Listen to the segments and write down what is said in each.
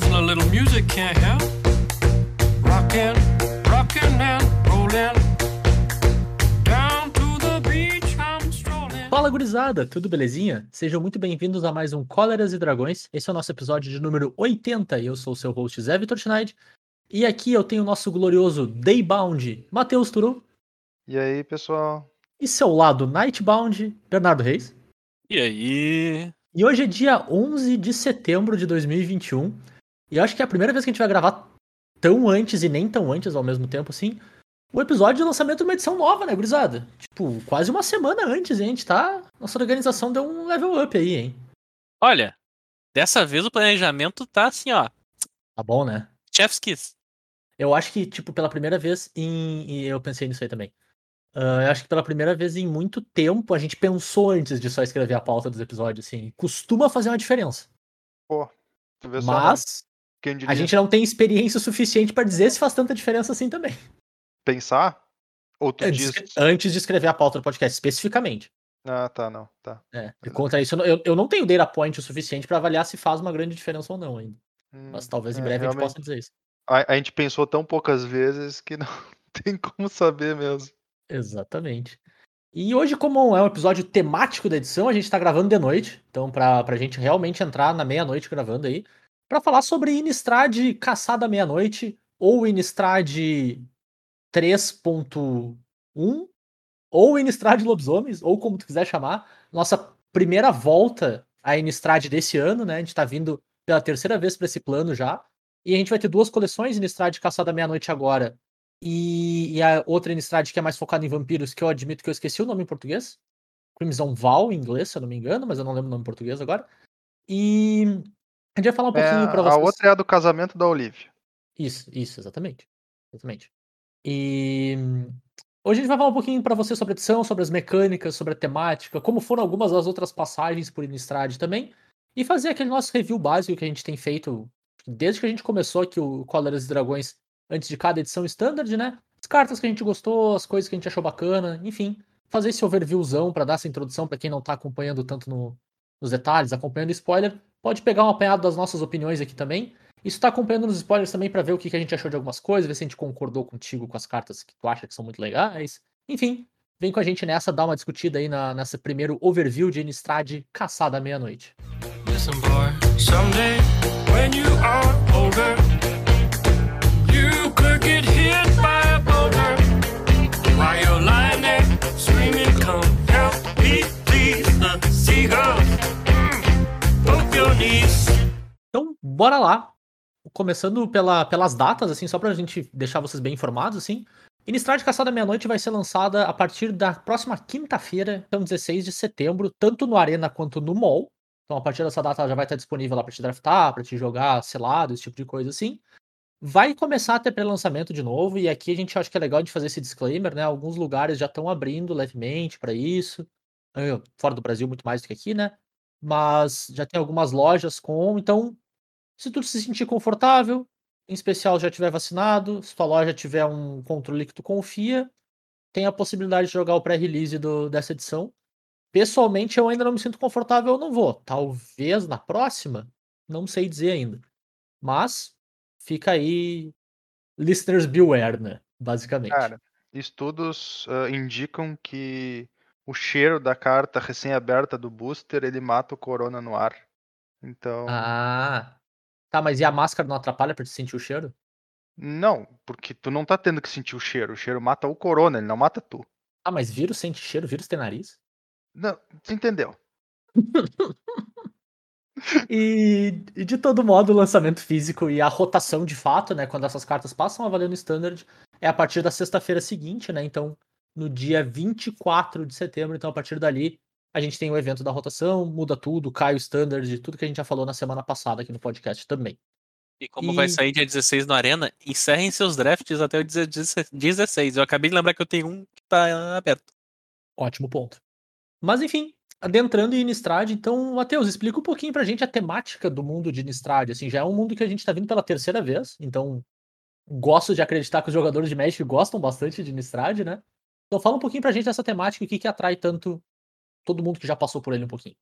A little music, can't help. Rockin', rockin' and rollin'. Down to the beach, I'm strolling. Fala gurizada, tudo belezinha? Sejam muito bem-vindos a mais um Cóleras e Dragões. Esse é o nosso episódio de número 80 e eu sou o seu host Zé Vitor Schneid. E aqui eu tenho o nosso glorioso Daybound, Matheus Turu, E aí, pessoal? e seu lado Nightbound, Bernardo Reis. E aí? E hoje é dia 11 de setembro de 2021. E eu acho que é a primeira vez que a gente vai gravar tão antes e nem tão antes ao mesmo tempo assim. O episódio de lançamento de uma edição nova, né, gurizada? Tipo, quase uma semana antes, hein? A gente tá. Nossa organização deu um level up aí, hein? Olha, dessa vez o planejamento tá assim, ó. Tá bom, né? Chef's Kiss. Eu acho que, tipo, pela primeira vez em. e eu pensei nisso aí também. Ah, eu acho que pela primeira vez em muito tempo a gente pensou antes de só escrever a pauta dos episódios, assim. Costuma fazer uma diferença. Pô, tu vê só, né? Mas a gente não tem experiência suficiente pra dizer se faz tanta diferença assim também. pensar? Ou tu Antes, diz... antes de escrever a pauta do podcast, especificamente. Ah, tá, não, tá. É. E contra isso, eu não- eu, não tenho data point o suficiente pra avaliar se faz uma grande diferença ou não ainda. Hum, Mas talvez em é, breve a gente possa dizer isso. A, a gente pensou tão poucas vezes que não tem como saber mesmo. Exatamente. E hoje, como é um episódio temático da edição, a gente tá gravando de noite. Então, pra, pra gente realmente entrar na meia-noite gravando aí, pra falar sobre Innistrad Caçada Meia-Noite, ou Innistrad 3.1, ou Innistrad Lobisomens, ou como tu quiser chamar. Nossa primeira volta à Innistrad desse ano, né? A gente tá vindo pela terceira vez pra esse plano já. E a gente vai ter duas coleções, Innistrad Caçada Meia-Noite agora, e, e a outra Innistrad que é mais focada em vampiros, que eu admito que eu esqueci o nome em português. Crimson Val, em inglês, se eu não me engano, mas eu não lembro o nome em português agora. E a gente vai falar um É, pouquinho pra a vocês. outra é a do casamento da Olivia. Isso, isso, exatamente. Exatamente. E hoje a gente vai falar um pouquinho pra você sobre a edição, sobre as mecânicas, sobre a temática, como foram algumas das outras passagens por Innistrad também, e fazer aquele nosso review básico que a gente tem feito desde que a gente começou aqui o Cóleras e Dragões, antes de cada edição standard, né? As cartas que a gente gostou, as coisas que a gente achou bacana, enfim, fazer esse overviewzão pra dar essa introdução pra quem não tá acompanhando tanto no- nos detalhes, acompanhando spoiler, pode pegar um apanhado das nossas opiniões aqui também. Isso tá acompanhando nos spoilers também pra ver o que, que a gente achou de algumas coisas, ver se a gente concordou contigo com as cartas que tu acha que são muito legais. Enfim, vem com a gente nessa, dá uma discutida aí na, nessa primeiro overview de Innistrad Caçada à Meia-Noite. Listen, boy, knees. Então, bora lá. Começando pela, pelas datas, assim, só pra gente deixar vocês bem informados, assim. Innistrad Caçada à Meia-Noite vai ser lançada a partir da próxima quinta-feira, então 16 de setembro, tanto no Arena quanto no Mall. Então, a partir dessa data ela já vai estar disponível lá pra te draftar, pra te jogar selado, esse tipo de coisa assim. Vai começar a ter pré-lançamento de novo, e aqui a gente acha que é legal de fazer esse disclaimer, né? Alguns lugares já estão abrindo levemente pra isso. Fora do Brasil, muito mais do que aqui, né? Mas já tem algumas lojas com, então se tu se sentir confortável, em especial já tiver vacinado, se tua loja tiver um controle que tu confia, tem a possibilidade de jogar o pré-release dessa edição. Pessoalmente, eu ainda não me sinto confortável, eu não vou. Talvez na próxima, não sei dizer ainda. Mas fica aí listeners beware, né? Basicamente. Cara, estudos ah, indicam que o cheiro da carta recém-aberta do booster, ele mata o corona no ar. Então, Ah. Tá, mas e a máscara não atrapalha pra te sentir o cheiro? não, porque tu não tá tendo que sentir o cheiro. O cheiro mata o corona, ele não mata tu. Ah, mas vírus sente cheiro, vírus tem nariz? Não, tu entendeu? E, e de todo modo, o lançamento físico e a rotação de fato, né? Quando essas cartas passam a valer no Standard, é a partir da sexta-feira seguinte, né? Então, no dia 24 de setembro, então a partir dali, a gente tem o evento da rotação, muda tudo, cai o Standard, tudo que a gente já falou na semana passada aqui no podcast também. E como vai E- sair dia 16 no Arena, encerrem seus drafts até o 16. Eu acabei de lembrar que eu tenho um que tá aberto. Ótimo ponto. Mas enfim, adentrando em Innistrad, então, Matheus, explica um pouquinho pra gente a temática do mundo de Innistrad. Assim, já é um mundo que a gente tá vindo pela terceira vez, então gosto de acreditar que os jogadores de Magic gostam bastante de Innistrad, né? Então fala um pouquinho pra gente dessa temática e o que, que atrai tanto todo mundo que já passou por ele um pouquinho.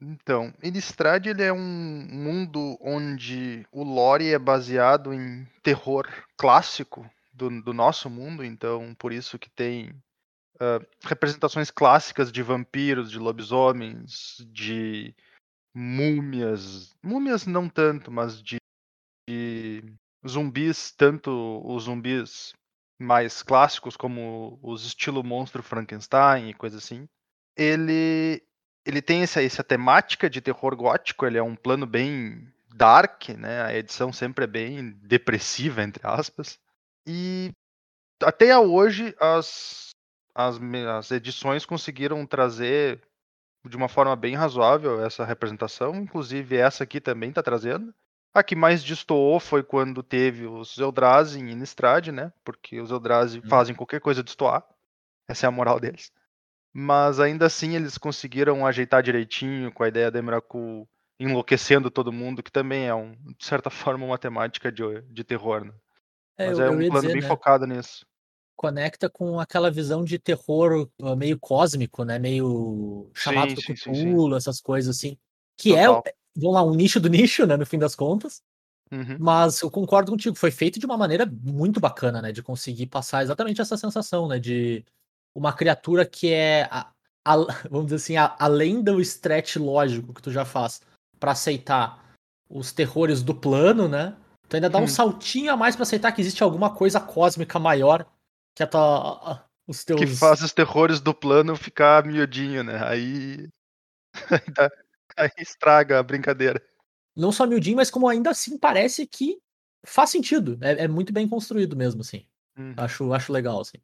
Então, Innistrad ele é um mundo onde o lore é baseado em terror clássico do, do nosso mundo, então por isso que tem uh, representações clássicas de vampiros, de lobisomens, de múmias, múmias não tanto, mas de, de zumbis, tanto os zumbis mais clássicos como os estilo monstro Frankenstein e coisa assim. Ele ele tem essa, essa temática de terror gótico, ele é um plano bem dark, né? A edição sempre é bem depressiva, entre aspas. E até hoje as, as, as edições conseguiram trazer de uma forma bem razoável essa representação, inclusive essa aqui também está trazendo. A que mais destoou foi quando teve os Eldrazi em Innistrad, né? Porque os Eldrazi hum. fazem qualquer coisa destoar. Essa é a moral deles. Mas ainda assim eles conseguiram ajeitar direitinho com a ideia da Emrakul enlouquecendo todo mundo, que também é, um, de certa forma, uma temática de, de terror. Né? É, Mas é um plano dizer, bem né? focado nisso. Conecta com aquela visão de terror meio cósmico, né? Meio chamado sim, do Cthulhu, sim, essas coisas assim. Que é, Total. é, vamos lá, um nicho do nicho, né? No fim das contas. Uhum. Mas eu concordo contigo, foi feito de uma maneira muito bacana, né? De conseguir passar exatamente essa sensação, né? De uma criatura que é, a, a, vamos dizer assim, a, além do stretch lógico que tu já faz para aceitar os terrores do plano, né? Tu ainda dá hum. um saltinho a mais para aceitar que existe alguma coisa cósmica maior que a tua, os teus... Que faz os terrores do plano ficar miudinho, né? Aí... aí estraga a brincadeira. Não só miudinho, mas como ainda assim parece que faz sentido. É, é muito bem construído mesmo, assim. Hum. Acho, acho legal, assim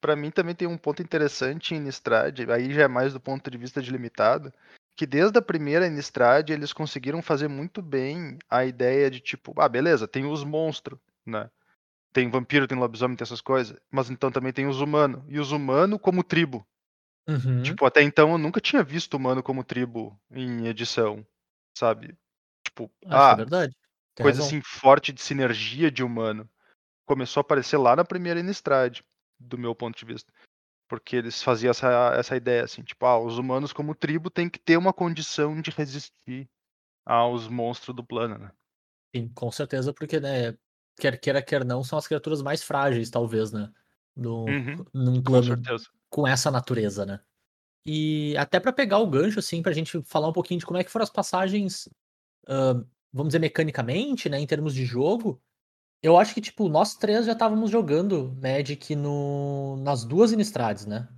para mim também tem um ponto interessante em Innistrad, aí já é mais do ponto de vista de limitado, que desde a primeira Innistrad eles conseguiram fazer muito bem a ideia de tipo, ah, beleza, tem os monstros, né? Tem vampiro, tem lobisomem, tem essas coisas, mas então também tem os humanos, e os humanos como tribo. Uhum. Tipo, até então eu nunca tinha visto humano como tribo em edição, sabe? Tipo, ah, é verdade. Tem coisa razão. assim forte de sinergia de humano. Começou a aparecer lá na primeira Innistrad do meu ponto de vista. Porque eles faziam essa, essa ideia, assim, tipo, ah, os humanos como tribo têm que ter uma condição de resistir aos monstros do plano, né? Sim, com certeza, porque, né, quer queira, quer não, são as criaturas mais frágeis, talvez, né? No, uhum, num plano com, essa natureza, né? E até para pegar o gancho, assim, pra gente falar um pouquinho de como é que foram as passagens, uh, vamos dizer, mecanicamente, né, em termos de jogo, eu acho que, tipo, nós três já estávamos jogando Magic no... nas duas Innistrades, né?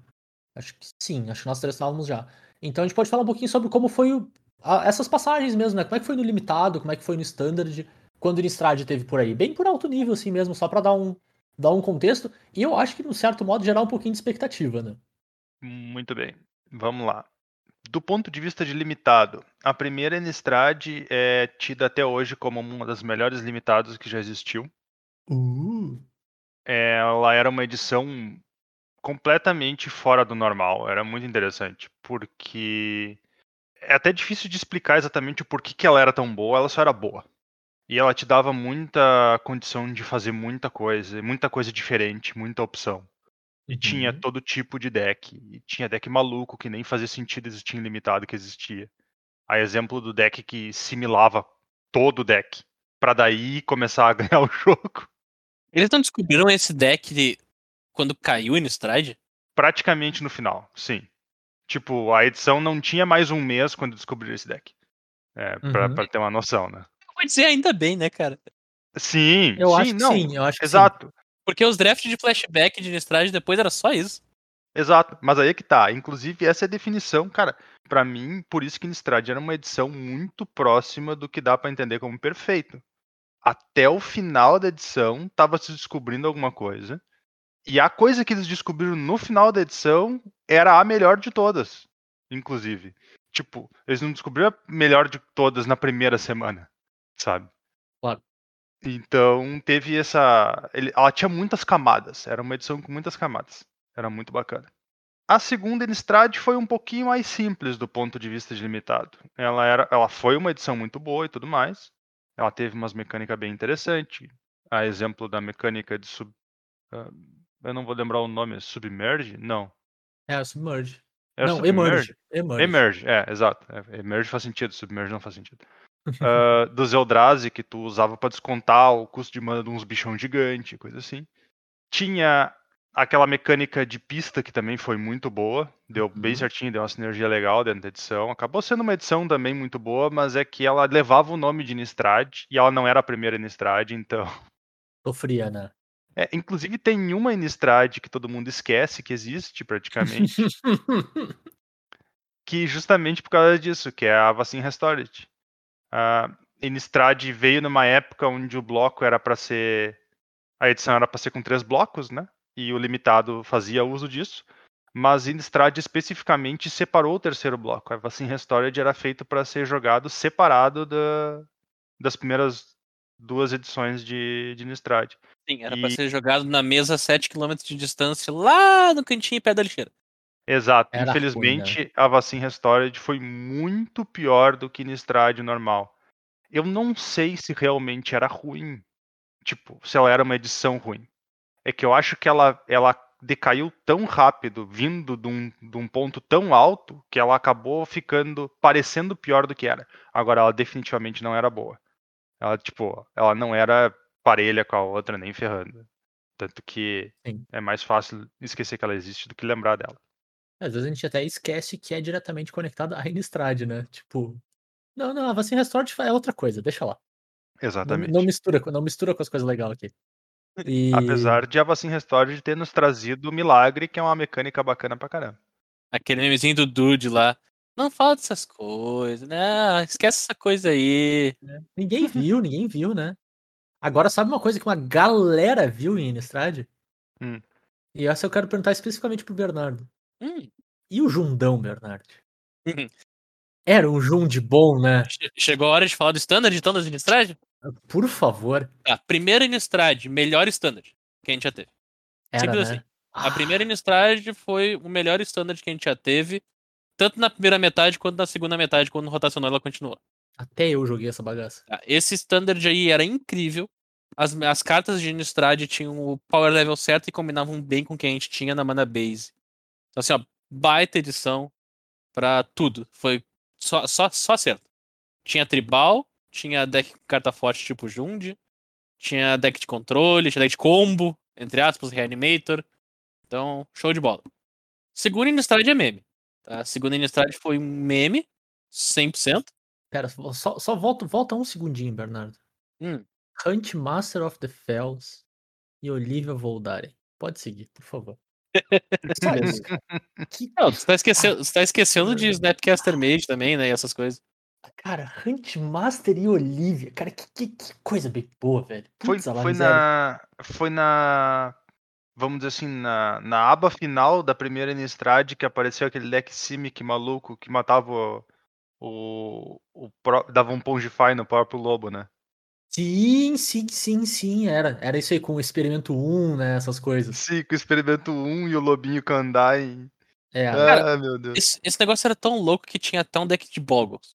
Acho que sim, acho que nós três estávamos já. Então a gente pode falar um pouquinho sobre como foi o... a... essas passagens mesmo, né? Como é que foi no limitado, como é que foi no standard, quando o Innistrad teve por aí. Bem por alto nível, assim mesmo, só para dar um, dar um contexto. E eu acho que, no certo modo, gerar um pouquinho de expectativa, né? Muito bem. Vamos lá. Do ponto de vista de limitado, a primeira Innistrad é tida até hoje como uma das melhores limitadas que já existiu. Uh. Ela era uma edição completamente fora do normal. Era muito interessante, porque é até difícil de explicar exatamente o porquê que ela era tão boa, ela só era boa. E ela te dava muita condição de fazer muita coisa, muita coisa diferente, muita opção. E uhum. tinha todo tipo de deck. E tinha deck maluco que nem fazia sentido existir ilimitado que existia. A exemplo do deck que similava todo o deck. para daí começar a ganhar o jogo. Eles não descobriram esse deck de... quando caiu no Stride? Praticamente no final, sim. Tipo, a edição não tinha mais um mês quando descobriram esse deck. É, uhum. pra, pra, ter uma noção, né? Dizer ainda bem, né, cara? Sim, eu sim, acho não. sim, eu acho que Exato. Sim. Porque os drafts de flashback de Innistrad depois era só isso. Exato, mas aí é que tá. Inclusive, essa é a definição, cara. para mim, por isso que Innistrad era uma edição muito próxima do que dá para entender como perfeito. Até o final da edição, tava se descobrindo alguma coisa. E a coisa que eles descobriram no final da edição era a melhor de todas, inclusive. Tipo, eles não descobriram a melhor de todas na primeira semana, sabe? Claro. Então teve essa. Ele, ela tinha muitas camadas. Era uma edição com muitas camadas. Era muito bacana. A segunda Innistrad foi um pouquinho mais simples do ponto de vista de limitado. Ela, era, ela foi uma edição muito boa e tudo mais. Ela teve umas mecânicas bem interessantes. A exemplo da mecânica de sub. Uh, eu não vou lembrar o nome, Submerge? Não. É, Submerge. É não, Submerge? Emerge. Emerge. Emerge, é, exato. É, Emerge faz sentido, Submerge não faz sentido. Ah, dos Eldrazi, que tu usava pra descontar o custo de mana de uns bichão gigante, coisa assim. Tinha aquela mecânica de pista que também foi muito boa, deu bem Uhum. certinho, deu uma sinergia legal dentro da edição. Acabou sendo uma edição também muito boa, mas é que ela levava o nome de Innistrad e ela não era a primeira Innistrad, então. Sofria, né? É, inclusive tem uma Innistrad que todo mundo esquece que existe praticamente, que justamente por causa disso, que é a Vacin Restored. Innistrad veio numa época onde o bloco era para ser. A edição era para ser com três blocos, né? E o limitado fazia uso disso. Mas Innistrad especificamente separou o terceiro bloco. A Vacin Restored era feito para ser jogado separado da- das primeiras duas edições de, de Innistrad. Sim, era E- ser jogado na mesa a 7km de distância, lá no cantinho pé da lixeira. Exato. Era ruim, Infelizmente, a Vacin Restored foi muito pior do que Innistrad normal. Eu não sei se realmente era ruim. Tipo, se ela era uma edição ruim. É que eu acho que ela, ela decaiu tão rápido, vindo de um, de um ponto tão alto, que ela acabou ficando parecendo pior do que era. Agora, ela definitivamente não era boa. Ela, tipo, ela não era parelha com a outra, nem ferrando. Tanto que Sim. é mais fácil esquecer que ela existe do que lembrar dela. Às vezes a gente até esquece que é diretamente conectado à Innistrad, né? Tipo, não, não, a Vacina Restore é outra coisa, deixa lá. Não, Exatamente. não mistura, com- não mistura com as coisas legais aqui. E... Apesar de a Vacin Restore ter nos trazido o milagre, que é uma mecânica bacana pra caramba. Aquele memezinho do Dude lá. Não fala dessas coisas, né? Esquece essa coisa aí. Ninguém viu, ninguém viu, né? Agora, sabe uma coisa que uma galera viu em Innistrad? Hum. E essa eu quero perguntar especificamente pro Bernardo. Hum, E o Jundão, Bernardo? Era um Jund bom, né? che- chegou a hora de falar do standard então das Innistrad? Por favor. A primeira Innistrad, melhor standard que a gente já teve. Era, Simples né? assim. A primeira Innistrad foi o melhor standard que a gente já teve, tanto na primeira metade quanto na segunda metade, quando rotacionou ela continuou. Até eu joguei essa bagaça. Tá, Esse standard aí era incrível. As, as cartas de Innistrad tinham o power level certo e combinavam bem com o que a gente tinha na mana base. Então, assim, ó, baita edição pra tudo. Foi só, só, só certo. Tinha tribal, tinha deck carta forte tipo Jund, tinha deck de controle, tinha deck de combo, entre aspas, Reanimator. Então, show de bola. Segunda Innistrad é meme. Tá? A segunda Innistrad foi um meme, 100%. Pera, só, só volta, volta um segundinho, Bernardo. Hum. Hunt Master of the Fells e Olivia Voldaren. Pode seguir, por favor. Que, Não, você tá esquecendo, você tá esquecendo de Snapcaster Mage também, né? E essas coisas. cara, Hunt Master e Olivia. Cara, que, que, que coisa bem boa, velho. Foi, Putz, foi miséria. na. Foi na. Vamos dizer assim, na, na aba final da primeira Innistrad que apareceu aquele deck Simic maluco que matava o. o, o dava um Pongify no próprio lobo, né? Sim, sim, sim, sim. Era. Era isso aí com o experimento 1, né? Essas coisas. Sim, com o experimento 1 e o lobinho Kandai. É. Ah, meu Deus. Esse, esse negócio era tão louco que tinha até um deck de Boggles.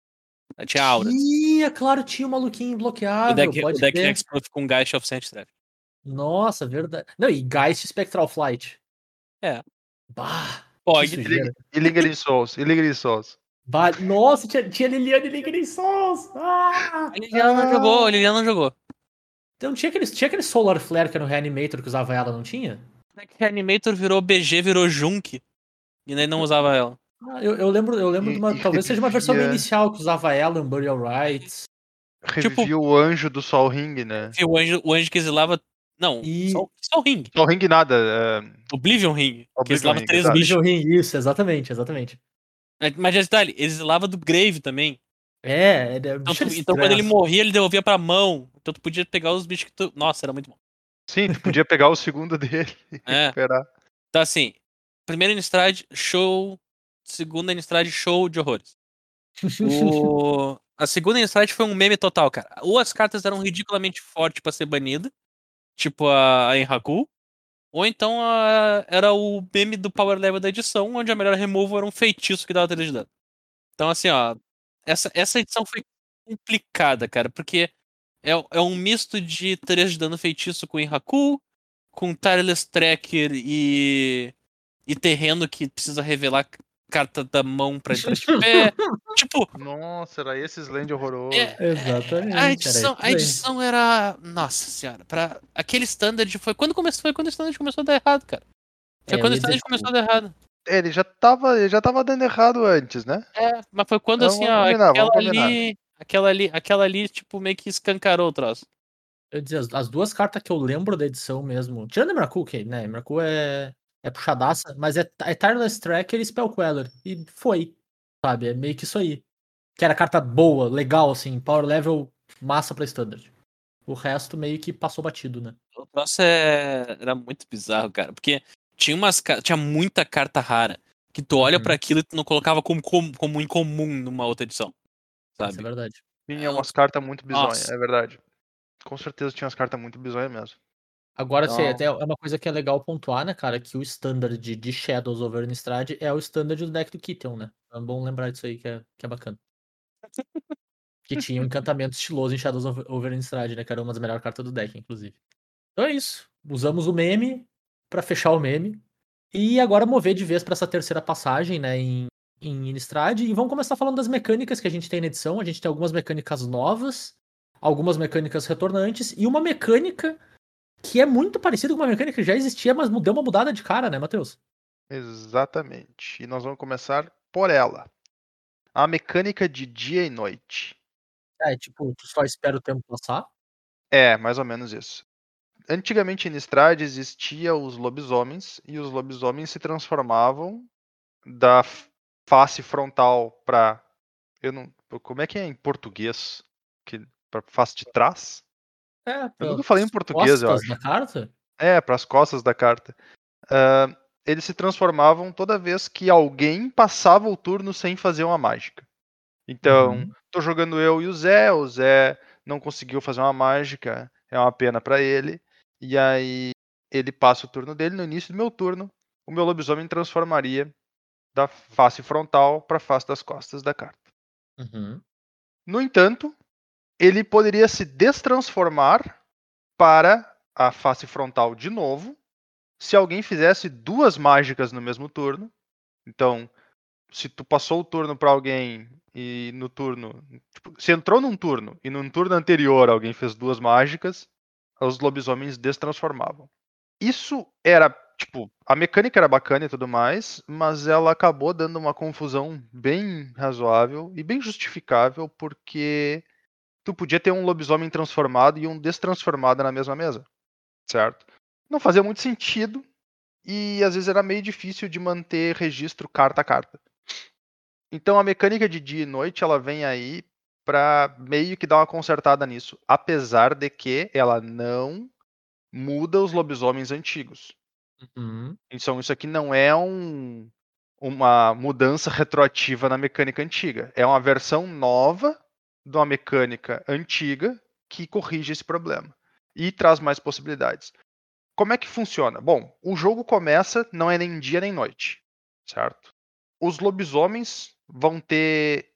Tinha auras. Tinha, claro, tinha um maluquinho O bloqueável. deck, pode o deck ter. Com Geist of Sandtrap. Nossa, verdade. Não, e Geist Spectral Flight. É. Bah, Pode. E de Souls, e Liga de Souls. Nossa, tinha, tinha Liliana e Ligre Souls. Ah! A Liliana não jogou, a Liliana não jogou. Então tinha aquele, tinha aquele Solar Flare que era no Reanimator que usava ela, não tinha? O deck Reanimator virou BG, virou Junk. E daí não usava ela. Ah, eu, eu lembro, eu lembro E- de uma. Talvez seja uma versão inicial que usava ela, um Burial Rights. Tipo- Revivia o anjo do Sol Ring, né? O anjo, o anjo que exilava. Não, E- só, só o ring. Sol Ring nada. é, Oblivion Ring. que Oblivion exilava Ring, três. Vision Ring, isso, exatamente, exatamente. Mas já detalhe, ele exilava do Grave também. É, ele é Então, bicho tu- então quando ele morria, ele devolvia pra mão. Então tu podia pegar os bichos que tu. Nossa, era muito bom. Sim, tu podia pegar o segundo dele e É. recuperar. Então, assim, primeira Innistrad, show. Segunda Innistrad, show de horrores. O... A segunda Innistrad foi um meme total, cara. Ou as cartas eram ridiculamente fortes pra ser banida, tipo a, Enhaku, ou então a- era o meme do power level da edição, onde a melhor removal era um feitiço que dava 3 de dano. Então, assim, ó, essa, essa edição foi complicada, cara, porque é, é um misto de 3 de dano feitiço com Enhaku, com Tireless Tracker e, e terreno que precisa revelar carta da mão pra entrar de pé. tipo, Nossa, era esse Slend horroroso. é, Exatamente. a edição, a edição era. Nossa senhora, pra... aquele standard foi quando começou, foi quando o standard começou a dar errado, cara. Foi É, quando o standard começou a dar errado. É, Ele já tava, ele já tava dando errado antes, né? É, mas foi quando Então, assim, ó, combinar, aquela ali. Aquela ali, aquela ali, tipo, meio que escancarou o troço. Eu dizer, as, as duas cartas que eu lembro da edição mesmo. Tirando a Emrakul, que, né? Emrakul é, é puxadaça, mas é, é Tireless Tracker e Spell Queller. E foi. Sabe? É meio que isso aí. Que era carta boa, legal, assim, power level massa pra standard. O resto meio que passou batido, né? O troço é... era muito bizarro, cara. Porque tinha umas tinha muita carta rara. Que tu olha Uhum. pra aquilo e tu não colocava como, como, como incomum numa outra edição. Isso é Sabe? verdade. Tinha umas cartas muito bizonhas, é verdade. Com certeza tinha umas cartas muito bizonhas mesmo. Agora, assim, Então- até é uma coisa que é legal pontuar, né, cara? Que o standard de, Shadows over Innistrad é o standard do deck do Kittel, né? É bom lembrar disso aí, que é, que é bacana. que tinha um encantamento estiloso em Shadows over, Innistrad, né? Que era uma das melhores cartas do deck, inclusive. Então é isso. Usamos o meme pra fechar o meme. E agora mover de vez pra essa terceira passagem, né, em, em Innistrad. E vamos começar falando das mecânicas que a gente tem na edição. A gente tem algumas mecânicas novas, algumas mecânicas retornantes e uma mecânica que é muito parecida com uma mecânica que já existia, mas deu uma mudada de cara, né, Matheus? Exatamente. E nós vamos começar por ela. A mecânica de dia e noite. É, tipo, tu só espera o tempo passar. É, mais ou menos isso. Antigamente em Strade existia os lobisomens e os lobisomens se transformavam da face frontal para eu não, como é que é em português? Que para face de trás? É, Eu nunca falei em português, eu acho. da carta? É, para as costas da carta. Ah, eles se transformavam toda vez que alguém passava o turno sem fazer uma mágica. Então, Uhum. tô jogando eu e o Zé, o Zé não conseguiu fazer uma mágica, é uma pena pra ele. E aí ele passa o turno dele, no início do meu turno, o meu lobisomem transformaria da face frontal para face das costas da carta. Uhum. No entanto, ele poderia se destransformar para a face frontal de novo se alguém fizesse duas mágicas no mesmo turno. Então, se tu passou o turno para alguém e no turno, tipo, se entrou num turno e num turno anterior alguém fez duas mágicas, os lobisomens destransformavam. Isso era, tipo, a mecânica era bacana e tudo mais, mas ela acabou dando uma confusão bem razoável e bem justificável porque tu podia ter um lobisomem transformado e um destransformado na mesma mesa, certo? Não fazia muito sentido e às vezes era meio difícil de manter registro carta a carta. Então a mecânica de dia e noite ela vem aí para meio que dar uma consertada nisso, apesar de que ela não muda os lobisomens antigos. Uhum. Então isso aqui não é um, uma mudança retroativa na mecânica antiga, é uma versão nova de uma mecânica antiga que corrige esse problema e traz mais possibilidades. Como é que funciona? Bom, o jogo começa não é nem dia nem noite, certo? Os lobisomens vão ter,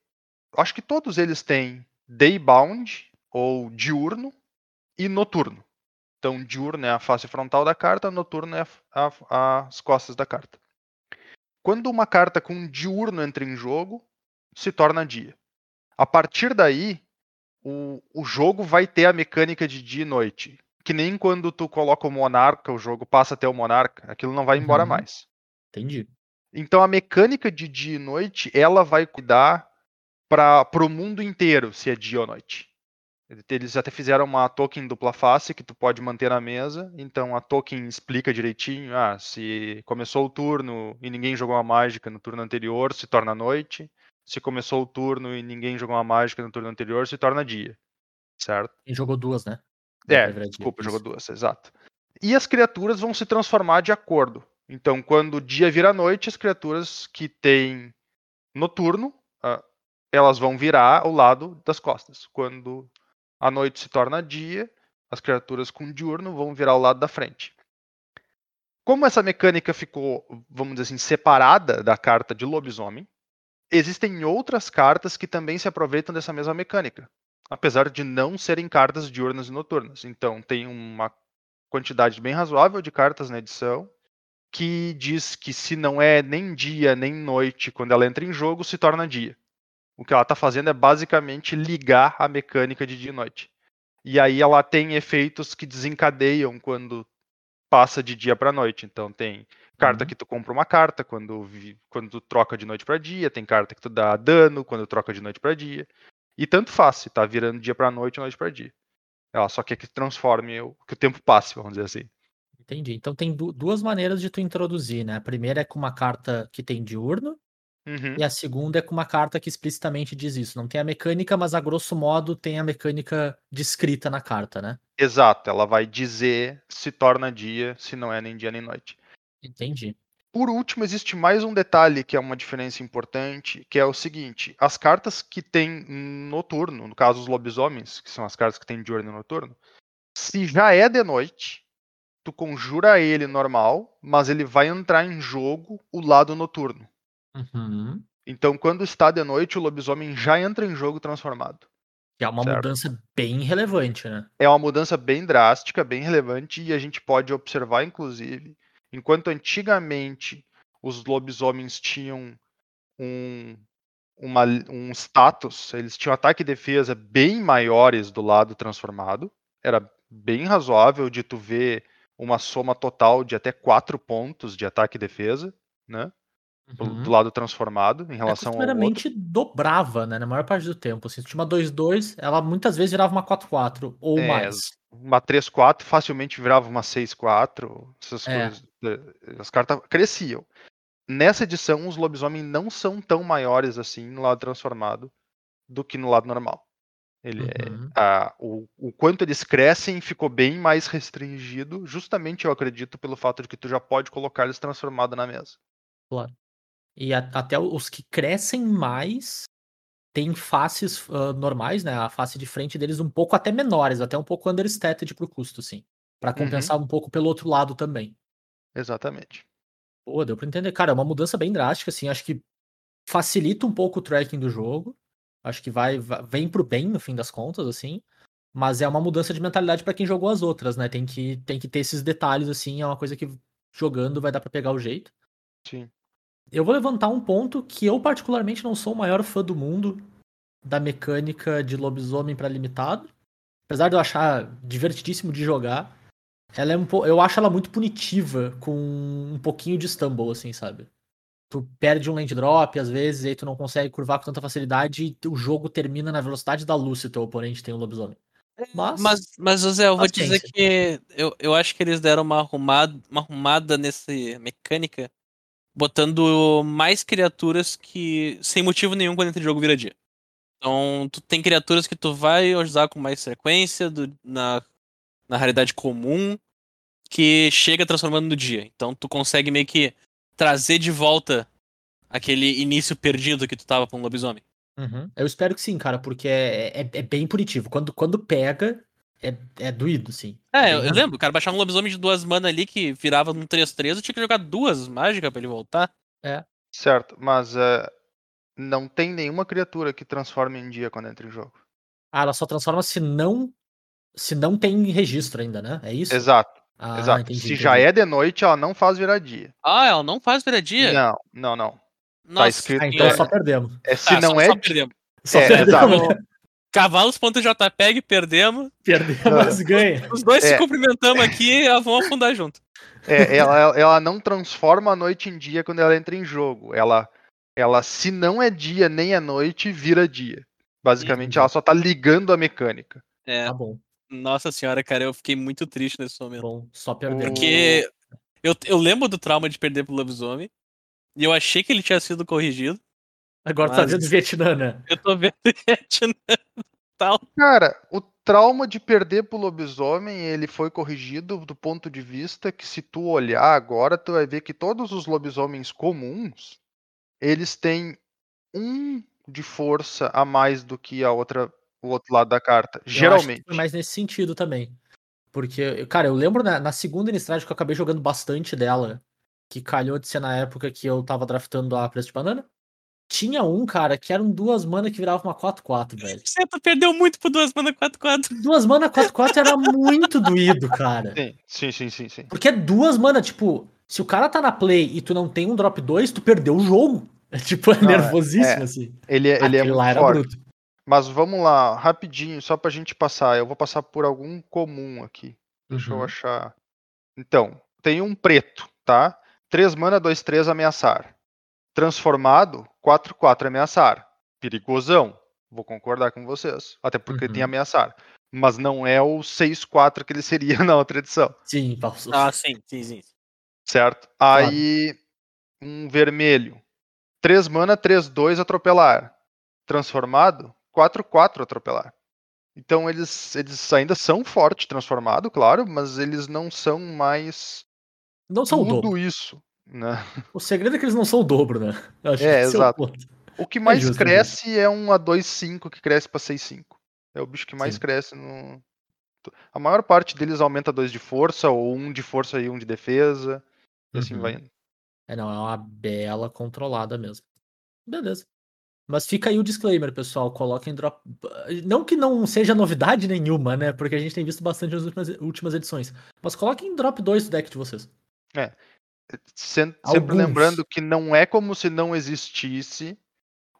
acho que todos eles têm daybound ou diurno e noturno. Então, diurno é a face frontal da carta, noturno é a- a- as costas da carta. Quando uma carta com diurno entra em jogo, se torna dia. A partir daí, o, o jogo vai ter a mecânica de dia e noite. Que nem quando tu coloca o monarca, o jogo passa até o monarca, aquilo não vai embora Uhum. mais. Entendi. Então a mecânica de dia e noite, ela vai cuidar para o mundo inteiro, se é dia ou noite. Eles até fizeram uma token dupla face que tu pode manter na mesa. Então a token explica direitinho, ah, se começou o turno e ninguém jogou uma mágica no turno anterior, se torna noite. Se começou o turno e ninguém jogou uma mágica no turno anterior, se torna dia. Certo? E jogou duas, né? É, desculpa, isso. jogou duas, exato. E as criaturas vão se transformar de acordo. Então, quando o dia vira noite, as criaturas que têm noturno, ah, elas vão virar ao lado das costas. Quando a noite se torna dia, as criaturas com diurno vão virar ao lado da frente. Como essa mecânica ficou, vamos dizer assim, separada da carta de lobisomem, existem outras cartas que também se aproveitam dessa mesma mecânica apesar de não serem cartas diurnas e noturnas. Então tem uma quantidade bem razoável de cartas na edição que diz que se não é nem dia nem noite quando ela entra em jogo, se torna dia. O que ela está fazendo é basicamente ligar a mecânica de dia e noite. E aí ela tem efeitos que desencadeiam quando passa de dia para noite. Então tem carta Uhum. que tu compra uma carta quando, quando tu troca de noite para dia, tem carta que tu dá dano quando troca de noite para dia. E tanto faz, se tá virando dia para noite noite para dia. Ela só quer que transforme, o- que o tempo passe, vamos dizer assim. Entendi. Então tem du- duas maneiras de tu introduzir, né? A primeira é com uma carta que tem diurno, Uhum. e a segunda é com uma carta que explicitamente diz isso. Não tem a mecânica, mas a grosso modo tem a mecânica descrita na carta, né? Exato, ela vai dizer se torna dia, se não é nem dia nem noite. Entendi. Por último, existe mais um detalhe que é uma diferença importante, que é o seguinte: as cartas que tem noturno, no caso os lobisomens, que são as cartas que tem diurno e noturno, se já é de noite, tu conjura ele normal, mas ele vai entrar em jogo o lado noturno. Uhum. Então, quando está de noite, o lobisomem já entra em jogo transformado. Que é uma Certo. mudança bem relevante, né? É uma mudança bem drástica, bem relevante, e a gente pode observar, inclusive, enquanto antigamente os lobisomens tinham um, uma- um status, eles tinham ataque e defesa bem maiores do lado transformado, era bem razoável de tu ver uma soma total de até 4 pontos de ataque e defesa, né? Do, Uhum. do lado transformado, em É, relação ao outro. dobrava, né? Na maior parte do tempo. Assim, se tinha uma 2-2, ela muitas vezes virava uma 4-4 ou É, mais. uma 3-4 facilmente virava uma 6-4, essas É. coisas. Eh, As cartas cresciam. Nessa edição, os lobisomens não são tão maiores assim no lado transformado do que no lado normal. Ele é- Uhum. a- o, o quanto eles crescem ficou bem mais restringido, justamente eu acredito pelo fato de que tu já pode colocar eles transformados na mesa. E a- até os que crescem mais têm faces ah, normais, né? A face de frente deles um pouco até menores, até um pouco understated pro custo, sim. Pra compensar um pouco pelo outro lado também. Exatamente. Pô, deu pra entender. Cara, é uma mudança bem drástica, assim. Acho que facilita um pouco o tracking do jogo. Acho que vai, vai- vem pro bem, no fim das contas, assim. Mas é uma mudança de mentalidade pra quem jogou as outras, né? Tem que, tem que ter esses detalhes, assim. É uma coisa que jogando vai dar pra pegar o jeito. Sim. Eu vou levantar um ponto que eu, particularmente, não sou o maior fã do mundo da mecânica de lobisomem pra limitado. Apesar de eu achar divertidíssimo de jogar, ela é um po... eu acho ela muito punitiva com um pouquinho de stumble, assim, sabe? Tu perde um land drop, às vezes, e aí tu não consegue curvar com tanta facilidade e o jogo termina na velocidade da luz se teu oponente tem um lobisomem. Mas, Mas, mas José, eu vou dizer que eu, eu acho que eles deram uma arrumada, uma arrumada nessa mecânica, botando mais criaturas que sem motivo nenhum quando entra em jogo vira dia. Então, tu tem criaturas que tu vai usar com mais frequência do- na, na raridade comum, que chega transformando no dia. Então, tu consegue meio que trazer de volta aquele início perdido que tu tava com o lobisomem. Uhum. Eu espero que sim, cara, porque é, é, é bem punitivo. Quando, quando pega, é, é doído, sim. É, eu, Bem- eu lembro, o cara baixar um lobisomem de duas mana ali que virava num 3-3, eu tinha que jogar duas mágicas pra ele voltar. Certo, mas eh, não tem nenhuma criatura que transforme em dia quando entra em jogo. Ah, ela só transforma se não se não tem registro ainda, né? É isso? Exato, Ah, exato. entendi, Se já entendi. é de noite, ela não faz virar dia. Ah, ela não faz virar dia? Não, não, não. Nossa, escrito- Ah, então É. só perdemos. É, se tá, não só, é. só perdemos. Só É, perdemos. exato. né? Cavalos.jpg, perdemos. Perdemos, ganha. Os dois se É. cumprimentamos aqui e vão afundar junto. é, ela, ela não transforma a noite em dia quando ela entra em jogo. Ela, ela se não é dia nem é noite, vira dia. Basicamente, Entendi. ela só tá ligando a mecânica. É, Tá bom, nossa senhora, cara, eu fiquei muito triste nesse momento. bom, só perdemos. Porque eu, eu lembro do trauma de perder pro lobisomem. E eu achei que ele tinha sido corrigido. Agora tá Mas- vendo Vietnã, né? Eu tô vendo Vietnã tal. Cara, o trauma de perder pro lobisomem, ele foi corrigido do ponto de vista que se tu olhar agora, tu vai ver que todos os lobisomens comuns, eles têm um de força a mais do que a outra, o outro lado da carta. Eu acho que Geralmente. foi mais nesse sentido também. Porque, eu- cara, eu lembro na, na segunda Innistrad que eu acabei jogando bastante dela, que calhou de ser na época que eu tava draftando a preço de banana. Tinha um, cara, que eram duas mana que virava uma 4-4, velho. Você perdeu muito por duas mana 4-4. Duas mana 4-4 era muito doído, cara. Sim, sim, sim, sim. Porque é duas mana, tipo, Se o cara tá na play e tu não tem um drop 2, tu perdeu o jogo. É tipo, é Não, é- nervosíssimo, é. assim. Ele, é- ele é muito lá era forte. bruto. Mas vamos lá, rapidinho, só pra gente passar. Eu vou passar por algum comum aqui. Deixa eu Uhum. achar. Então, tem um preto, tá? 3 mana, 2, 3, ameaçar. Transformado, 4, 4, ameaçar. Perigosão. Vou concordar com vocês. Até porque tem Uhum. ameaçar. Mas não é o 6, 4 que ele seria na outra edição, Sim, Paulo. Ah, sim, sim, sim. certo? Aí, um vermelho. 3 mana, 3, 2, atropelar. Transformado, 4, 4, atropelar. Então eles, eles ainda são forte transformado, claro, mas eles não são mais Não são o tudo dobro. isso, né? O segredo é que eles não são o dobro, né? É, que esse o exato. O que mais justo, cresce é um A2.5 que cresce pra 6.5. É o bicho que mais Sim. cresce no. A maior parte deles aumenta 2 de força, ou um de força e um de defesa. E assim Uhum. vai indo. É, não, é uma bela controlada mesmo. Beleza. Mas fica aí o disclaimer, pessoal. Coloquem drop. Não que não seja novidade nenhuma, né? Porque a gente tem visto bastante nas últimas, últimas edições. Mas coloquem drop 2 do deck de vocês. Sen- Sempre Alguns. lembrando que não é como se não existisse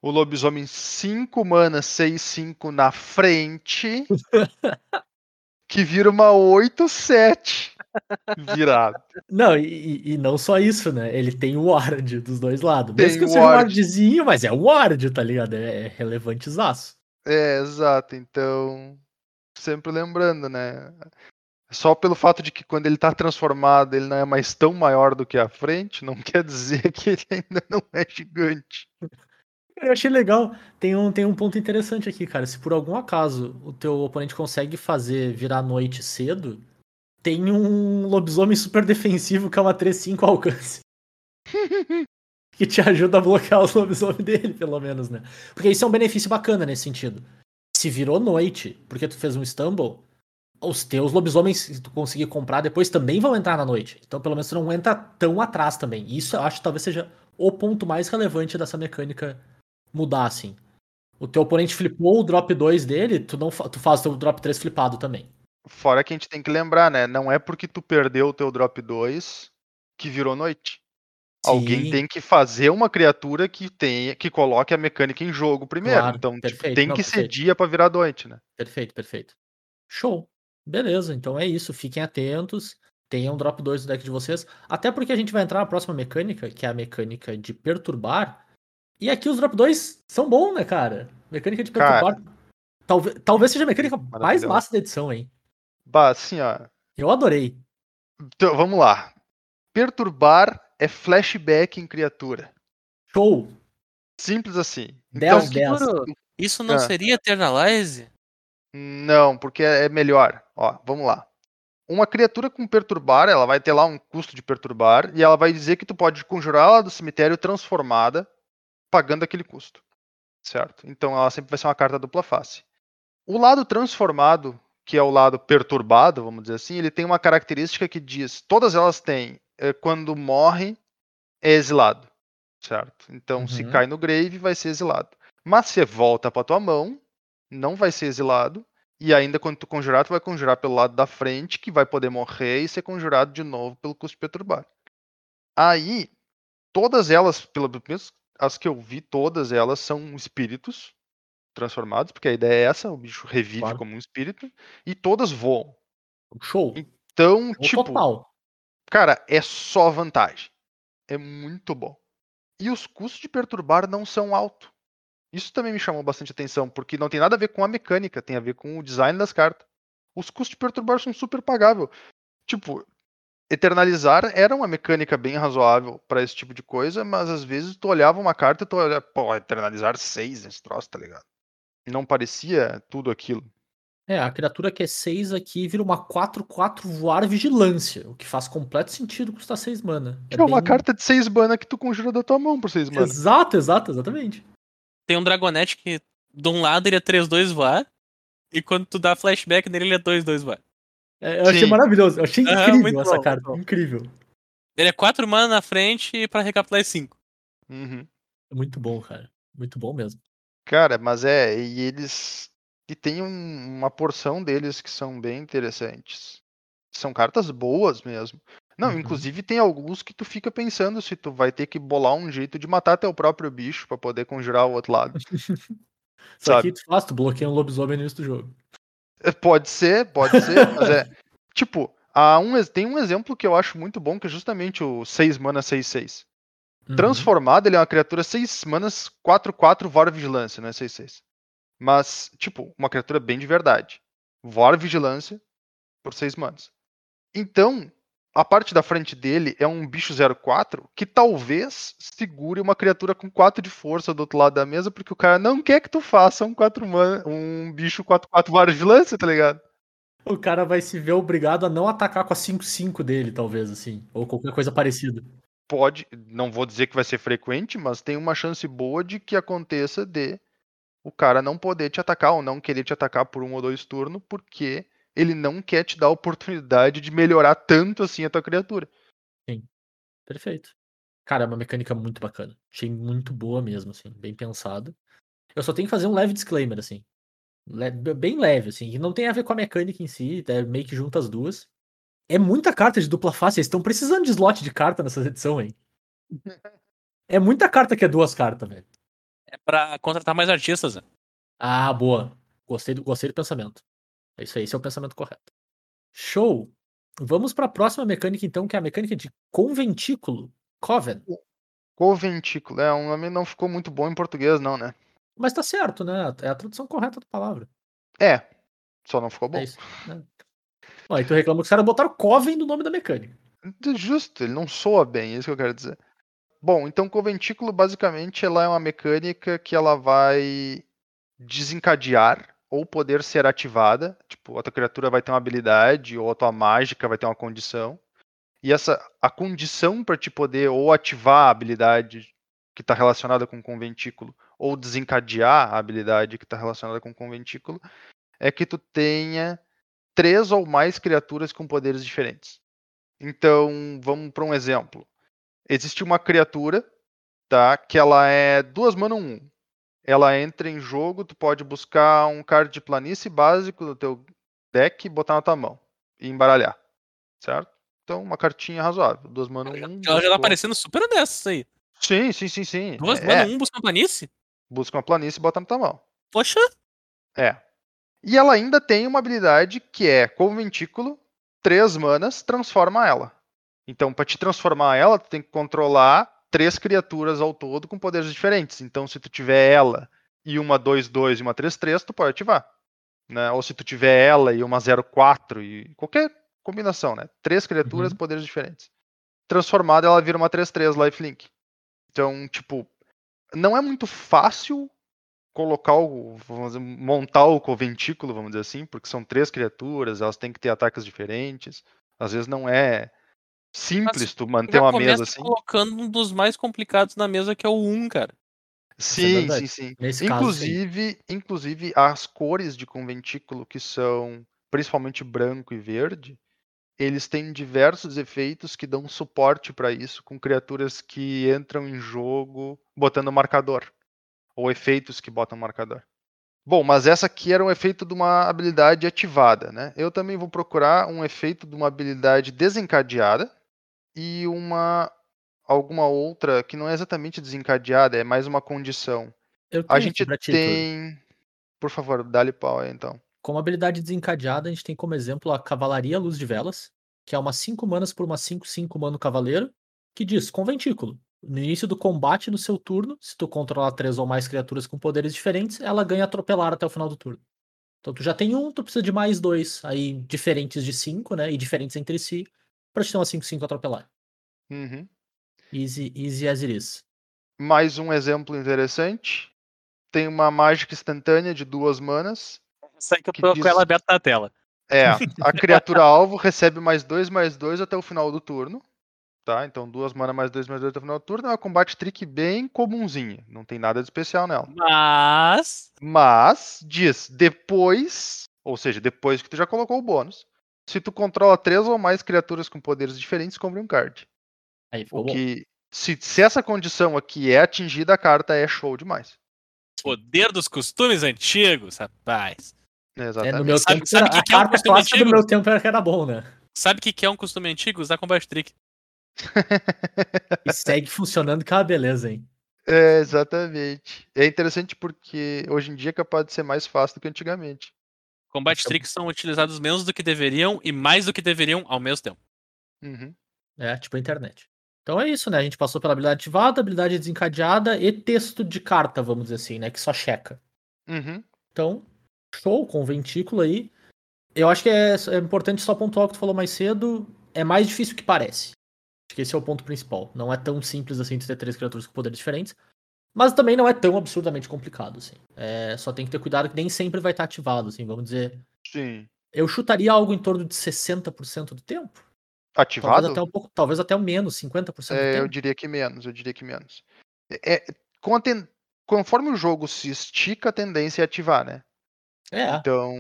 o lobisomem 5 mana 6-5 na frente que vira uma 8-7 virado. Não, e, e- não só isso, né? Ele tem o ward dos dois lados. Tem Mesmo que seja um ward. wardzinho, mas é o ward, tá ligado? É, é relevantezaço. É, exato. Então, sempre lembrando, né? Só pelo fato de que quando ele tá transformado, ele não é mais tão maior do que a frente, não quer dizer que ele ainda não é gigante. Eu achei legal. Tem um, tem um ponto interessante aqui, cara. Se por algum acaso o teu oponente consegue fazer virar noite cedo, tem um lobisomem super defensivo que é uma 3-5 alcance. que te ajuda a bloquear os lobisomens dele, pelo menos, né? Porque isso é um benefício bacana nesse sentido. Se virou noite, porque tu fez um stumble, os teus lobisomens que tu conseguir comprar depois também vão entrar na noite. Então, pelo menos, tu não entra tão atrás também. Isso eu acho que talvez seja o ponto mais relevante dessa mecânica mudar, assim. O teu oponente flipou o drop 2 dele, tu, não tu faz o teu drop 3 flipado também. Fora que a gente tem que lembrar, né? Não é porque tu perdeu o teu drop 2 que virou noite. Alguém Sim. tem que fazer uma criatura que tenha, que coloque a mecânica em jogo primeiro. Claro, então, tipo, tem não, que ser perfeito. dia pra virar noite, né? Perfeito, perfeito. Show. Beleza, então é isso. Fiquem atentos. Tenham drop 2 do deck de vocês. Até porque a gente vai entrar na próxima mecânica, que é a mecânica de perturbar. E aqui os drop 2 são bons, né, cara? Mecânica de Cara, perturbar. Talvez, talvez seja a mecânica mais massa da edição, hein? Bah, assim, ó. Eu adorei. Então, vamos lá. Perturbar é flashback em criatura. Show. Simples assim. 10 Então, 10. Mano, Isso não Ah. seria Eternalize? Não, porque é é melhor. Ó, vamos lá. Uma criatura com perturbar, ela vai ter lá um custo de perturbar e ela vai dizer que tu pode conjurar ela do cemitério transformada, pagando aquele custo. Certo? Então ela sempre vai ser uma carta dupla face. O lado transformado, que é o lado perturbado, vamos dizer assim, ele tem uma característica que diz, todas elas têm, é, quando morre, é exilado. Certo? Então se Uhum. cai no grave, vai ser exilado. Mas se volta pra tua mão, não vai ser exilado. E ainda quando tu conjurar, tu vai conjurar pelo lado da frente, que vai poder morrer e ser conjurado de novo pelo custo perturbar. Aí, todas elas, pelo menos as que eu vi, todas elas são espíritos transformados, porque a ideia é essa, o bicho revive Claro. como um espírito, e todas voam. Show. Então, Show tipo, total. cara, é só vantagem. É muito bom. E os custos de perturbar não são altos. Isso também me chamou bastante atenção, porque não tem nada a ver com a mecânica, tem a ver com o design das cartas. Os custos de perturbar são super pagáveis. Tipo, eternalizar era uma mecânica bem razoável pra esse tipo de coisa, mas às vezes tu olhava uma carta e tu olhava, pô, eternalizar 6 esse troço, tá ligado? Não parecia tudo aquilo. É, a criatura que é 6 aqui vira uma 4-4 voar vigilância, o que faz completo sentido custar 6 mana. É uma bem- carta de 6 mana que tu conjura da tua mão por 6 mana. Exato, exato, exatamente. Tem um Dragonete que, de um lado, ele é 3-2 voar, e quando tu dá flashback nele, ele é 2-2 voar. É, eu achei Sim. maravilhoso, eu achei incrível muito essa bom, carta, bom. incrível. Ele é 4 mana na frente pra recapitular 5. Uhum. Muito bom, cara. Muito bom mesmo. Cara, mas é, e eles. E tem um- uma porção deles que são bem interessantes. São cartas boas mesmo. Não, Uhum. inclusive tem alguns que tu fica pensando se tu vai ter que bolar um jeito de matar teu próprio bicho pra poder conjurar o outro lado. Só sabe? que tu faz, tu bloqueia um lobisomem no início do jogo. É, Pode ser, pode ser, mas é. Tipo, há um, tem um exemplo que eu acho muito bom, que é justamente o 6 mana 6-6. Uhum. Transformado, ele é uma criatura 6 manas 4-4 Vor Vigilância, não é 6-6. Mas, tipo, uma criatura bem de verdade. Vor Vigilância por 6 manas. Então, a parte da frente dele é um bicho 0-4 que talvez segure uma criatura com 4 de força do outro lado da mesa, porque o cara não quer que tu faça um 4 mana, um bicho 4-4 Vor Vigilância, tá ligado? O cara vai se ver obrigado a não atacar com a 5-5 dele, talvez, assim. Ou qualquer coisa parecida. Pode, não vou dizer que vai ser frequente, mas tem uma chance boa de que aconteça de o cara não poder te atacar ou não querer te atacar por um ou dois turnos, porque ele não quer te dar a oportunidade de melhorar tanto assim a tua criatura. Perfeito. Cara, é uma mecânica muito bacana. Achei muito boa mesmo, assim. Bem pensado. Eu só tenho que fazer um leve disclaimer, assim. Le- bem leve, assim. Que não tem a ver com a mecânica em si. É meio que junta as duas. É muita carta de dupla face. Vocês estão precisando de slot de carta nessa edição, hein? É muita carta que é duas cartas, velho. É pra contratar mais artistas. né? Ah, boa. Gostei do, gostei do pensamento. É isso aí, esse é o pensamento correto. Show! Vamos para a próxima mecânica, então, que é a mecânica de conventículo. Coven. Conventículo, é, um nome não ficou muito bom em português não, né? Mas tá certo, né? É a tradução correta da palavra. É, só não ficou bom. É isso. Né? Ó, e tu reclama que os caras botaram Coven no nome da mecânica. Justo, ele não soa bem, é isso que eu quero dizer. Bom, então conventículo basicamente ela é uma mecânica que ela vai desencadear ou poder ser ativada. Tipo, a tua criatura vai ter uma habilidade ou a tua mágica vai ter uma condição. E essa a condição para te poder ou ativar a habilidade que está relacionada com o conventículo ou desencadear a habilidade que está relacionada com o conventículo é que tu tenha três ou mais criaturas com poderes diferentes. Então, vamos para um exemplo. Existe uma criatura, tá? Que ela é duas mana um. Ela entra em jogo, tu pode buscar um card de planície básico do teu deck e botar na tua mão e embaralhar, certo? Então, uma cartinha razoável. Duas mana um. Ela já tá buscou- parecendo super isso aí. Sim, sim, sim, sim. Duas é, mana, um busca uma planície? busca uma planície e bota na tua mão. Poxa, É. E ela ainda tem uma habilidade que é conventículo, três manas, transforma ela. Então, para te transformar ela, tu tem que controlar três criaturas ao todo com poderes diferentes. Então, se tu tiver ela e uma 2-2 e uma 3-3, tu pode ativar. Né? Ou se tu tiver ela e uma 0-4 e qualquer combinação, né? Três criaturas, Uhum. poderes diferentes. Transformada, ela vira uma 3-3 lifelink. Então, tipo, não é muito fácil colocar o, vamos dizer, montar o conventículo, vamos dizer assim, porque são três criaturas, elas têm que ter ataques diferentes. Às vezes não é simples tu manter uma mesa assim. colocando um dos mais complicados na mesa, que é o 1, cara. Sim, verdade. sim, sim. Nesse caso, sim. Inclusive, inclusive as cores de conventículo que são principalmente branco e verde, eles têm diversos efeitos que dão suporte para isso com criaturas que entram em jogo botando marcador ou efeitos que botam marcador. Bom, mas essa aqui era um efeito de uma habilidade ativada, né? Eu também vou procurar um efeito de uma habilidade desencadeada e uma alguma outra que não é exatamente desencadeada, é mais uma condição. Eu A gente tem. Por favor, dá-lhe pau aí então. Como habilidade desencadeada, a gente tem como exemplo a Cavalaria Luz de Velas, que é uma 5 manas por uma 5-5 mano cavaleiro, que diz conventículo. No início do combate, no seu turno, se tu controlar três ou mais criaturas com poderes diferentes, ela ganha atropelar até o final do turno. Então tu já tem um, tu precisa de mais dois, aí diferentes de 5, né? E diferentes entre si, pra te ter uma 5-5 atropelar. Uhum. Easy, easy as it is. Mais um exemplo interessante. Tem uma mágica instantânea de duas manas. Aí que eu Que tô diz- com ela aberta na tela. É, a criatura alvo recebe mais dois, mais dois até o final do turno. Tá? Então duas mana mais dois, mais dois até o final do turno. É uma combate trick bem comumzinha. Não tem nada de especial nela. Mas. Mas diz depois, ou seja, depois que tu já colocou o bônus, se tu controla três ou mais criaturas com poderes diferentes, compre um card. Aí ficou O bom. que, se, se essa condição aqui é atingida, a carta é show demais. Poder dos costumes antigos, rapaz. É, Exatamente. no meu Sabe- tempo, sabe que que é um carta costume clássica do antigo? meu tempo era que era bom, né? Sabe o que, que é um costume antigo? Usar Combat Trick. E segue funcionando que é uma beleza, hein? É, exatamente. É interessante porque hoje em dia é capaz de ser mais fácil do que antigamente. Combat Então- Tricks são utilizados menos do que deveriam e mais do que deveriam ao mesmo tempo. Uhum. É, tipo a internet. Então é isso, né? A gente passou pela habilidade ativada, habilidade desencadeada e texto de carta, vamos dizer assim, né? Que só checa. Uhum. Então, show com o ventículo aí. Eu acho que é, é importante só pontuar o que tu falou mais cedo. É mais difícil que parece. Acho que esse é o ponto principal. Não é tão simples assim de ter três criaturas com poderes diferentes. Mas também não é tão absurdamente complicado, assim. É, só tem que ter cuidado que nem sempre vai estar ativado, assim, vamos dizer. Sim. Eu chutaria algo em torno de 60% do tempo. Ativado? Talvez até um pouco, talvez até o menos, 50% do É, eu tempo. diria que menos, eu diria que menos. É, ten- Conforme o jogo se estica, a tendência é ativar, né? É, Então,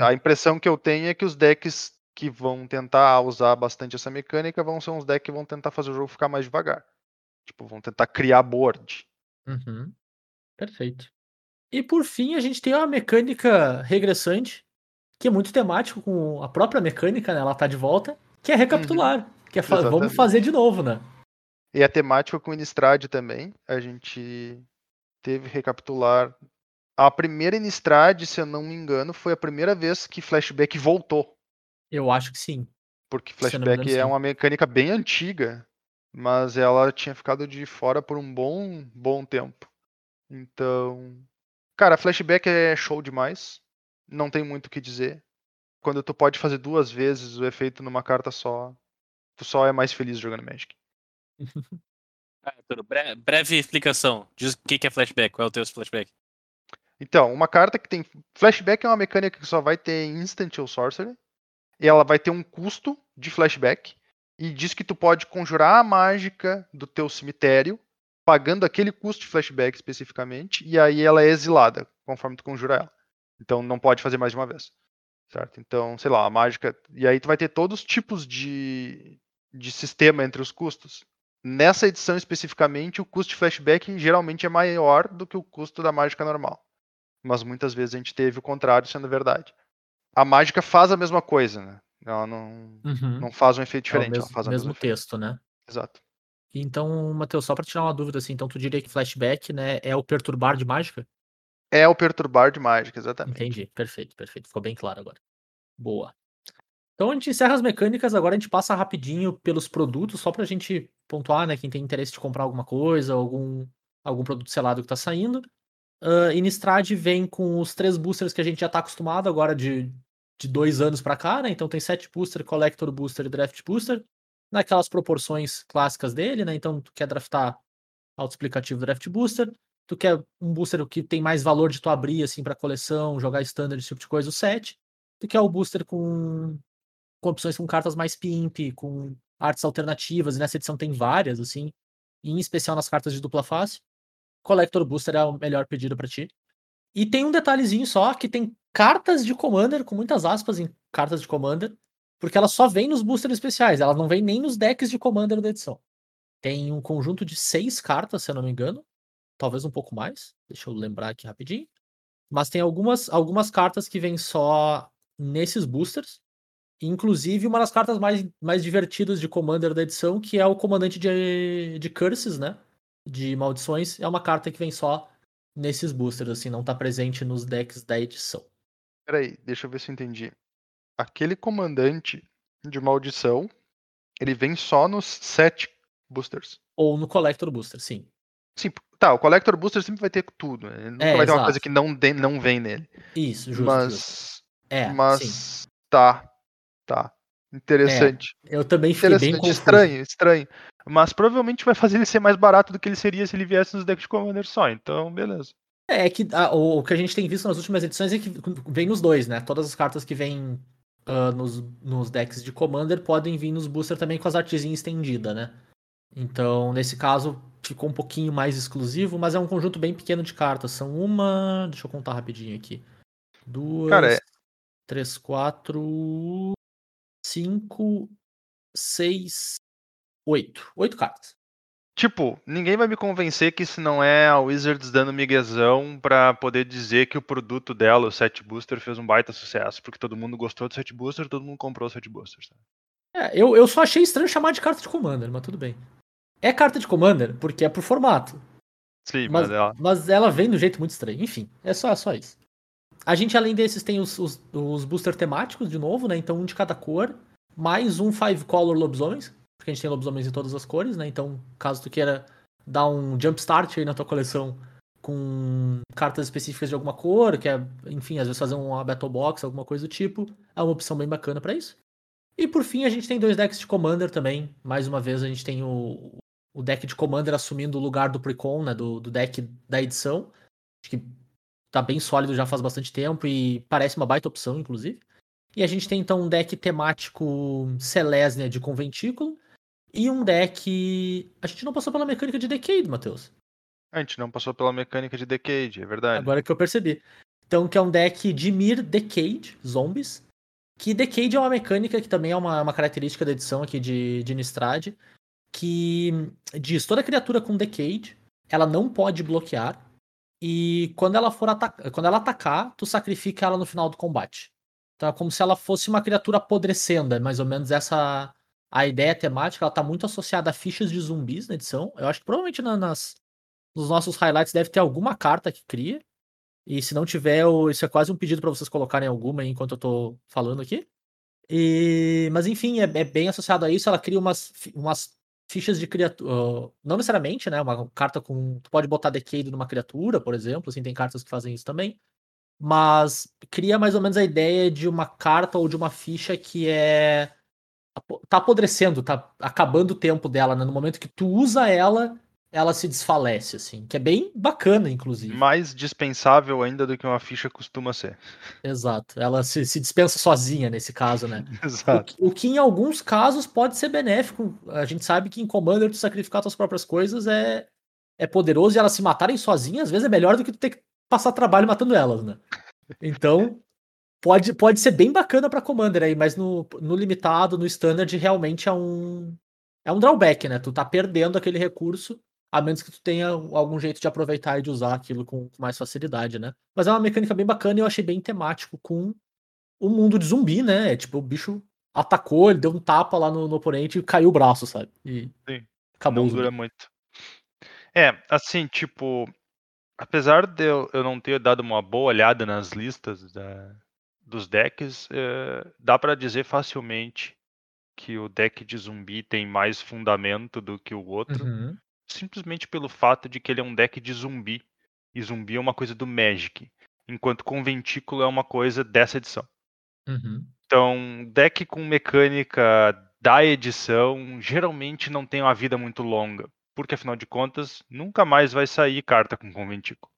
a impressão que eu tenho é que os decks que vão tentar usar bastante essa mecânica vão ser uns decks que vão tentar fazer o jogo ficar mais devagar. Tipo, vão tentar criar board. Uhum. Perfeito. E por fim, a gente tem uma mecânica regressante, que é muito temático com a própria mecânica, né? Ela tá de volta, que é recapitular. Que é fa- vamos Exatamente. fazer de novo, né? E a temática com o Innistrad também. A gente teve recapitular. A primeira Innistrad, se eu não me engano, foi a primeira vez que Flashback voltou. Eu acho que sim. Porque Flashback engano, é uma mecânica bem antiga, mas ela tinha ficado de fora por um bom, bom tempo. Então, cara, Flashback é show demais. Não tem muito o que dizer. Quando tu pode fazer duas vezes o efeito numa carta só, tu só é mais feliz jogando Magic. Ah, Arthur, bre- breve explicação. Diz o que, que é flashback, qual é o teu flashback? Então, uma carta que tem. Flashback é uma mecânica que só vai ter Instant ou Sorcery. Ela vai ter um custo de flashback. E diz que tu pode conjurar a mágica do teu cemitério, pagando aquele custo de flashback especificamente. E aí ela é exilada, conforme tu conjura ela. Então não pode fazer mais de uma vez. Certo? Então, sei lá, a mágica. E aí tu vai ter todos os tipos de, de sistema entre os custos. Nessa edição especificamente, o custo de flashback geralmente é maior do que o custo da mágica normal mas muitas vezes a gente teve o contrário sendo verdade. A mágica faz a mesma coisa, né? Ela não, Uhum. não faz um efeito É o diferente, mesmo, ela faz o mesmo mesmo efeito. texto, né? Exato. Então, Matheus, só pra tirar uma dúvida assim, então tu diria que flashback, né, é o perturbar de mágica? É o perturbar de mágica, exatamente. Entendi, perfeito, perfeito. Ficou bem claro agora. Boa. Então a gente encerra as mecânicas, agora a gente passa rapidinho pelos produtos, só pra gente pontuar, né? Quem tem interesse de comprar alguma coisa, algum, algum produto selado que tá saindo. Uh, vem com os três boosters que a gente já tá acostumado agora de, de dois anos pra cá, né? Então tem set booster, collector booster e draft booster, naquelas proporções clássicas dele, né? Então tu quer draftar autoexplicativo draft booster, tu quer um booster que tem mais valor de tu abrir assim para coleção, jogar standard, esse tipo de coisa, o 7. Tu quer o booster com, com opções com cartas mais pimp, com artes alternativas, e nessa edição tem várias, assim, em especial nas cartas de dupla face. Collector Booster é o melhor pedido para ti. E tem um detalhezinho só, que tem cartas de Commander, com muitas aspas em cartas de Commander, porque elas só vêm nos boosters especiais, elas não vêm nem nos decks de Commander da edição. Tem um conjunto de seis cartas, se eu não me engano, talvez um pouco mais, deixa eu lembrar aqui rapidinho. Mas tem algumas, algumas cartas que vêm só nesses boosters, inclusive uma das cartas mais, mais divertidas de Commander da edição, que é o comandante de, de Curses, né? De maldições, é uma carta que vem só nesses boosters, assim, não tá presente nos decks da edição. Peraí, deixa eu ver se eu entendi. Aquele comandante de maldição, ele vem só nos sete boosters. Ou no Collector Booster, sim. Sim, tá, o Collector Booster sempre vai ter tudo, né? Ele Nunca É, vai ter uma exato. coisa que não, de- não vem nele. Isso, justo, mas, justo. É, sim. mas tá, tá. Interessante. Eu também fiquei bem confuso. estranho, estranho. Mas provavelmente vai fazer ele ser mais barato do que ele seria se ele viesse nos decks de Commander só. Então, beleza. É que ah, o, o que a gente tem visto nas últimas edições é que vem nos dois, né? Todas as cartas que vêm ah, nos, nos decks de Commander podem vir nos booster também com as artezinhas estendidas, né? Então, nesse caso, ficou um pouquinho mais exclusivo, mas é um conjunto bem pequeno de cartas. São uma. Deixa eu contar rapidinho aqui. Duas. Cara, é- Três, quatro. Cinco. Seis. Oito. Oito cartas. Tipo, ninguém vai me convencer que isso não é a Wizards dando miguezão pra poder dizer que o produto dela, o Set Booster, fez um baita sucesso, porque todo mundo gostou do Set Booster, todo mundo comprou o Set Booster. sabe? É, eu, eu só achei estranho chamar de carta de Commander, mas tudo bem. É carta de Commander porque é por formato. Sim, Mas, mas ela. mas ela vem de um jeito muito estranho. Enfim, é só, só isso. A gente, além desses, tem os, os, os booster temáticos de novo, né? Então, um de cada cor. Mais um Five Color Lobisomens. Porque a gente tem lobisomens em todas as cores, né? Então, caso tu queira dar um jumpstart aí na tua coleção com cartas específicas de alguma cor, que é, enfim, às vezes fazer uma Battle Box, alguma coisa do tipo, é uma opção bem bacana pra isso. E por fim, a gente tem dois decks de Commander também. Mais uma vez, a gente tem o, o deck de Commander assumindo o lugar do Precon, né? Do, do deck da edição. Acho que tá bem sólido já faz bastante tempo e parece uma baita opção, inclusive. E a gente tem então um deck temático Selesnia de Conventículo e um deck. A gente não passou pela mecânica de Decade, Matheus. A gente não passou pela mecânica de Decade, é verdade. Agora que eu percebi. Então, que é um deck de Mir Decade, zombies. Que Decade é uma mecânica que também é uma, uma característica da edição aqui de, de Nistrad. Que diz: toda criatura com Decade, ela não pode bloquear. E quando ela for atacar, quando ela atacar, tu sacrifica ela no final do combate. Então é como se ela fosse uma criatura apodrecendo, é mais ou menos essa a ideia temática, ela tá muito associada a fichas de zumbis na edição. Eu acho que provavelmente na- nas nos nossos highlights deve ter alguma carta que cria. E se não tiver, eu- isso é quase um pedido para vocês colocarem alguma enquanto eu tô falando aqui. E, mas enfim, é, é bem associado a isso. Ela cria umas, umas fichas de criatura. Não necessariamente, né? Uma carta com. Tu pode botar decade numa criatura, por exemplo. Assim, tem cartas que fazem isso também. Mas cria mais ou menos a ideia de uma carta ou de uma ficha que é. Tá apodrecendo, tá acabando o tempo dela, né? No momento que tu usa ela, ela se desfalece, assim. Que é bem bacana, inclusive. Mais dispensável ainda do que uma ficha costuma ser. Exato. Ela se, se dispensa sozinha nesse caso, né? O Exato. que, o que em alguns casos pode ser benéfico. A gente sabe que em Commander tu sacrificar tuas próprias coisas é, é poderoso e elas se matarem sozinhas, às vezes é melhor do que tu ter que passar trabalho matando elas, né? Então, pode, pode ser bem bacana pra Commander aí, mas no, no limitado, no standard, realmente é um é um drawback, né? Tu tá perdendo aquele recurso, a menos que tu tenha algum jeito de aproveitar e de usar aquilo com, com mais facilidade, né? Mas é uma mecânica bem bacana e eu achei bem temático com o mundo de zumbi, né? É Tipo, o bicho atacou, ele deu um tapa lá no, no oponente e caiu o braço, sabe? E Sim. acabou não dura muito. É, assim, tipo, apesar de eu, eu não ter dado uma boa olhada nas listas da- dos decks, é, dá pra dizer facilmente que o deck de zumbi tem mais fundamento do que o outro, Uhum. simplesmente pelo fato de que ele é um deck de zumbi. E zumbi é uma coisa do Magic, enquanto Conventículo é uma coisa dessa edição. Uhum. Então, deck com mecânica da edição geralmente não tem uma vida muito longa, porque afinal de contas nunca mais vai sair carta com conventículo.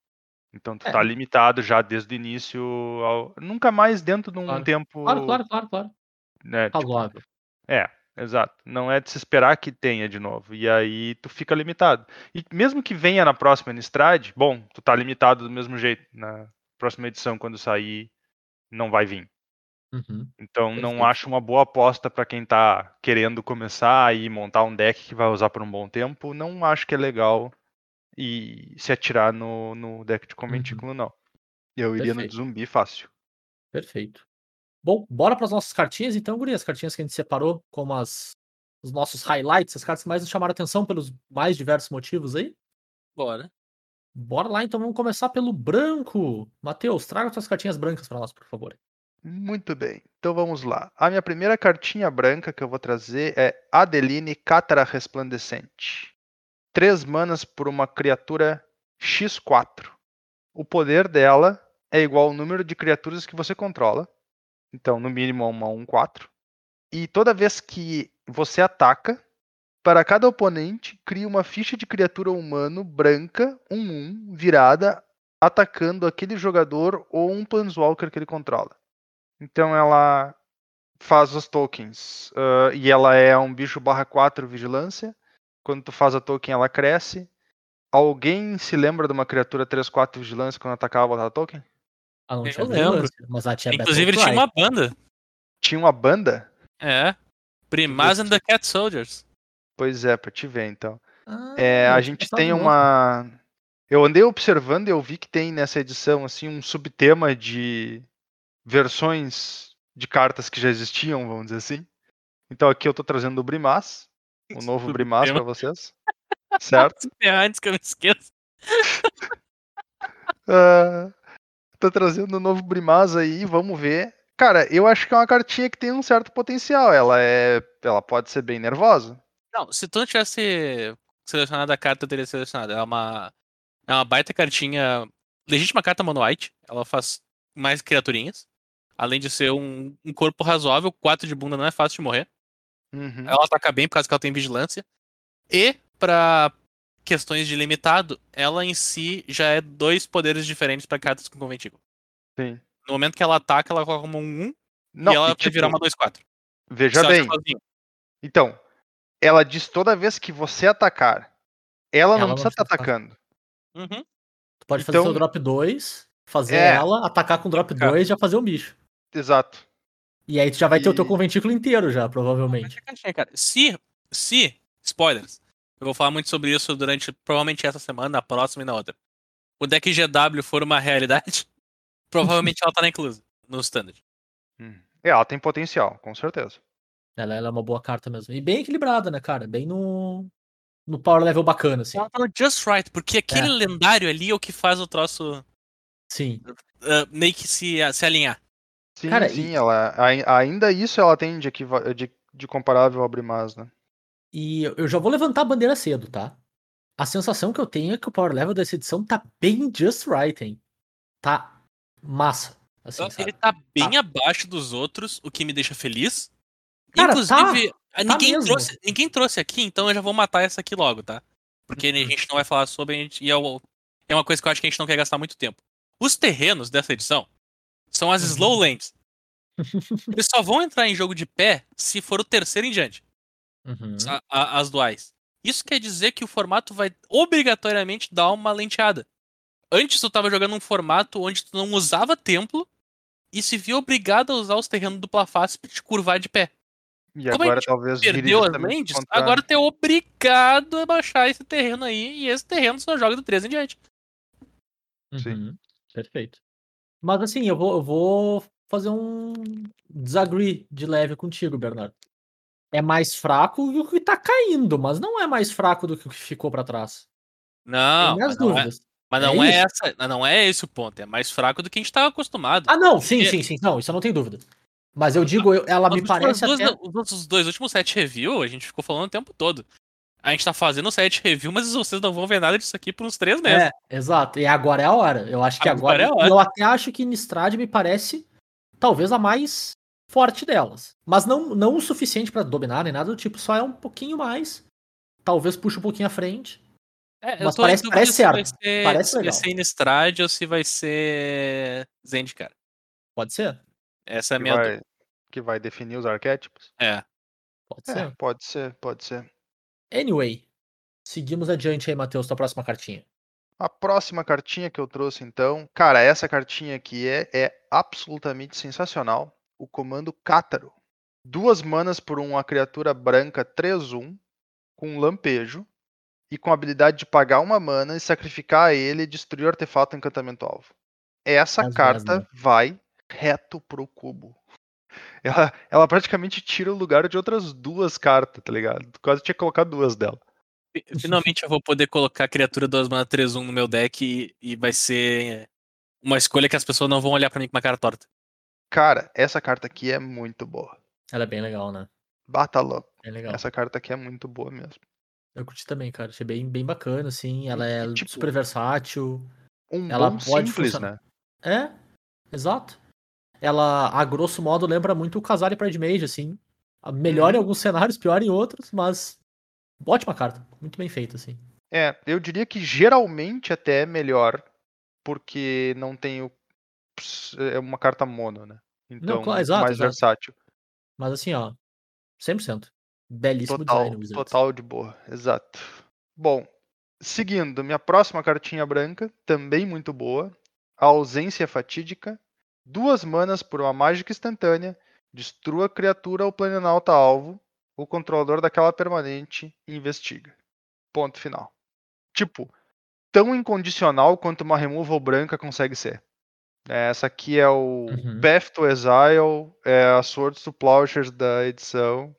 Então tu É. tá limitado já desde o início, ao- nunca mais dentro de um Claro. tempo, Claro, claro, claro, claro. né, tipo, é, exato. Não é de se esperar que tenha de novo. E aí tu fica limitado. E mesmo que venha na próxima Nistrad, bom, tu tá limitado do mesmo jeito. Na próxima edição, quando sair, não vai vir. Uhum. Então não acho uma boa aposta para quem tá querendo começar e montar um deck que vai usar por um bom tempo. Não acho que é legal e se atirar no, no deck de conventículo, não. Eu iria no Perfeito. de zumbi fácil. Perfeito. Bom, bora para as nossas cartinhas então, Guri. As cartinhas que a gente separou como as, os nossos highlights, as cartas que mais nos chamaram atenção pelos mais diversos motivos aí. Bora. Bora lá, então vamos começar pelo branco. Matheus, traga suas cartinhas brancas para nós, por favor. Muito bem, então vamos lá. A minha primeira cartinha branca que eu vou trazer é Adeline Cátara Resplandecente. Três manas por uma criatura X4. O poder dela é igual ao número de criaturas que você controla. Então, no mínimo, uma 1, 4. E toda vez que você ataca, para cada oponente, cria uma ficha de criatura humano branca, 1, 1, virada, atacando aquele jogador ou um Planeswalker que ele controla. Então ela faz os tokens. ah, e ela é um bicho barra 4 vigilância. Quando tu faz a token, ela cresce. Alguém se lembra de uma criatura 3-4 vigilância quando atacava botava token? Ah, não Eu tinha lembro. mas ela tinha Inclusive, ele tinha uma banda. Tinha uma banda? É. Primaz and the Cat Soldiers. Pois é, pra te ver então. Ah, É, a gente tem uma. Eu andei observando e eu vi que tem nessa edição assim um subtema de versões de cartas que já existiam, vamos dizer assim. Então aqui eu tô trazendo o Brimaz, o novo Brimaz Subtema. pra vocês. Certo? Antes que eu me esqueça. Ah, tô trazendo o novo Brimaz aí, vamos ver. Cara, eu acho que é uma cartinha que tem um certo potencial. Ela é, ela pode ser bem nervosa. Não, se tu não tivesse selecionado a carta, eu teria selecionado. É uma, é uma baita cartinha. Legítima carta mono white. Ela faz mais criaturinhas. Além de ser um, um corpo razoável, 4 de bunda não é fácil de morrer. Uhum. Ela ataca bem por causa que ela tem vigilância. E, pra questões de limitado, ela em si já é dois poderes diferentes pra cartas com conventículo. Sim. No momento que ela ataca, ela coloca como um 1 Não, e ela e, vai tipo, virar uma 2-4. veja bem. Então, ela diz toda vez que você atacar, ela, Ela não não precisa estar atacar. atacando. Uhum. Tu pode fazer Então- seu drop 2, fazer É. ela, atacar com drop Atacar. 2 e já fazer o bicho. Exato. E aí tu já vai ter o teu E- conventículo inteiro já, provavelmente. é cara. Se, se, spoilers, eu vou falar muito sobre isso durante, provavelmente essa semana, na próxima e na outra. O deck GW for uma realidade, provavelmente ela tá na inclusa, no standard. Hum. É, ela tem potencial, com certeza. Ela, ela é uma boa carta mesmo. E bem equilibrada, né, cara? Bem no, no power level bacana, assim. Ela tá no just right, porque aquele É. lendário ali é o que faz o troço Sim. uh, meio que se, se alinhar. Sim, Cara, sim, e- ela, ai- ainda isso ela tem de, de, de comparável ao Brimaz, né? E eu já vou levantar a bandeira cedo, tá? A sensação que eu tenho é que o power level dessa edição tá bem just right, hein? Tá massa. Assim, sabe? Ele tá bem abaixo dos outros, o que me deixa feliz. Cara, Inclusive, ninguém, mesmo. trouxe, ninguém trouxe aqui, então eu já vou matar essa aqui logo, tá? Porque Uhum. a gente não vai falar sobre, a gente- e é, é uma coisa que eu acho que a gente não quer gastar muito tempo. Os terrenos dessa edição são as Uhum. slow lanes. Eles só vão entrar em jogo de pé se for o terceiro em diante, Uhum. a- a- as duais. Isso quer dizer que o formato vai obrigatoriamente dar uma lenteada. Antes tu tava jogando um formato onde tu não usava templo e se via obrigado a usar os terrenos dupla face pra te curvar de pé. E Como agora talvez Perdeu as contrário. agora tu é obrigado a baixar esse terreno aí e esse terreno só joga do 3 em diante. Sim. Uhum. Perfeito. Mas assim, eu vou, eu vou fazer um disagree de leve contigo, Bernardo. É mais fraco do que tá caindo, mas não é mais fraco do que o que ficou pra trás. Não, mas não, é, mas É não é, isso? essa, não é esse o ponto. É mais fraco do que a gente tava acostumado. Ah, não, sim, Porque- sim, sim. Não, isso eu não tenho dúvida. Mas eu digo, eu- ela As me parece duas- até. Os nossos dois últimos set review, a gente ficou falando o tempo todo. A gente tá fazendo o set review, mas vocês não vão ver nada disso aqui por uns três meses. É, exato. E agora é a hora. Eu acho que Agora agora. é a hora. Eu até acho que Nistrad me parece talvez a mais forte delas. Mas não, não o suficiente pra dominar nem nada do tipo, só é um pouquinho mais. Talvez puxe um pouquinho à frente. É, eu Mas parece- dúvida parece se vai certo. ser, Parece se vai ser Innistrad ou se vai ser Zendikar. Pode ser? Essa é a que, minha vai, dúvida. que vai definir os arquétipos. É. Pode É, ser. pode ser, pode ser. Anyway, seguimos adiante aí, Matheus, tua próxima cartinha. A próxima cartinha que eu trouxe, então, cara, essa cartinha aqui é, é absolutamente sensacional. O comando Cátaro. Duas manas por uma criatura branca 3-1, com lampejo, e com a habilidade de pagar uma mana e sacrificar ele e destruir o artefato encantamento alvo. Essa Às carta vezes, vai reto pro cubo. Ela, ela praticamente tira o lugar de outras duas cartas, tá ligado? Tu quase tinha que colocar duas dela. Fi- Finalmente eu vou poder colocar a criatura 2 mana 3-1 no meu deck e, e vai ser uma escolha que as pessoas não vão olhar pra mim com uma cara torta. Cara, essa carta aqui é muito boa. Ela é bem legal, né? Bata louco. Bem legal. Essa carta aqui é muito boa mesmo. Eu curti também, cara. Achei bem, bem bacana, assim. Ela é tipo, super versátil. Um Ela bom pode simples, funcionar. né? É, exato. Ela, a grosso modo, lembra muito o Casale Pride Mage, assim. Melhor em Uhum. alguns cenários, pior em outros, mas ótima carta. Muito bem feita, assim. É, eu diria que geralmente até é melhor, porque não tem o. É uma carta mono, né? Então, claro, exato, mais exato. versátil. Mas assim, ó, 100%. Belíssimo Total, design, total de boa, exato. Bom, seguindo, minha próxima cartinha branca, também muito boa. A ausência fatídica. Duas manas por uma mágica instantânea. Destrua a criatura ou planalta alvo. O controlador daquela permanente investiga. Ponto final. Tipo, tão incondicional quanto uma removal branca consegue ser. É, Essa aqui é o Uhum. Path to Exile, é a Swords to Plowshares da edição.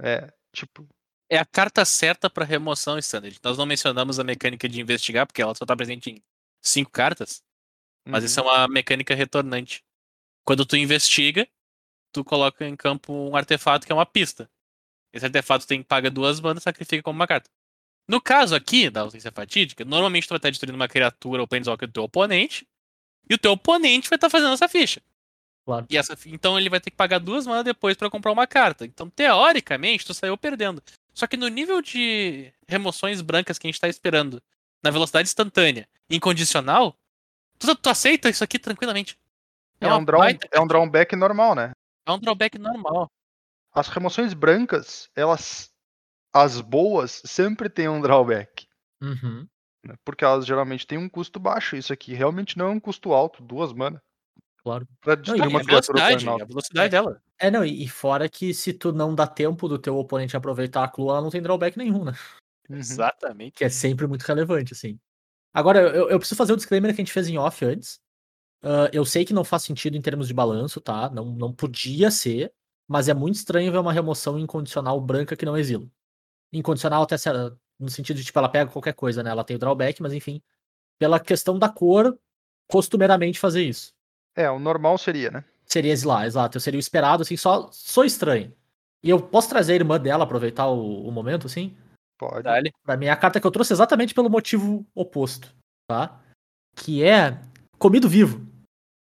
É, tipo, É a carta certa pra remoção standard. Nós não mencionamos a mecânica de investigar, porque ela só tá presente em cinco cartas. Mas uhum. isso é uma mecânica retornante. Quando tu investiga, tu coloca em campo um artefato que é uma pista. Esse artefato tem paga duas manas e sacrifica como uma carta. No caso aqui, da ausência fatídica, normalmente tu vai estar destruindo uma criatura ou planeswalker do teu oponente, e o teu oponente vai estar fazendo essa ficha. Claro. E essa, então ele vai ter que pagar duas manas depois pra comprar uma carta. Então, teoricamente, tu saiu perdendo. Só que no nível de remoções brancas que a gente tá esperando, na velocidade instantânea, incondicional, tu, tu aceita isso aqui tranquilamente. É, uma um, draw, baita é um drawback normal, né? É um drawback normal. As remoções brancas, elas. As boas sempre têm um drawback. Uhum. né? Porque elas geralmente têm um custo baixo. Isso aqui realmente não é um custo alto, duas mana. Claro. Pra Não, destruir E uma criatura velocidade, a velocidade dela. É, não, e, fora que se tu não dá tempo do teu oponente aproveitar a clue, ela não tem drawback nenhum, né? Uhum. Exatamente. Que é sempre muito relevante, assim. Agora, eu, eu preciso fazer o disclaimer que a gente fez em off antes. Ah, eu sei que não faz sentido em termos de balanço, tá? Não, não podia ser, mas é muito estranho ver uma remoção incondicional branca que não exila. Incondicional até no sentido de, tipo, ela pega qualquer coisa, né? Ela tem o drawback, mas enfim, pela questão da cor, costumeiramente fazer isso. É, o normal seria, né? Seria exilar, exato. Eu seria o esperado, assim, só, só estranho. E eu posso trazer a irmã dela, aproveitar o, o momento, assim? Pode. Dale. Pra mim é a carta que eu trouxe exatamente pelo motivo oposto, tá? Que é comido vivo.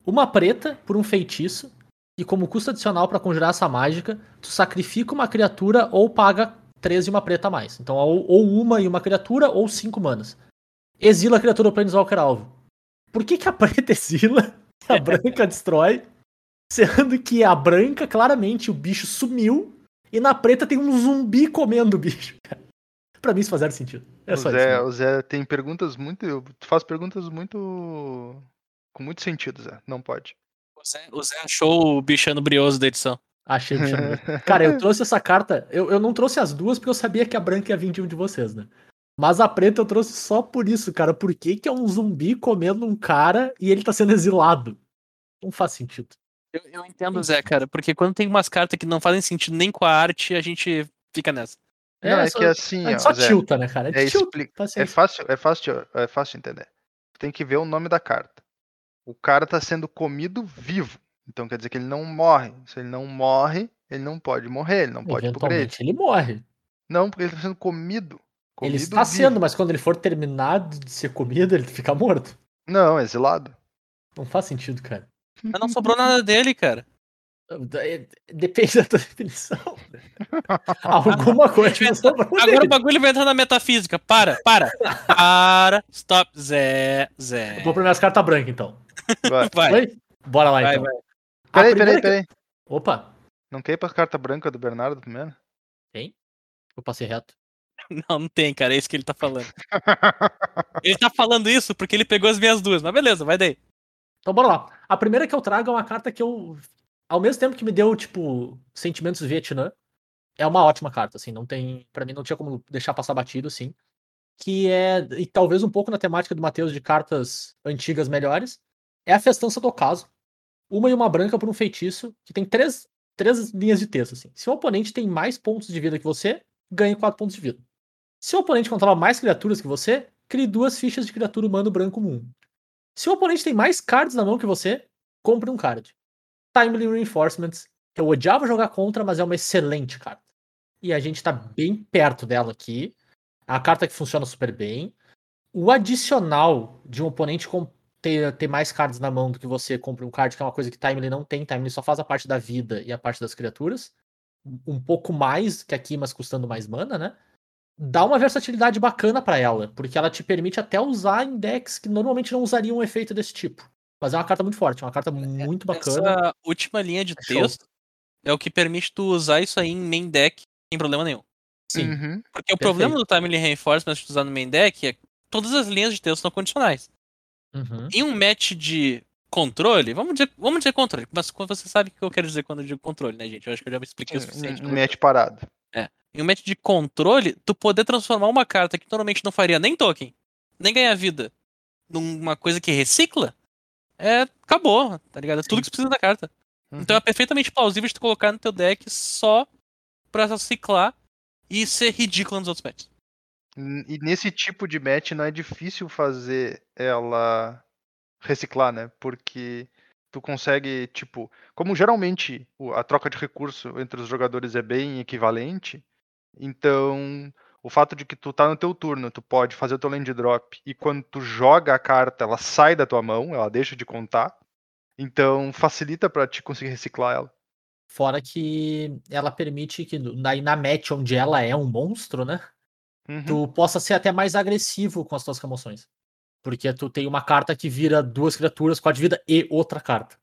Uma preta por um feitiço e como custo adicional pra conjurar essa mágica, tu sacrifica uma criatura ou paga 13 e uma preta a mais. Então ou, ou uma e uma criatura ou cinco manas. Exila a criatura Planeswalker alvo. Por que que a preta exila e a branca destrói? Sendo que a branca, claramente, o bicho sumiu e na preta tem um zumbi comendo o bicho. Pra mim isso faz zero sentido. É o, só Zé, isso. né? o Zé tem perguntas muito. Tu faz perguntas muito. com muito sentido, Zé. Não pode. O Zé, o Zé achou o bichano brioso da edição. Achei o bicho no meio. Cara, eu trouxe essa carta. Eu, eu não trouxe as duas porque eu sabia que a branca ia vir de um de vocês, né? Mas a preta eu trouxe só por isso, cara. Por que, que é um zumbi comendo um cara e ele tá sendo exilado? Não faz sentido. Eu, eu entendo, Zé, cara, porque quando tem umas cartas que não fazem sentido nem com a arte, a gente fica nessa. Não, é só, que assim, gente ó, só Zé, tilta, né, cara? é, tilta, expli- é paciência. fácil, é fácil, é fácil de entender. Tem que ver o nome da carta. O cara tá sendo comido vivo. Então quer dizer que ele não morre. Se ele não morre, ele não pode morrer, ele não pode ir pro grave. Eventualmente ele morre. Não, porque ele tá sendo comido. Ele comido está vivo. sendo, mas quando ele for terminado de ser comido, ele fica morto. Não, exilado. Não faz sentido, cara. Mas não sobrou nada dele, cara. Depende da tua definição. Alguma coisa Agora o bagulho vai entrar na metafísica. Para, para. Para. Stop. Zé, Zé. Vou primeiro as cartas brancas, então. Vai. Vai? Bora lá, vai, então. vai. Peraí, primeira peraí, que- peraí. Opa, Não ir pra carta branca do Bernardo primeiro? eu passei reto. Não, não tem, cara. É isso que ele tá falando. Ele tá falando isso porque ele pegou as minhas duas. Mas beleza, vai daí. Então bora lá. A primeira que eu trago é uma carta que eu. Ao mesmo tempo que me deu, tipo, sentimentos Vietnã, é uma ótima carta, assim. Não tem. Pra mim não tinha como deixar passar batido, assim. Que é. E talvez um pouco na temática do Matheus de cartas antigas melhores. É a Festança do Ocaso. Uma e uma branca por um feitiço, que tem três, três linhas de texto, assim. Se o oponente tem mais pontos de vida que você, ganhe quatro pontos de vida. Se o oponente controla mais criaturas que você, crie duas fichas de criatura humano branco comum. Se o oponente tem mais cards na mão que você, compre um card. Timely Reinforcements. Eu odiava jogar contra, mas é uma excelente carta. E a gente tá bem perto dela aqui. É uma carta que funciona super bem. O adicional de um oponente ter, ter mais cards na mão do que você compre um card, que é uma coisa que Timely não tem. Timely só faz a parte da vida e a parte das criaturas. Um pouco mais que aqui, mas custando mais mana, né? Dá uma versatilidade bacana pra ela, porque ela te permite até usar em decks que normalmente não usariam um efeito desse tipo. Mas é uma carta muito forte, é uma carta muito bacana. Essa última linha de Show. texto é o que permite tu usar isso aí em main deck sem problema nenhum. Sim. Uhum. Porque o problema do Timely Reinforcement de usar no main deck é que todas as linhas de texto são condicionais. Uhum. Em um match de controle, vamos dizer, vamos dizer controle, mas você sabe o que eu quero dizer quando eu digo controle, né, gente? Eu acho que eu já me expliquei o suficiente. Um, um match parado. em um match de controle, tu poder transformar uma carta que normalmente não faria nem token, nem ganhar vida, numa coisa que recicla, é. acabou, tá ligado? É tudo que você precisa da carta. Então é perfeitamente plausível de tu colocar no teu deck só pra reciclar e ser ridículo nos outros matches. E nesse tipo de match não é difícil fazer ela reciclar, né? Porque tu consegue, tipo, como geralmente a troca de recurso entre os jogadores é bem equivalente, então o fato de que tu tá no teu turno, tu pode fazer o teu land drop e quando tu joga a carta, ela sai da tua mão, ela deixa de contar. Então facilita pra te conseguir reciclar ela. Fora que ela permite que daí na match onde ela é um monstro, né? Uhum. Tu possa ser até mais agressivo com as tuas remoções. Porque tu tem uma carta que vira duas criaturas, quatro de vida e outra carta.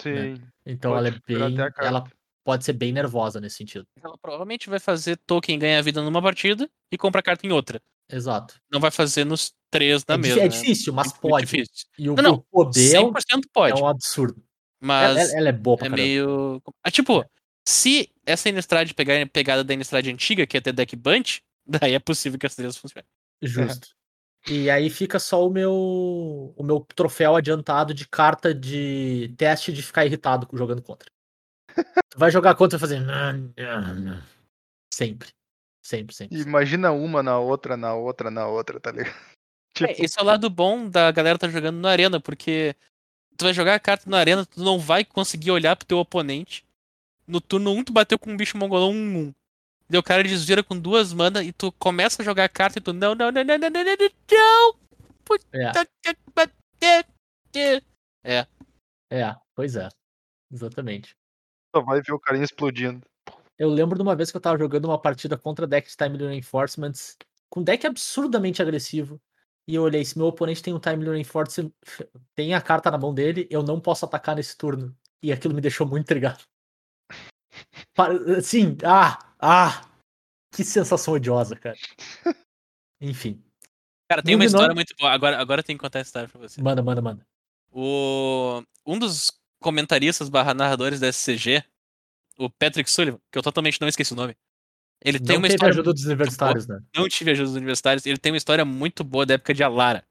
Sim. Então Pode ela é bem. Ela. Pode ser bem nervosa nesse sentido. Ela provavelmente vai fazer token ganhar vida numa partida e comprar carta em outra. Exato. Não vai fazer nos três na É, mesma. é né? difícil, mas Muito pode. difícil. E o, Não, não, poder é um- 100% é pode, um absurdo. mas Ela, ela é boa pra é caramba. meio... Ah, tipo, se essa Innistrad pegar a pegada da Innistrad antiga, que é ter deck bunch, daí é possível que as três funcionem. Justo. E aí fica só o meu o meu troféu adiantado de carta de teste de ficar irritado jogando contra. Tu vai jogar contra e fazer. Sempre. Sempre, sempre. Imagina uma na outra, na outra, na outra, tá ligado? É, tipo... É, esse é o lado bom da galera tá jogando na arena, porque tu vai jogar a carta na arena, tu não vai conseguir olhar pro teu oponente. No turno 1, tu bateu com um bicho mongolão 1-1. Daí o cara desvira com duas mana e tu começa a jogar a carta e tu. Não, não, não, não, não, não, não, não! Puta. É. é. é, pois é. Exatamente só vai ver o carinha explodindo. Eu lembro de uma vez que eu tava jogando uma partida contra deck de Time Reinforcements, com deck absurdamente agressivo. E eu olhei, se meu oponente tem um Time Reinforcement, tem a carta na mão dele, eu não posso atacar nesse turno. E aquilo me deixou muito intrigado. Sim, ah, ah, que sensação odiosa, cara. Enfim, Cara, tem uma história muito boa. Agora, agora tem que contar a história pra você. manda, manda, manda. O... Um dos comentaristas barra narradores da SCG, o Patrick Sullivan, que eu totalmente não esqueci o nome. Ele tem não uma teve história ajuda dos universitários, né? não tive ajuda dos universitários. Ele tem uma história muito boa da época de Alara.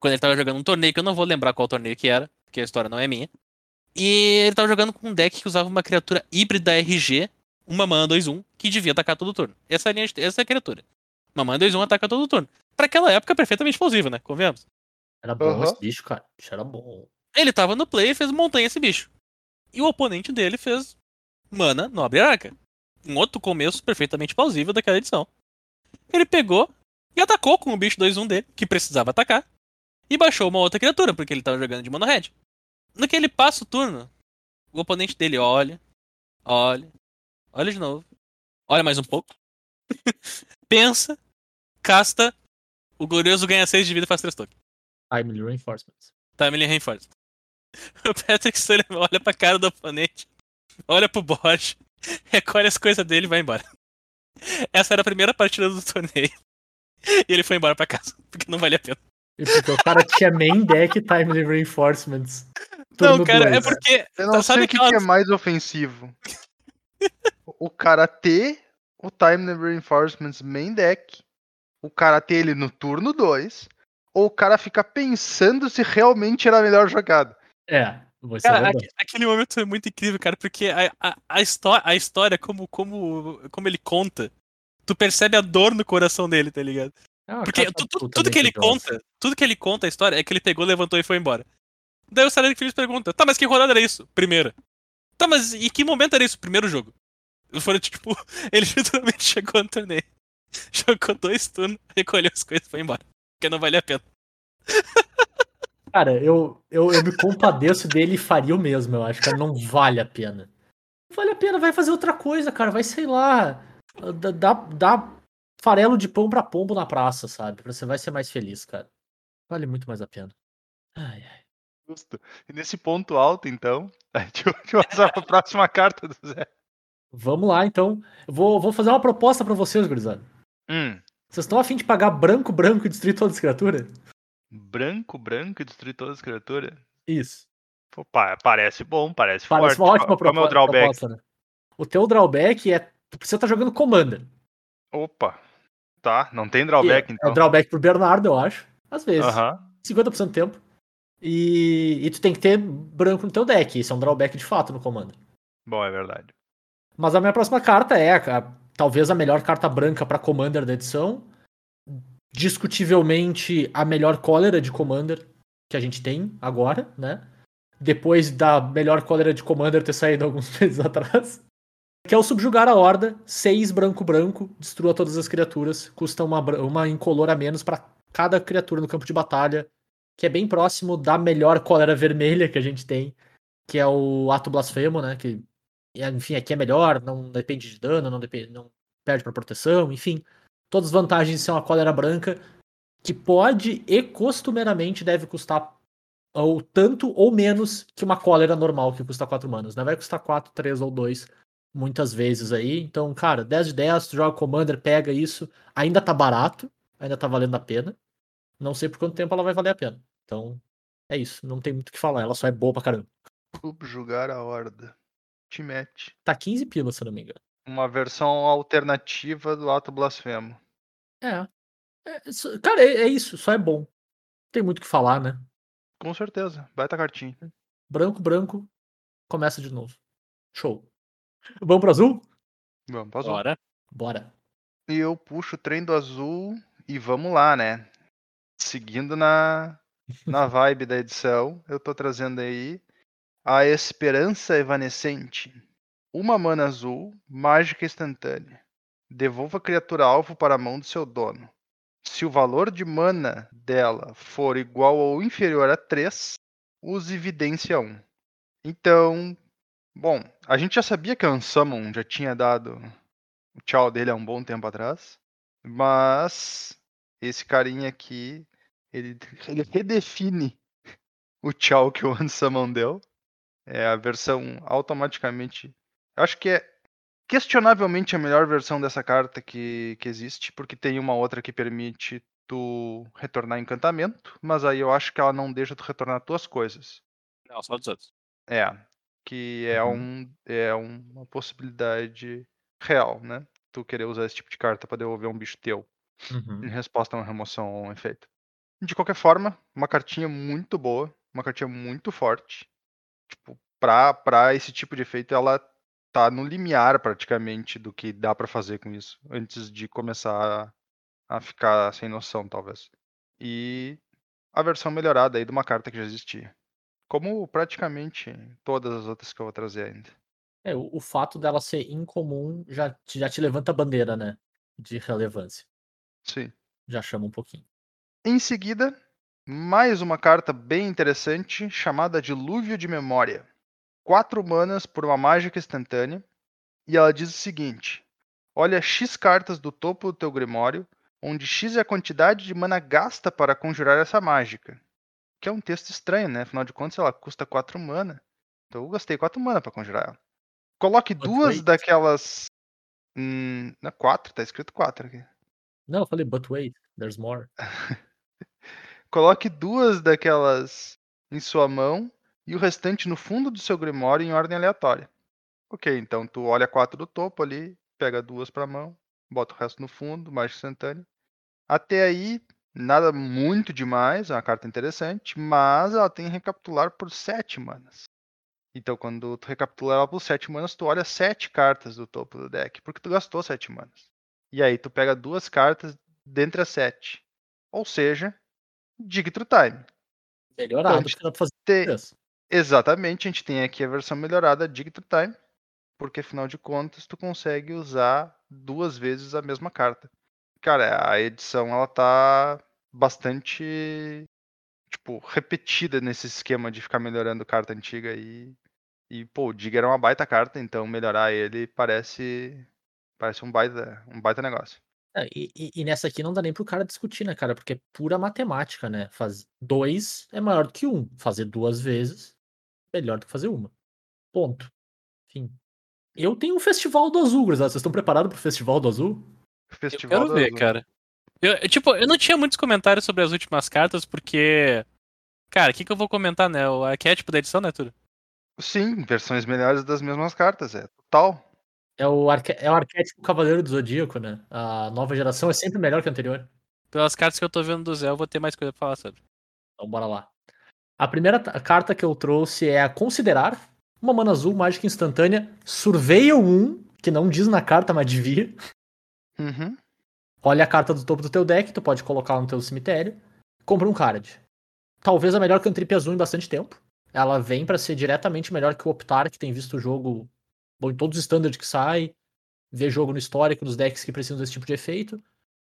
Quando ele tava jogando um torneio, que eu não vou lembrar qual torneio que era, porque a história não é minha. E ele tava jogando com um deck que usava uma criatura híbrida RG, uma mana 2-1, que devia atacar todo turno. Essa é a, linha de- essa é a criatura. Uma mana 2-1 ataca todo turno. Pra aquela época, perfeitamente plausível, né? Convenhamos. Era bom Aham. esse bicho, cara. Bicho era bom. Ele tava no play e fez montanha esse bicho. E o oponente dele fez mana nobre arca. Um outro começo perfeitamente plausível daquela edição. Ele pegou e atacou com o bicho 2-1 dele, que precisava atacar. E baixou uma outra criatura, porque ele tava jogando de mono red. No que ele passa o turno, o oponente dele olha, olha, olha de novo, olha mais um pouco, pensa, casta, o glorioso ganha 6 de vida e faz 3 tokens. Time Reinforcements. Family Reinforcement. O Patrick Sullivan olha pra cara do oponente, olha pro board, recolhe as coisas dele e vai embora. Essa era a primeira partida do torneio. E ele foi embora pra casa, porque não valia a pena. E porque o cara tinha main deck Time Reinforcements. Não, cara, é dois. porque. Eu não Tá, sabe sei o que, que é mais ofensivo. o cara ter o Time Reinforcements main deck, o cara ter ele no turno 2, ou o cara ficar pensando se realmente era a melhor jogada. É, vou ser Cara, verdade. aque- aquele momento é muito incrível, cara, porque a, a, a, histó- a história, como, como, como ele conta, tu percebe a dor no coração dele, tá ligado? É Porque tu- tu- tudo que ele conta, tudo que ele conta a história é que ele pegou, levantou e foi embora. Daí o Cedric Phillips pergunta, tá, mas que rodada era isso? Primeira. Tá, mas e que momento era isso? Primeiro jogo. Foram, tipo, ele literalmente chegou no torneio, jogou dois turnos, recolheu as coisas e foi embora. Porque não valia a pena. Cara, eu, eu, eu me compadeço dele e faria o mesmo, eu acho, cara. Não vale a pena. Não vale a pena, vai fazer outra coisa, cara. Vai, sei lá, dá, dá, farelo de pão pra pombo na praça, sabe? Você vai ser mais feliz, cara. Vale muito mais a pena. Ai, ai. Justo. E nesse ponto alto, então, a gente vai passar pra próxima carta do Zé. Vamos lá, então. Vou, vou fazer uma proposta pra vocês, gurizada. Hum, Vocês estão afim de pagar branco, branco e destruir todas as criaturas? Branco, branco e destruir todas as criaturas. Isso. Pô, pa- parece bom, parece, Parece forte. uma ótima Qual- qual é o drawback? proposta, né? O teu drawback é. Tu precisa estar jogando Commander. Opa. Tá, não tem drawback E É então. o drawback pro Bernardo, eu acho. Às vezes. Aham. 50% do tempo. E, e tu tem que ter branco no teu deck. Isso é um drawback de fato no Commander. Bom, é verdade. Mas a minha próxima carta é a- talvez a melhor carta branca pra Commander da edição. Discutivelmente a melhor cólera de Commander que a gente tem agora, né? Depois da melhor cólera de Commander ter saído alguns meses atrás. Que é o Subjugar a Horda, 6 branco-branco, destrua todas as criaturas, custa uma, uma incolor a menos pra cada criatura no campo de batalha, que é bem próximo da melhor cólera vermelha que a gente tem, que é o Ato Blasfemo, né? Que enfim, aqui é melhor, não depende de dano, não, depende, não perde pra proteção, enfim. Todas as vantagens de ser uma cólera branca, que pode e costumeiramente deve custar ou tanto ou menos que uma cólera normal, que custa 4 manas. Né? Vai custar 4, 3 ou 2 muitas vezes aí. Então, cara, 10 de 10, tu joga Commander, pega isso. Ainda tá barato, ainda tá valendo a pena. Não sei por quanto tempo ela vai valer a pena. Então, é isso. Não tem muito o que falar. Ela só é boa pra caramba. Subjugar a horda. Te mete. Tá 15 pilas, se não me engano. Uma versão alternativa do ato blasfemo. É. É, isso- cara, é, é isso. Só é bom. Não tem muito o que falar, né? Com certeza. Baita cartinha. Branco, branco. Começa de novo. Show. Vamos pro azul? Vamos, passou. Bora. Bora. E eu puxo o trem do azul e vamos lá, né? Seguindo na, na vibe da edição, eu tô trazendo aí a Esperança Evanescente. Uma mana azul, mágica instantânea. Devolva a criatura alvo para a mão do seu dono. Se o valor de mana dela for igual ou inferior a 3, use Evidência 1. Então, bom, a gente já sabia que a Unsummon já tinha dado o tchau dele há um bom tempo atrás. Mas esse carinha aqui, ele, ele redefine o tchau que o Unsummon deu. É a versão automaticamente. Acho que é questionavelmente a melhor versão dessa carta que, que existe, porque tem uma outra que permite tu retornar encantamento, mas aí eu acho que ela não deixa tu retornar tuas coisas. Não, só dos outros. É, que é, Uhum. um, é uma possibilidade real, né? Tu querer usar esse tipo de carta pra devolver um bicho teu em resposta a uma remoção ou um efeito. De qualquer forma, uma cartinha muito boa, uma cartinha muito forte. Tipo, pra, pra esse tipo de efeito, ela tá no limiar praticamente do que dá pra fazer com isso, antes de começar a, a ficar sem noção, talvez. E a versão melhorada aí de uma carta que já existia. Como praticamente todas as outras que eu vou trazer ainda. É, o, o fato dela ser incomum já, te- já te levanta a bandeira, né? De relevância. Sim. Já chama um pouquinho. Em seguida, mais uma carta bem interessante chamada Dilúvio de Memória. Quatro manas por uma mágica instantânea. E ela diz o seguinte: olha X cartas do topo do teu Grimório, onde X é a quantidade de mana gasta para conjurar essa mágica. Que é um texto estranho, né? Afinal de contas, ela custa 4 mana. Então eu gastei 4 mana para conjurar ela. Coloque duas wait. daquelas. Hum, não, 4, tá escrito 4 aqui. Não, eu falei, but wait, there's more. Coloque duas daquelas em sua mão e o restante no fundo do seu grimório em ordem aleatória. Ok, então tu olha quatro do topo ali, pega duas pra mão, bota o resto no fundo, mágica instantânea. Até aí, nada muito demais, é uma carta interessante, mas ela tem recapitular por sete manas. Então quando tu recapitula ela por sete manas, tu olha sete cartas do topo do deck, porque tu gastou sete manas. E aí tu pega duas cartas dentre as sete. Ou seja, Dig Through Time. Melhorado, Então, porque Exatamente, a gente tem aqui a versão melhorada Through Time, porque afinal de contas tu consegue usar duas vezes a mesma carta. Cara, a edição ela tá bastante tipo repetida nesse esquema de ficar melhorando carta antiga aí. E pô, o Dig era uma baita carta, então melhorar ele parece parece um baita, um baita negócio. É, e, e- e nessa aqui não dá nem pro cara discutir, né, cara? Porque é pura matemática, né? Faz dois é maior que um. Fazer duas vezes melhor do que fazer uma. Ponto. Enfim. Eu tenho um festival do azul, gurizada. Vocês estão preparados pro festival do azul? Eu Festival quero do ver, Azul. cara. Eu, eu, tipo, eu não tinha muitos comentários sobre as últimas cartas, porque. Cara, o que, que eu vou comentar, né? O arquétipo da edição, né, tudo? Sim, versões melhores das mesmas cartas, é total. É o, arque... é o arquétipo Cavaleiro do Zodíaco, né? A nova geração é sempre melhor que a anterior. Pelas cartas que eu tô vendo do Zé, eu vou ter mais coisa pra falar sobre. Então bora lá. A primeira ta- carta que eu trouxe é a Considerar. Uma mana azul, mágica instantânea. Surveil 1, que não diz na carta, mas devia. Uhum. Olha a carta do topo do teu deck, tu pode colocar no teu cemitério. Compra um card. Talvez a melhor cantrip azul em bastante tempo. Ela vem pra ser diretamente melhor que o Optar, que tem visto o jogo bom, em todos os standards que sai. Vê jogo no histórico dos decks que precisam desse tipo de efeito.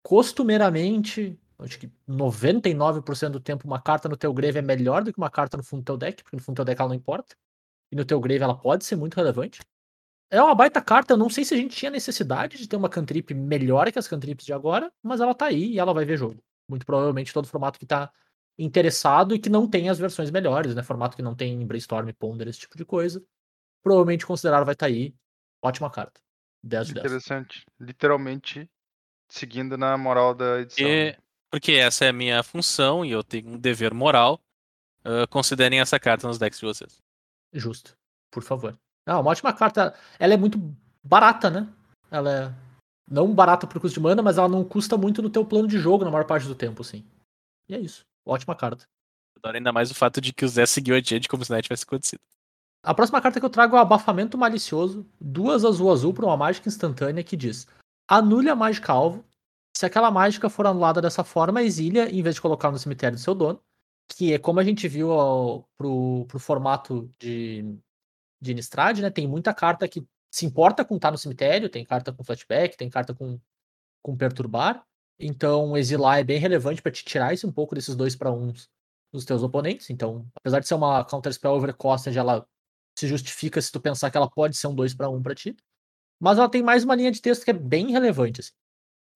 Costumeiramente, acho que 99% do tempo, uma carta no teu grave é melhor do que uma carta no fundo do teu deck, porque no fundo do teu deck ela não importa. E no teu grave ela pode ser muito relevante. É uma baita carta, eu não sei se a gente tinha necessidade de ter uma cantrip melhor que as cantrips de agora, mas ela tá aí e ela vai ver jogo. Muito provavelmente todo formato que tá interessado e que não tem as versões melhores, né? Formato que não tem brainstorm, ponder, esse tipo de coisa. Provavelmente considerar vai estar aí. Ótima carta. 10 de 10. Interessante. Literalmente seguindo na moral da edição. né? Porque, essa é a minha função e eu tenho um dever moral. ah, considerem essa carta nos decks de vocês. Justo. Por favor. Ah, uma ótima carta. Ela é muito barata, né? Ela é não barata por custo de mana, mas ela não custa muito no teu plano de jogo na maior parte do tempo, assim. E é isso. Ótima carta. Adoro ainda mais o fato de que o Zé seguiu adiante como se nada tivesse acontecido. A próxima carta que eu trago é o Abafamento Malicioso, duas azul azul para uma mágica instantânea que diz: anule a mágica alvo. Se aquela mágica for anulada dessa forma, exilia em vez de colocar no cemitério do seu dono. Que é como a gente viu ó, pro, pro formato de, de Innistrad, né? Tem muita carta que se importa com estar no cemitério, tem carta com flashback, tem carta com, com perturbar. Então, exilar é bem relevante para te tirar esse um pouco desses dois para uns dos teus oponentes. Então, apesar de ser uma counter spell overcosted, ela se justifica se tu pensar que ela pode ser um 2 para 1 para ti. Mas ela tem mais uma linha de texto que é bem relevante. assim.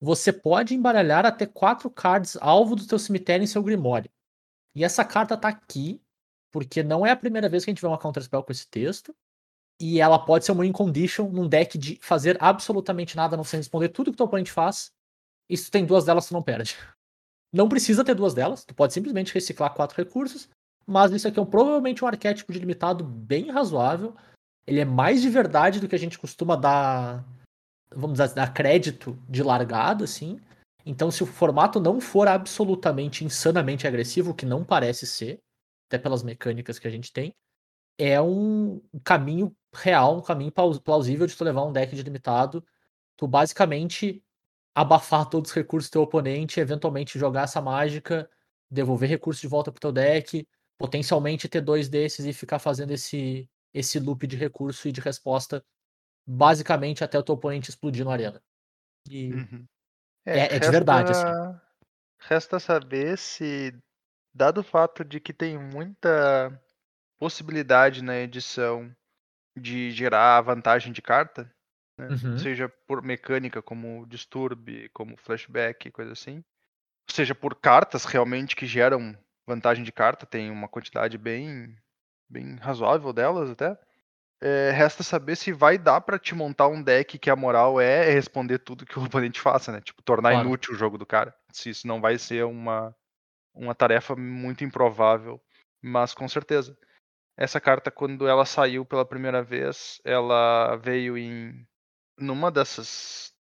Você pode embaralhar até quatro cards alvo do teu cemitério em seu Grimório. E essa carta tá aqui, porque não é a primeira vez que a gente vê uma counter spell com esse texto. E ela pode ser uma win condition num deck de fazer absolutamente nada, não ser responder tudo que teu oponente faz. E se tu tem duas delas, tu não perde. Não precisa ter duas delas, tu pode simplesmente reciclar quatro recursos. Mas isso aqui é um- provavelmente um arquétipo de limitado bem razoável. Ele é mais de verdade do que a gente costuma dar, vamos dizer, dar crédito de largada, assim. Então, se o formato não for absolutamente insanamente agressivo, o que não parece ser, até pelas mecânicas que a gente tem, é um caminho real, um caminho plaus- plausível de tu levar um deck de limitado. Tu basicamente abafar todos os recursos do teu oponente, eventualmente jogar essa mágica, devolver recursos de volta pro teu deck, potencialmente ter dois desses e ficar fazendo esse, esse loop de recurso e de resposta, basicamente até o teu oponente explodir no arena. E Uhum. É- é de verdade, assim. Resta saber se, dado o fato de que tem muita possibilidade na edição de gerar vantagem de carta, né? Uhum. seja por mecânica como disturbe, como flashback, coisa assim, seja por cartas realmente que geram vantagem de carta, tem uma quantidade bem, bem razoável delas até. É, resta saber se vai dar pra te montar um deck que a moral é responder tudo que o oponente faça, né? Tipo, tornar Claro. inútil o jogo do cara. Se isso não vai ser uma, uma tarefa muito improvável, mas com certeza. Essa carta, quando ela saiu pela primeira vez, ela veio em numa dessas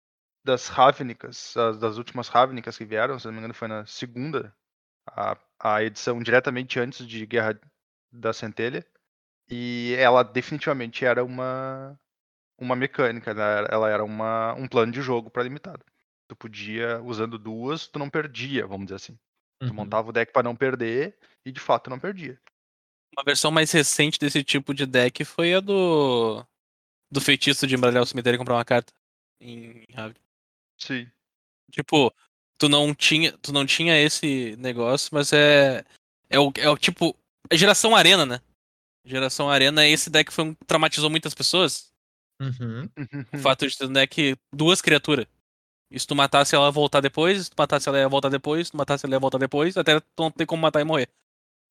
das Ravnicas, das últimas Ravnicas que vieram, se não me engano, foi na segunda, a, a edição diretamente antes de Guerra da Centelha. E ela definitivamente era uma uma mecânica, né? ela era uma, um plano de jogo para limitado. Tu podia, usando duas, tu não perdia, vamos dizer assim. Tu Uhum. montava o deck para não perder e de fato não perdia. Uma versão mais recente desse tipo de deck foi a do. Do feitiço de embaralhar o cemitério e comprar uma carta. Em Ravnica. Sim. Tipo, tu não tinha, tu não tinha esse negócio, mas é. É o, é o tipo. É geração arena, né? Geração arena, esse deck foi um, traumatizou muitas pessoas. Uhum. O fato de ter um deck duas criaturas. E se tu matasse ela ia voltar depois, se tu matasse ela ia voltar depois, se tu matasse ela ia voltar depois, até tu não ter como matar e morrer.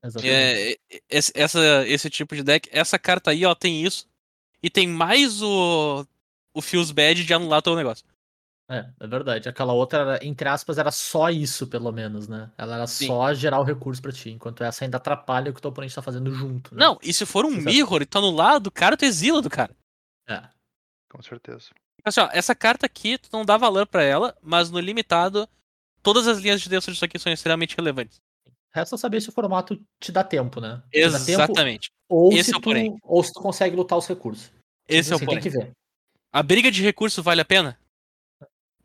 Exatamente. É, esse, essa, esse tipo de deck, essa carta aí, ó, tem isso. E tem mais o. O Feels Bad de anular todo o negócio. É, é verdade. Aquela outra, era, entre aspas, era só isso, pelo menos, né? Ela era Sim. só gerar o recurso pra ti, enquanto essa ainda atrapalha o que o teu oponente tá fazendo junto. Né? Não, e se for um Exato. mirror e tu anular do cara, tu exila do cara. É. Com certeza. Assim, ó, essa carta aqui, tu não dá valor pra ela, mas no limitado, todas as linhas de dentro disso aqui são extremamente relevantes. Resta saber se o formato te dá tempo, né? Te dá tempo, Exatamente. ou, Esse se é o tu, porém. ou se tu consegue lutar os recursos. Esse é o Assim, porém. Tem que ver. A briga de recurso vale a pena?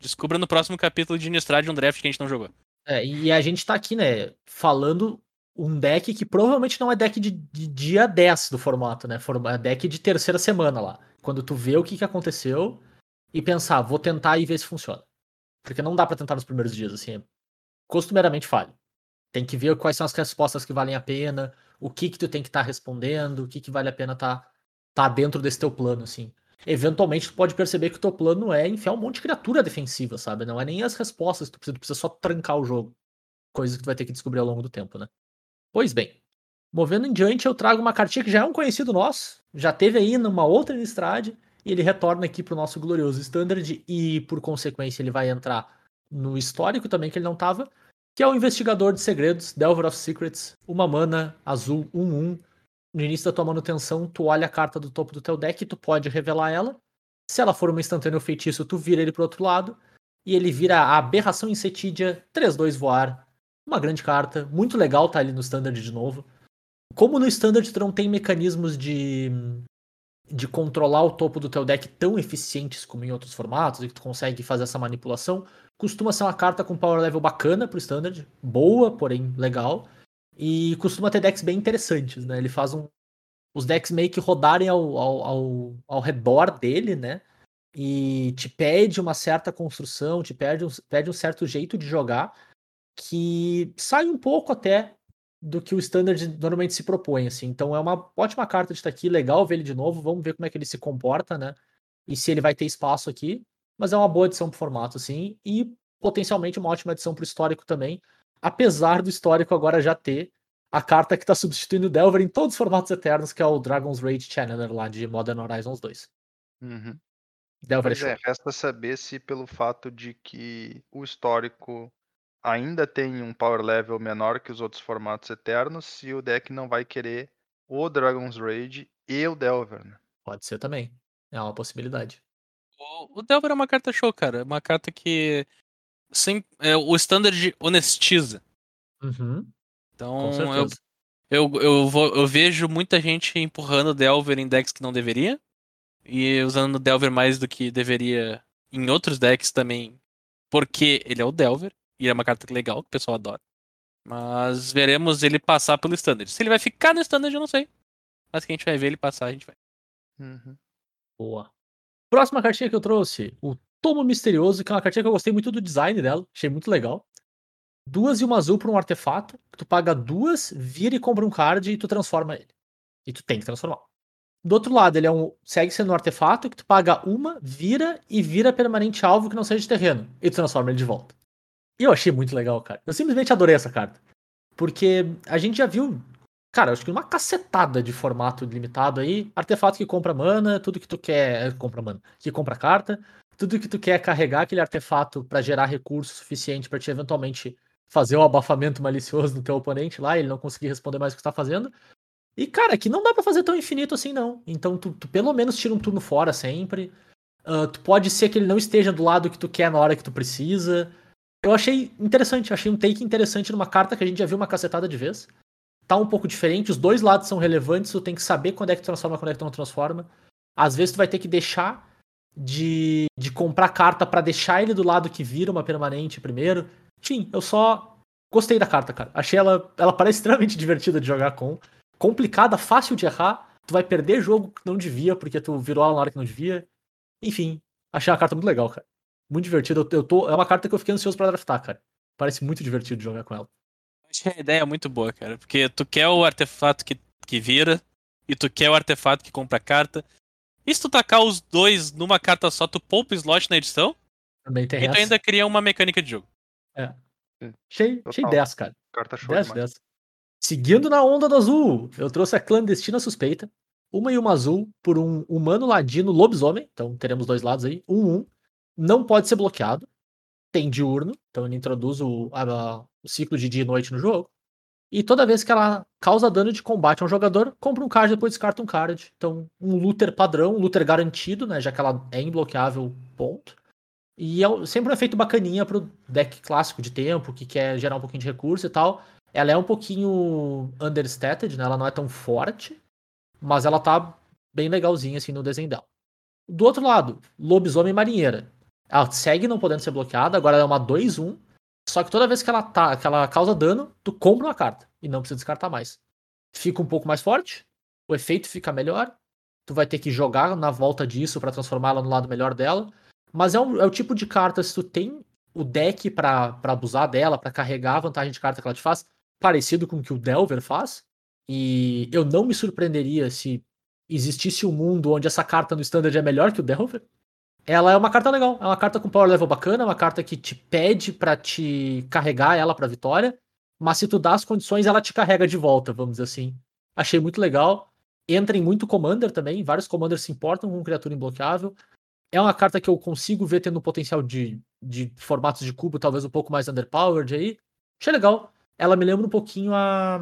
Descubra no próximo capítulo de Innistrad um draft que a gente não jogou. É, e a gente tá aqui, né, falando um deck que provavelmente não é deck de, de dia 10 do formato, né? Forma- É deck de terceira semana lá. Quando tu vê o que, que aconteceu e pensar, vou tentar e ver se funciona. Porque não dá pra tentar nos primeiros dias, assim. é Costumeiramente falha. Tem que ver quais são as respostas que valem a pena, o que que tu tem que estar respondendo, o que que vale a pena tá, tá dentro desse teu plano, assim. Eventualmente tu pode perceber que o teu plano é enfiar um monte de criatura defensiva, sabe? Não é nem as respostas que tu precisa, tu precisa só trancar o jogo. Coisa que tu vai ter que descobrir ao longo do tempo, né? Pois bem, movendo em diante, eu trago uma cartinha que já é um conhecido nosso, já teve aí numa outra Innistrad, e ele retorna aqui pro nosso glorioso Standard, e por consequência ele vai entrar no histórico também, que ele não tava, que é o Investigador de Segredos, Delver of Secrets, uma mana azul 1-1. No início da tua manutenção, tu olha a carta do topo do teu deck e tu pode revelar ela. Se ela for uma instantânea ou feitiço, tu vira ele pro outro lado. E ele vira a Aberração Insetídia, 3-2 voar. Uma grande carta, muito legal tá ali no Standard de novo. Como no Standard tu não tem mecanismos de, de controlar o topo do teu deck tão eficientes como em outros formatos, e que tu consegue fazer essa manipulação, costuma ser uma carta com power level bacana pro Standard, boa, porém legal. E costuma ter decks bem interessantes, né? Ele faz um, os decks meio que rodarem ao, ao, ao, ao redor dele, né? E te pede uma certa construção, te pede um, pede um certo jeito de jogar que sai um pouco até do que o standard normalmente se propõe, assim. Então é uma ótima carta de estar aqui, legal ver ele de novo, vamos ver como é que ele se comporta, né? E se ele vai ter espaço aqui. Mas é uma boa edição pro formato, assim, e potencialmente uma ótima edição pro histórico também, apesar do histórico agora já ter a carta que tá substituindo o Delver em todos os formatos eternos, que é o Dragon's Rage Channeler lá de Modern Horizons 2. Uhum. Delver é Pois é, resta saber se pelo fato de que o histórico ainda tem um power level menor que os outros formatos eternos, se o deck não vai querer o Dragon's Rage e o Delver. né? Pode ser também. É uma possibilidade. O, o Delver é uma carta show, cara. É uma carta que. Sem, é, o standard honestiza. Uhum, Então, com eu, eu, eu, vou, eu vejo muita gente empurrando o Delver em decks que não deveria. E usando o Delver mais do que deveria em outros decks também. Porque ele é o Delver. E é uma carta legal, que o pessoal adora. Mas veremos ele passar pelo standard. Se ele vai ficar no standard, eu não sei. Mas que a gente vai ver ele passar, a gente vai. Uhum. Boa. Próxima cartinha que eu trouxe, o Tomo Misterioso, que é uma cartinha que eu gostei muito do design dela, achei muito legal. Duas e uma azul por um artefato, que tu paga duas, vira e compra um card e tu transforma ele. E tu tem que transformar. Do outro lado, ele é um. Segue sendo um artefato que tu paga uma, vira e vira permanente alvo que não seja de terreno. E tu transforma ele de volta. E eu achei muito legal, cara. Eu simplesmente adorei essa carta. Porque a gente já viu, cara, acho que uma cacetada de formato limitado aí. Artefato que compra mana, tudo que tu quer. Compra mana. Que compra carta. Tudo que tu quer é carregar aquele artefato pra gerar recurso suficiente pra te eventualmente fazer o abafamento malicioso no teu oponente lá, ele não conseguir responder mais o que tu tá fazendo. E, cara, aqui não dá pra fazer tão infinito assim, não. Então, tu, tu pelo menos tira um turno fora sempre. Ah, tu pode ser que ele não esteja do lado que tu quer na hora que tu precisa. Eu achei interessante, achei um take interessante numa carta que a gente já viu uma cacetada de vez. Tá um pouco diferente, os dois lados são relevantes, tu tem que saber quando é que tu transforma, quando é que tu não transforma. Às vezes tu vai ter que deixar de, de comprar carta pra deixar ele do lado que vira uma permanente primeiro. Enfim, eu só gostei da carta, cara. Achei ela, ela parece extremamente divertida de jogar com. Complicada, fácil de errar. Tu vai perder jogo que não devia, porque tu virou ela na hora que não devia. Enfim, achei uma carta muito legal, cara. Muito divertida. Eu, eu tô, é uma carta que eu fiquei ansioso pra draftar, cara. Parece muito divertido de jogar com ela. Achei a ideia muito boa, cara. Porque tu quer o artefato que, que vira, e tu quer o artefato que compra carta. E se tu tacar os dois numa carta só, tu poupa o slot na edição, Também tem e tu essa. ainda cria uma mecânica de jogo. Achei, achei Total. 10, cara. Carta show 10, demais. 10. Seguindo na onda do azul, eu trouxe a clandestina suspeita. Uma e uma azul por um humano ladino lobisomem. Então teremos dois lados aí. Um, um. Não pode ser bloqueado. Tem diurno. Então ele introduz o, a- o ciclo de dia e noite no jogo. E toda vez que ela causa dano de combate a um jogador, compra um card depois descarta um card. Então, um looter padrão, um looter garantido, né? Já que ela é imbloqueável, ponto. E é sempre um efeito bacaninha pro deck clássico de tempo, que quer gerar um pouquinho de recurso e tal. Ela é um pouquinho understated, né? Ela não é tão forte, mas ela tá bem legalzinha assim no desenho dela. Do outro lado, lobisomem marinheira. Ela segue não podendo ser bloqueada, agora ela é uma 2-1. Só que toda vez que ela, tá, que ela causa dano, tu compra uma carta e não precisa descartar mais. Fica um pouco mais forte, o efeito fica melhor, tu vai ter que jogar na volta disso para transformá-la no lado melhor dela. Mas é, um, é, o tipo de carta, se tu tem o deck para abusar dela, para carregar a vantagem de carta que ela te faz, parecido com o que o Delver faz. E eu não me surpreenderia se existisse um mundo onde essa carta no standard é melhor que o Delver ela é uma carta legal. É uma carta com power level bacana, uma carta que te pede para te carregar ela pra vitória. Mas se tu dá as condições, ela te carrega de volta, vamos dizer assim. Achei muito legal. Entra em muito commander também. Vários commanders se importam com criatura imbloqueável. É uma carta que eu consigo ver tendo potencial de, de formatos de cubo, talvez um pouco mais underpowered aí. Achei legal. Ela me lembra um pouquinho a.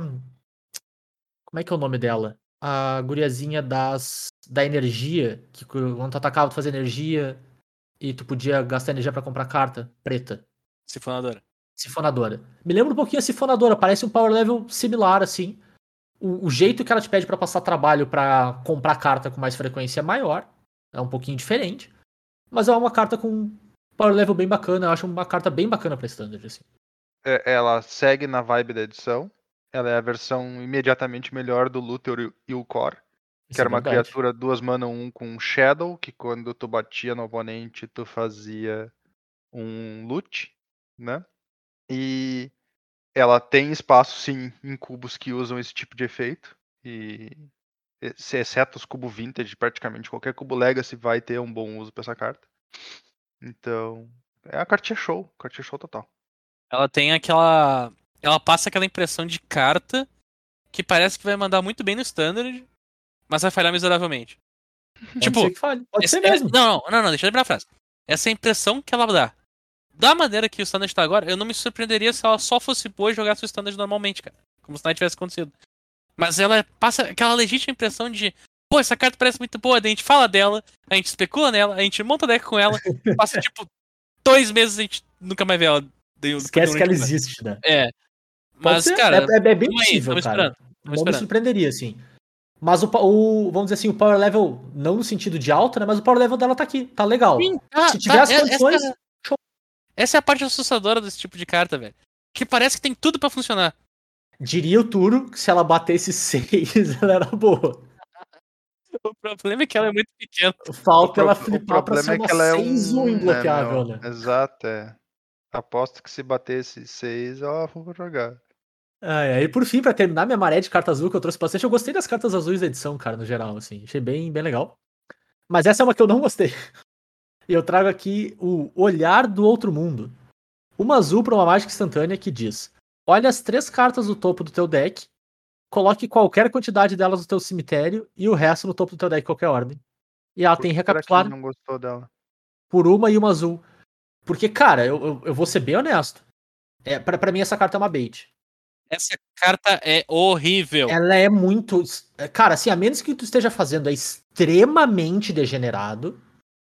Como é que é o nome dela? A guriazinha das da energia, que quando tu atacava tu fazia energia e tu podia gastar energia para comprar carta preta. Sifonadora. Sifonadora. Me lembra um pouquinho a Sifonadora, parece um power level similar, assim. O, o jeito que ela te pede para passar trabalho para comprar carta com mais frequência é maior. É um pouquinho diferente. Mas é uma carta com power level bem bacana. Eu acho uma carta bem bacana pra standard, assim. É, ela segue na vibe da edição. Ela é a versão imediatamente melhor do Luthor e o Core. Que era é uma criatura duas mana um com Shadow, que quando tu batia no oponente, tu fazia um loot, né? E ela tem espaço sim em cubos que usam esse tipo de efeito. E exceto os cubos vintage, praticamente qualquer cubo legacy vai ter um bom uso para essa carta. Então, é a cartinha show, cartinha show total. Ela tem aquela ela passa aquela impressão de carta que parece que vai mandar muito bem no standard, mas vai falhar miseravelmente. Pode tipo, ser. Pode ser mesmo. Não, não, não, deixa eu lembrar a frase. Essa é a impressão que ela dá. Da maneira que o standard tá agora, eu não me surpreenderia se ela só fosse boa e jogasse o standard normalmente, cara. Como se nada tivesse acontecido. Mas ela passa aquela legítima impressão de, pô, essa carta parece muito boa, daí a gente fala dela, a gente especula nela, a gente monta deck com ela, passa tipo dois meses e a gente nunca mais vê ela. Esquece que ela existe, né? É. Mas, cara. É, é, é bem possível, aí, cara. Não me surpreenderia, assim. Mas o, o, vamos dizer assim, o power level, não no sentido de alta, né? Mas o power level dela tá aqui, tá legal. Sim, tá, Se tiver tá, as é, condições. Essa, essa, é a parte assustadora desse tipo de carta, velho. Que parece que tem tudo para funcionar. Diria o Turo que se ela batesse 6, ela era boa. O problema é que ela é muito pequena. Falta ela flipar pra ser é uma que ela é um, imbloqueável, né, né? Exato, é. Aposto que se batesse 6, ela vai jogar. Ah, e por fim, para terminar minha maré de carta azul que eu trouxe bastante, eu gostei das cartas azuis da edição, cara, no geral, assim. Achei bem, bem legal. Mas essa é uma que eu não gostei. E eu trago aqui o Olhar do Outro Mundo. Uma azul para uma mágica instantânea que diz: Olha as três cartas do topo do teu deck, coloque qualquer quantidade delas no teu cemitério e o resto no topo do teu deck, qualquer ordem. E ela por tem recapitular. não gostou dela? Por uma e uma azul. Porque, cara, eu, eu, eu vou ser bem honesto. É, para mim, essa carta é uma bait. Essa carta é horrível. Ela é muito. Cara, assim, a menos que tu esteja fazendo é extremamente degenerado.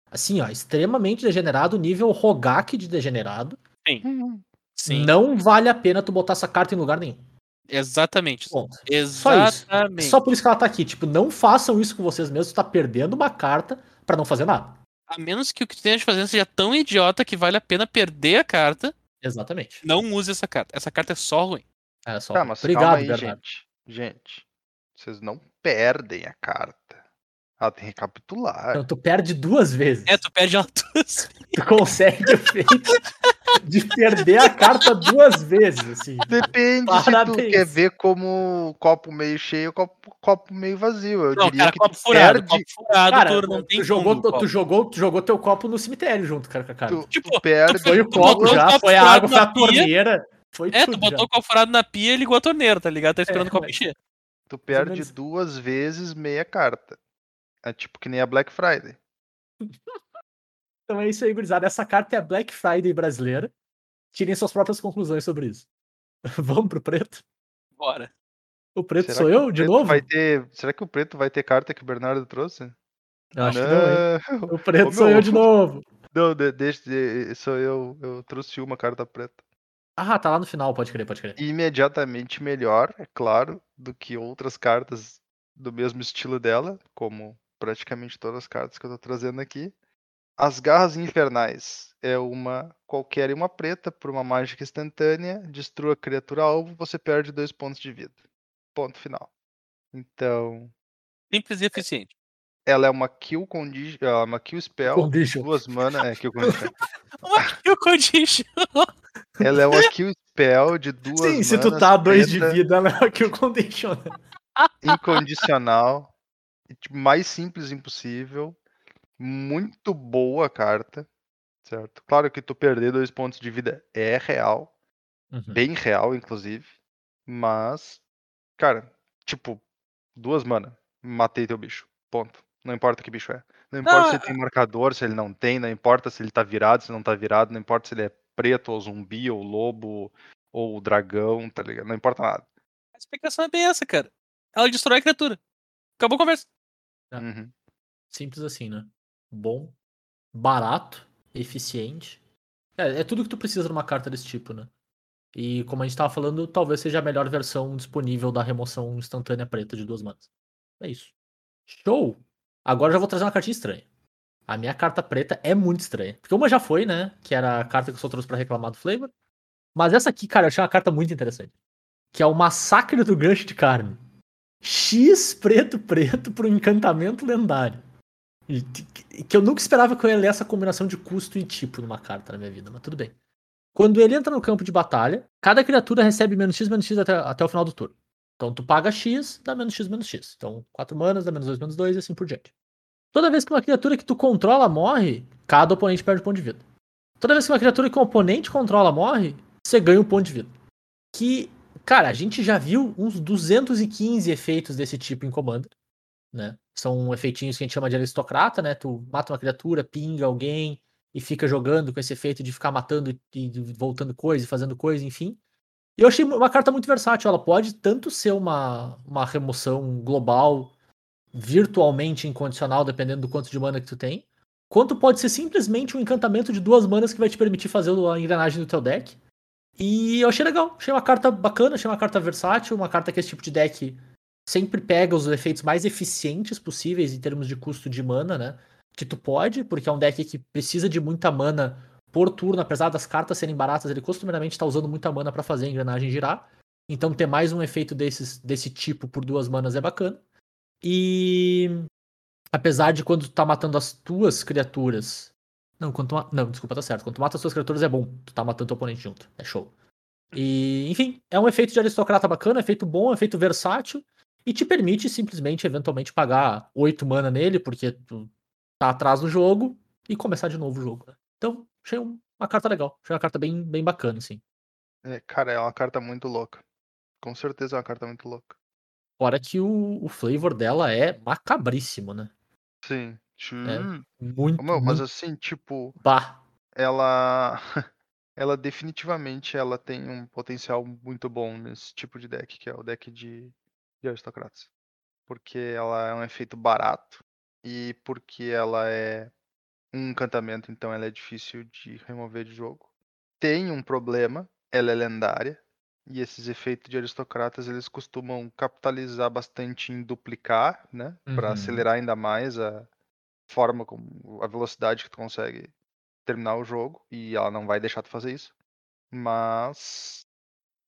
Assim, ó, extremamente degenerado, nível Rogak de degenerado. Sim. Sim. Não vale a pena tu botar essa carta em lugar nenhum. Exatamente. Bom, Exatamente. Só, isso. só por isso que ela tá aqui. Tipo, não façam isso com vocês mesmos, tu tá perdendo uma carta para não fazer nada. A menos que o que tu esteja fazendo seja tão idiota que vale a pena perder a carta. Exatamente. Não use essa carta. Essa carta é só ruim. É só. Tá, mas Obrigado, aí, gente. Gente, vocês não perdem a carta. Ela tem que recapitular. Então, tu perde duas vezes. É, tu perde ela duas Tu consegue o feito de perder a carta duas vezes, assim. Depende Parabéns. se tu quer ver como copo meio cheio ou copo, copo meio vazio. Eu não, diria cara, que copo furado, perde... copo furado, cara, tu, não tem tu jogou, tu, tu, jogou, tu jogou teu copo no cemitério junto, cara, com a cara. Tu, tipo, tu perde... Foi o copo já, foi a água, foi a torneira. Foi é, tu botou já. o copo furado na pia e ligou a torneira, tá ligado? Tá esperando é, o copo encher. Tu perde duas vezes meia carta. É tipo que nem a Black Friday. então é isso aí, gurizada. Essa carta é a Black Friday brasileira. Tirem suas próprias conclusões sobre isso. Vamos pro preto? Bora. O preto Será sou eu, de preto novo? Vai ter... Será que o preto vai ter carta que o Bernardo trouxe? Eu acho que não, hein? Não. O preto Ô, sou meu, eu de novo. Não, de- deixa, de- sou eu. Eu trouxe uma carta preta. Ah, tá lá no final, pode crer, pode crer. Imediatamente melhor, é claro, do que outras cartas do mesmo estilo dela, como praticamente todas as cartas que eu tô trazendo aqui. As Garras Infernais é uma qualquer e uma preta por uma mágica instantânea, destrua a criatura alvo, você perde dois pontos de vida. Ponto final. Então, Simples e eficiente. ela é uma kill condition, ela é uma kill spell, Condition. duas mana, é kill condition. E o Condition? Ela é uma kill spell de duas Sim, se tu tá a dois de vida, ela é o que eu condiciona. incondicional, mais simples impossível, muito boa a carta, certo? Claro que tu perder dois pontos de vida é real, Uhum. bem real, inclusive, mas, cara, tipo, duas mana, matei teu bicho, ponto. Não importa que bicho é. Não importa se ele tem marcador, se ele não tem, não importa se ele tá virado, se não tá virado, não importa se ele é preto ou zumbi ou lobo ou dragão, tá ligado? Não importa nada. A explicação é bem essa, cara. Ela destrói a criatura. Acabou a conversa. Tá. Uhum. Simples assim, né? Bom, barato, eficiente. É, é tudo que tu precisa numa carta desse tipo, né? E como a gente tava falando, talvez seja a melhor versão disponível da remoção instantânea preta de duas manas. É isso. Show! Agora eu já vou trazer uma cartinha estranha. A minha carta preta é muito estranha. Porque uma já foi, né? Que era a carta que eu só trouxe pra reclamar do Flavor. Mas essa aqui, cara, eu achei uma carta muito interessante. Que é o Massacre do Gancho de Carne. X preto preto pro encantamento lendário. Que- Que eu nunca esperava que eu ia ler essa combinação de custo e tipo numa carta na minha vida, mas tudo bem. Quando ele entra no campo de batalha, cada criatura recebe menos X, menos X até, até o final do turno. Então tu paga X, dá menos X, menos X. Então 4 manas, dá menos 2, menos 2 e assim por diante. Toda vez que uma criatura que tu controla morre, cada oponente perde um ponto de vida. Toda vez que uma criatura que o oponente controla morre, você ganha um ponto de vida. Que, cara, a gente já viu uns 215 efeitos desse tipo em Commander, né? São efeitinhos que a gente chama de aristocrata, né? Tu mata uma criatura, pinga alguém e fica jogando com esse efeito de ficar matando e voltando coisa, fazendo coisa, enfim. E eu achei uma carta muito versátil. Ela pode tanto ser uma, uma remoção global, virtualmente incondicional, dependendo do quanto de mana que tu tem, quanto pode ser simplesmente um encantamento de duas manas que vai te permitir fazer a engrenagem do teu deck. E eu achei legal. Achei uma carta bacana, achei uma carta versátil, uma carta que esse tipo de deck sempre pega os efeitos mais eficientes possíveis em termos de custo de mana, né? Que tu pode, porque é um deck que precisa de muita mana por turno, apesar das cartas serem baratas, ele costumeiramente está usando muita mana para fazer a engrenagem girar. Então ter mais um efeito desses, desse tipo por duas manas é bacana. E apesar de quando tu tá matando as tuas criaturas. Não, quando tu Não, desculpa, tá certo. Quando tu mata as tuas criaturas é bom. Tu tá matando teu oponente junto. É show. E, enfim, é um efeito de aristocrata bacana, efeito bom, efeito versátil. E te permite simplesmente, eventualmente, pagar 8 mana nele, porque tu tá atrás do jogo, e começar de novo o jogo. né? Então, achei um- uma carta legal. Achei uma carta bem, bem bacana, assim. É, cara, é uma carta muito louca. Com certeza é uma carta muito louca. Fora que o, o flavor dela é macabríssimo, né? Sim. Hum. Muito, meu, mas muito assim, tipo, bah. ela. ela definitivamente ela tem um potencial muito bom nesse tipo de deck, que é o deck de, de aristocratas. Porque ela é um efeito barato e porque ela é um encantamento, então ela é difícil de remover de jogo. Tem um problema, ela é lendária. E esses efeitos de aristocratas, eles costumam capitalizar bastante em duplicar, né? Para Uhum. acelerar ainda mais a forma como a velocidade que tu consegue terminar o jogo e ela não vai deixar tu fazer isso. Mas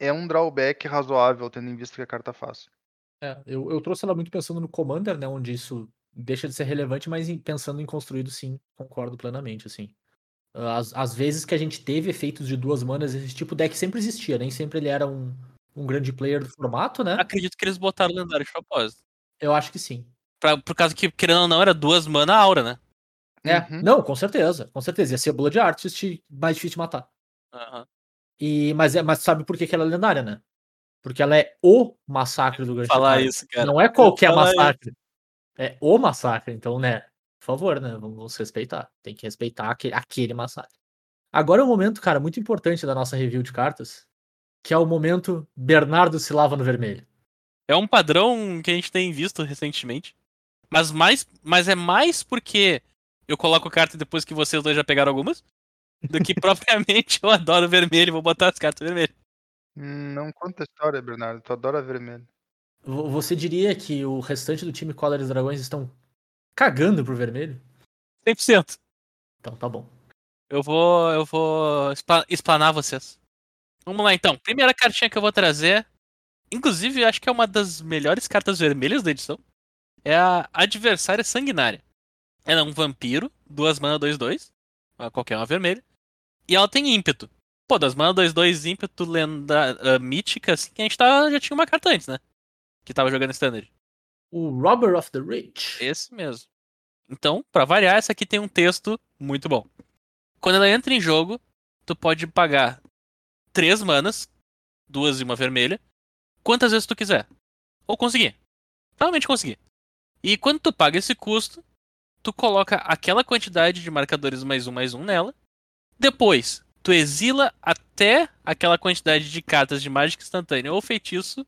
é um drawback razoável tendo em vista que a carta faz. É, eu, eu trouxe ela muito pensando no Commander, né? Onde isso deixa de ser relevante, mas pensando em construído, sim, concordo plenamente, assim. Às, às vezes que a gente teve efeitos de duas manas, esse tipo de deck sempre existia, nem sempre ele era um, um grande player do formato, né? Acredito que eles botaram o lendário de propósito. Eu acho que sim. Pra, por causa que, querendo ou não, era duas mana aura, né? É, Uhum. não, com certeza, com certeza. Ia ser Blood Artist mais difícil de matar. Aham. E, mas, é, mas sabe por que, que ela é lendária, né? Porque ela é o massacre do de Falar isso, cara. Não é qualquer falar isso. massacre. É o massacre. Então, né? Por favor, né? Vamos respeitar. Tem que respeitar aquele, aquele massacre. Agora é um momento, cara, muito importante da nossa review de cartas. que é o momento Bernardo se lava no vermelho. É um padrão que a gente tem visto recentemente. Mas, mais, mas é mais porque eu coloco carta depois que vocês dois já pegaram algumas. Do que propriamente eu adoro vermelho e vou botar as cartas vermelhas. Não conta a história, Bernardo. Tu adora vermelho. Vo- Você diria que o restante do time Collar e Dragões estão cagando pro vermelho? 100%. Então tá bom. Eu vou, eu vou expla- explanar vocês. Vamos lá então. Primeira cartinha que eu vou trazer, inclusive acho que é uma das melhores cartas vermelhas da edição, é a Adversária Sanguinária. Ela é um vampiro, duas mana 2-2, ah, qualquer uma vermelha, e ela tem ímpeto. Pô, das mana 2-2 ímpeto lenda ah, mítica, assim, a gente tá, já tinha uma carta antes, né? Que tava jogando standard. O Robber of the Rich. Esse mesmo. Então, pra variar, essa aqui tem um texto muito bom. Quando ela entra em jogo, tu pode pagar três manas, duas e uma vermelha, quantas vezes tu quiser. Ou conseguir. Realmente conseguir. E quando tu paga esse custo, tu coloca aquela quantidade de marcadores mais um mais um nela. Depois, tu exila até aquela quantidade de cartas de mágica instantânea ou feitiço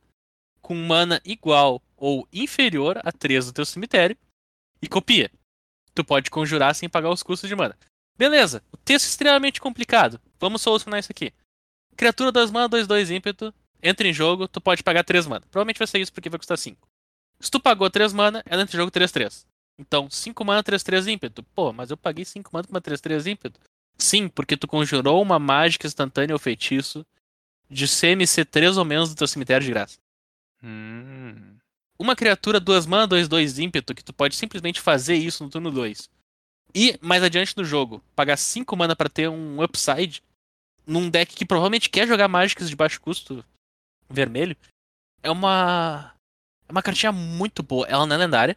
com mana igual ou inferior a 3 do teu cemitério e copia. Tu pode conjurar sem pagar os custos de mana. Beleza, o texto é extremamente complicado. Vamos solucionar isso aqui. Criatura das mana 2-2 ímpeto, entra em jogo, tu pode pagar 3 mana. Provavelmente vai ser isso porque vai custar 5. Se tu pagou 3 mana, ela entra em jogo 3-3. Então, 5 mana 3-3 ímpeto. Pô, mas eu paguei 5 mana com uma 3-3 ímpeto. Sim, porque tu conjurou uma mágica instantânea ou feitiço de CMC 3 ou menos do teu cemitério de graça. Hum. Uma criatura 2 mana, 2, 2 ímpeto, que tu pode simplesmente fazer isso no turno 2. E mais adiante no jogo, pagar 5 mana pra ter um upside num deck que provavelmente quer jogar mágicas de baixo custo vermelho, é uma é uma cartinha muito boa. Ela não é lendária.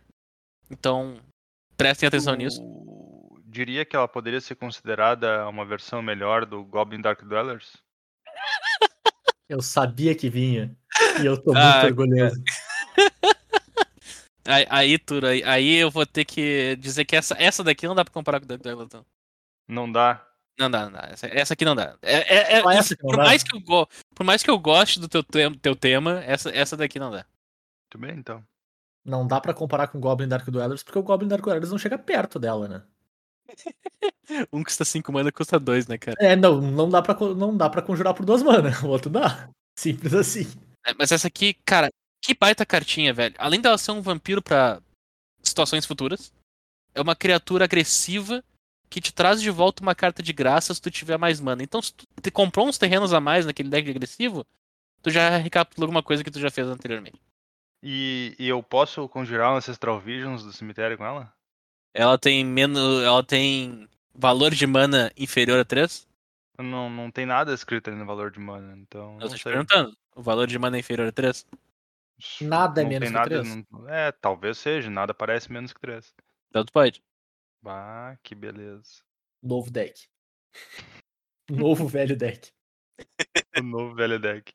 Então, prestem atenção nisso. Tu Diria que ela poderia ser considerada uma versão melhor do Goblin Dark Dwellers? Eu sabia que vinha. E eu tô Ah, muito orgulhoso. Aí, aí, Turo, aí, aí eu vou ter que dizer que essa, essa daqui não dá pra comparar com o Dark Dragon. então. Não dá. Não dá, não dá. Essa, essa aqui não dá. É, é- é- essa por, dá? mais que eu go- por mais que eu goste do teu, teu tema, essa, essa daqui não dá. Muito bem, então. Não dá pra comparar com o Goblin Dark Dwellers, porque o Goblin Dark Dwellers não chega perto dela, né? Um custa 5 mana, custa 2, né, cara? É, não, não dá pra, não dá pra conjurar por duas mana. O outro dá. Simples assim. É, Mas essa aqui, cara, que baita cartinha, velho. Além dela ser um vampiro pra situações futuras, é uma criatura agressiva que te traz de volta uma carta de graça se tu tiver mais mana. Então, se tu te comprou uns terrenos a mais naquele deck agressivo, tu já recapitulou alguma coisa que tu já fez anteriormente. E, e eu posso conjurar um Ancestral Visions do cemitério com ela? Ela tem menos. Ela tem valor de mana inferior a 3? Não, não tem nada escrito ali no valor de mana, então. Eu não tô te perguntando. O valor de mana é inferior a 3? Nada é Não menos que nada, três? não- É, talvez seja, nada parece menos que 3. Então tu pode. Ah, que beleza. Novo deck. Novo velho deck. O novo velho deck.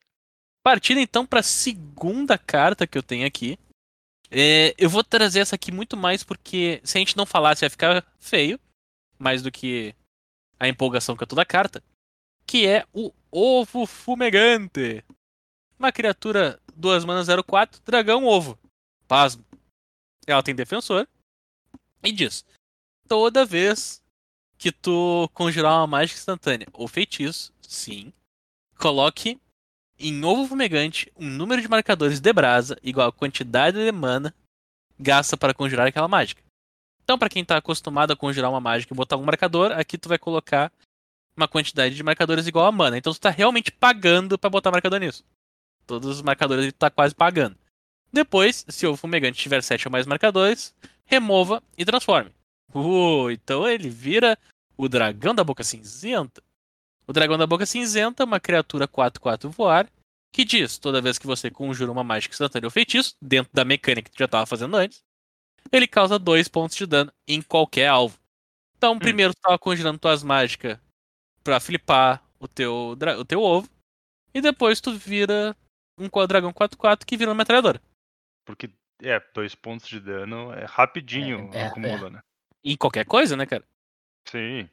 Partindo então pra segunda carta que eu tenho aqui. É, eu vou trazer essa aqui muito mais porque se a gente não falasse ia ficar feio. Mais do que a empolgação com toda a carta. Que é o Ovo Fumegante. Uma criatura 2 mana 04, dragão ovo. Pasmo. Ela tem defensor. E diz: Toda vez que tu conjurar uma mágica instantânea ou feitiço, sim, coloque em ovo fumegante um número de marcadores de brasa igual a quantidade de mana gasta para conjurar aquela mágica. Então, para quem tá acostumado a conjurar uma mágica e botar um marcador, aqui tu vai colocar uma quantidade de marcadores igual a mana. Então tu tá realmente pagando para botar marcador nisso. Todos os marcadores tu tá quase pagando. Depois, se o fumegante tiver 7 ou mais marcadores, remova e transforme. Uh, então ele vira o dragão da boca cinzenta. O dragão da boca cinzenta é uma criatura 4-4 voar que diz: toda vez que você conjura uma mágica instantânea ou feitiço, dentro da mecânica que tu já estava fazendo antes, ele causa 2 pontos de dano em qualquer alvo. Então, primeiro tu tava conjurando tuas mágicas pra flipar o teu, o teu ovo, e depois tu vira um dragão 4-4 que vira uma metralhadora. Porque, é, dois pontos de dano é rapidinho É, é, acumula, né? Em qualquer coisa, né, cara? Sim. É,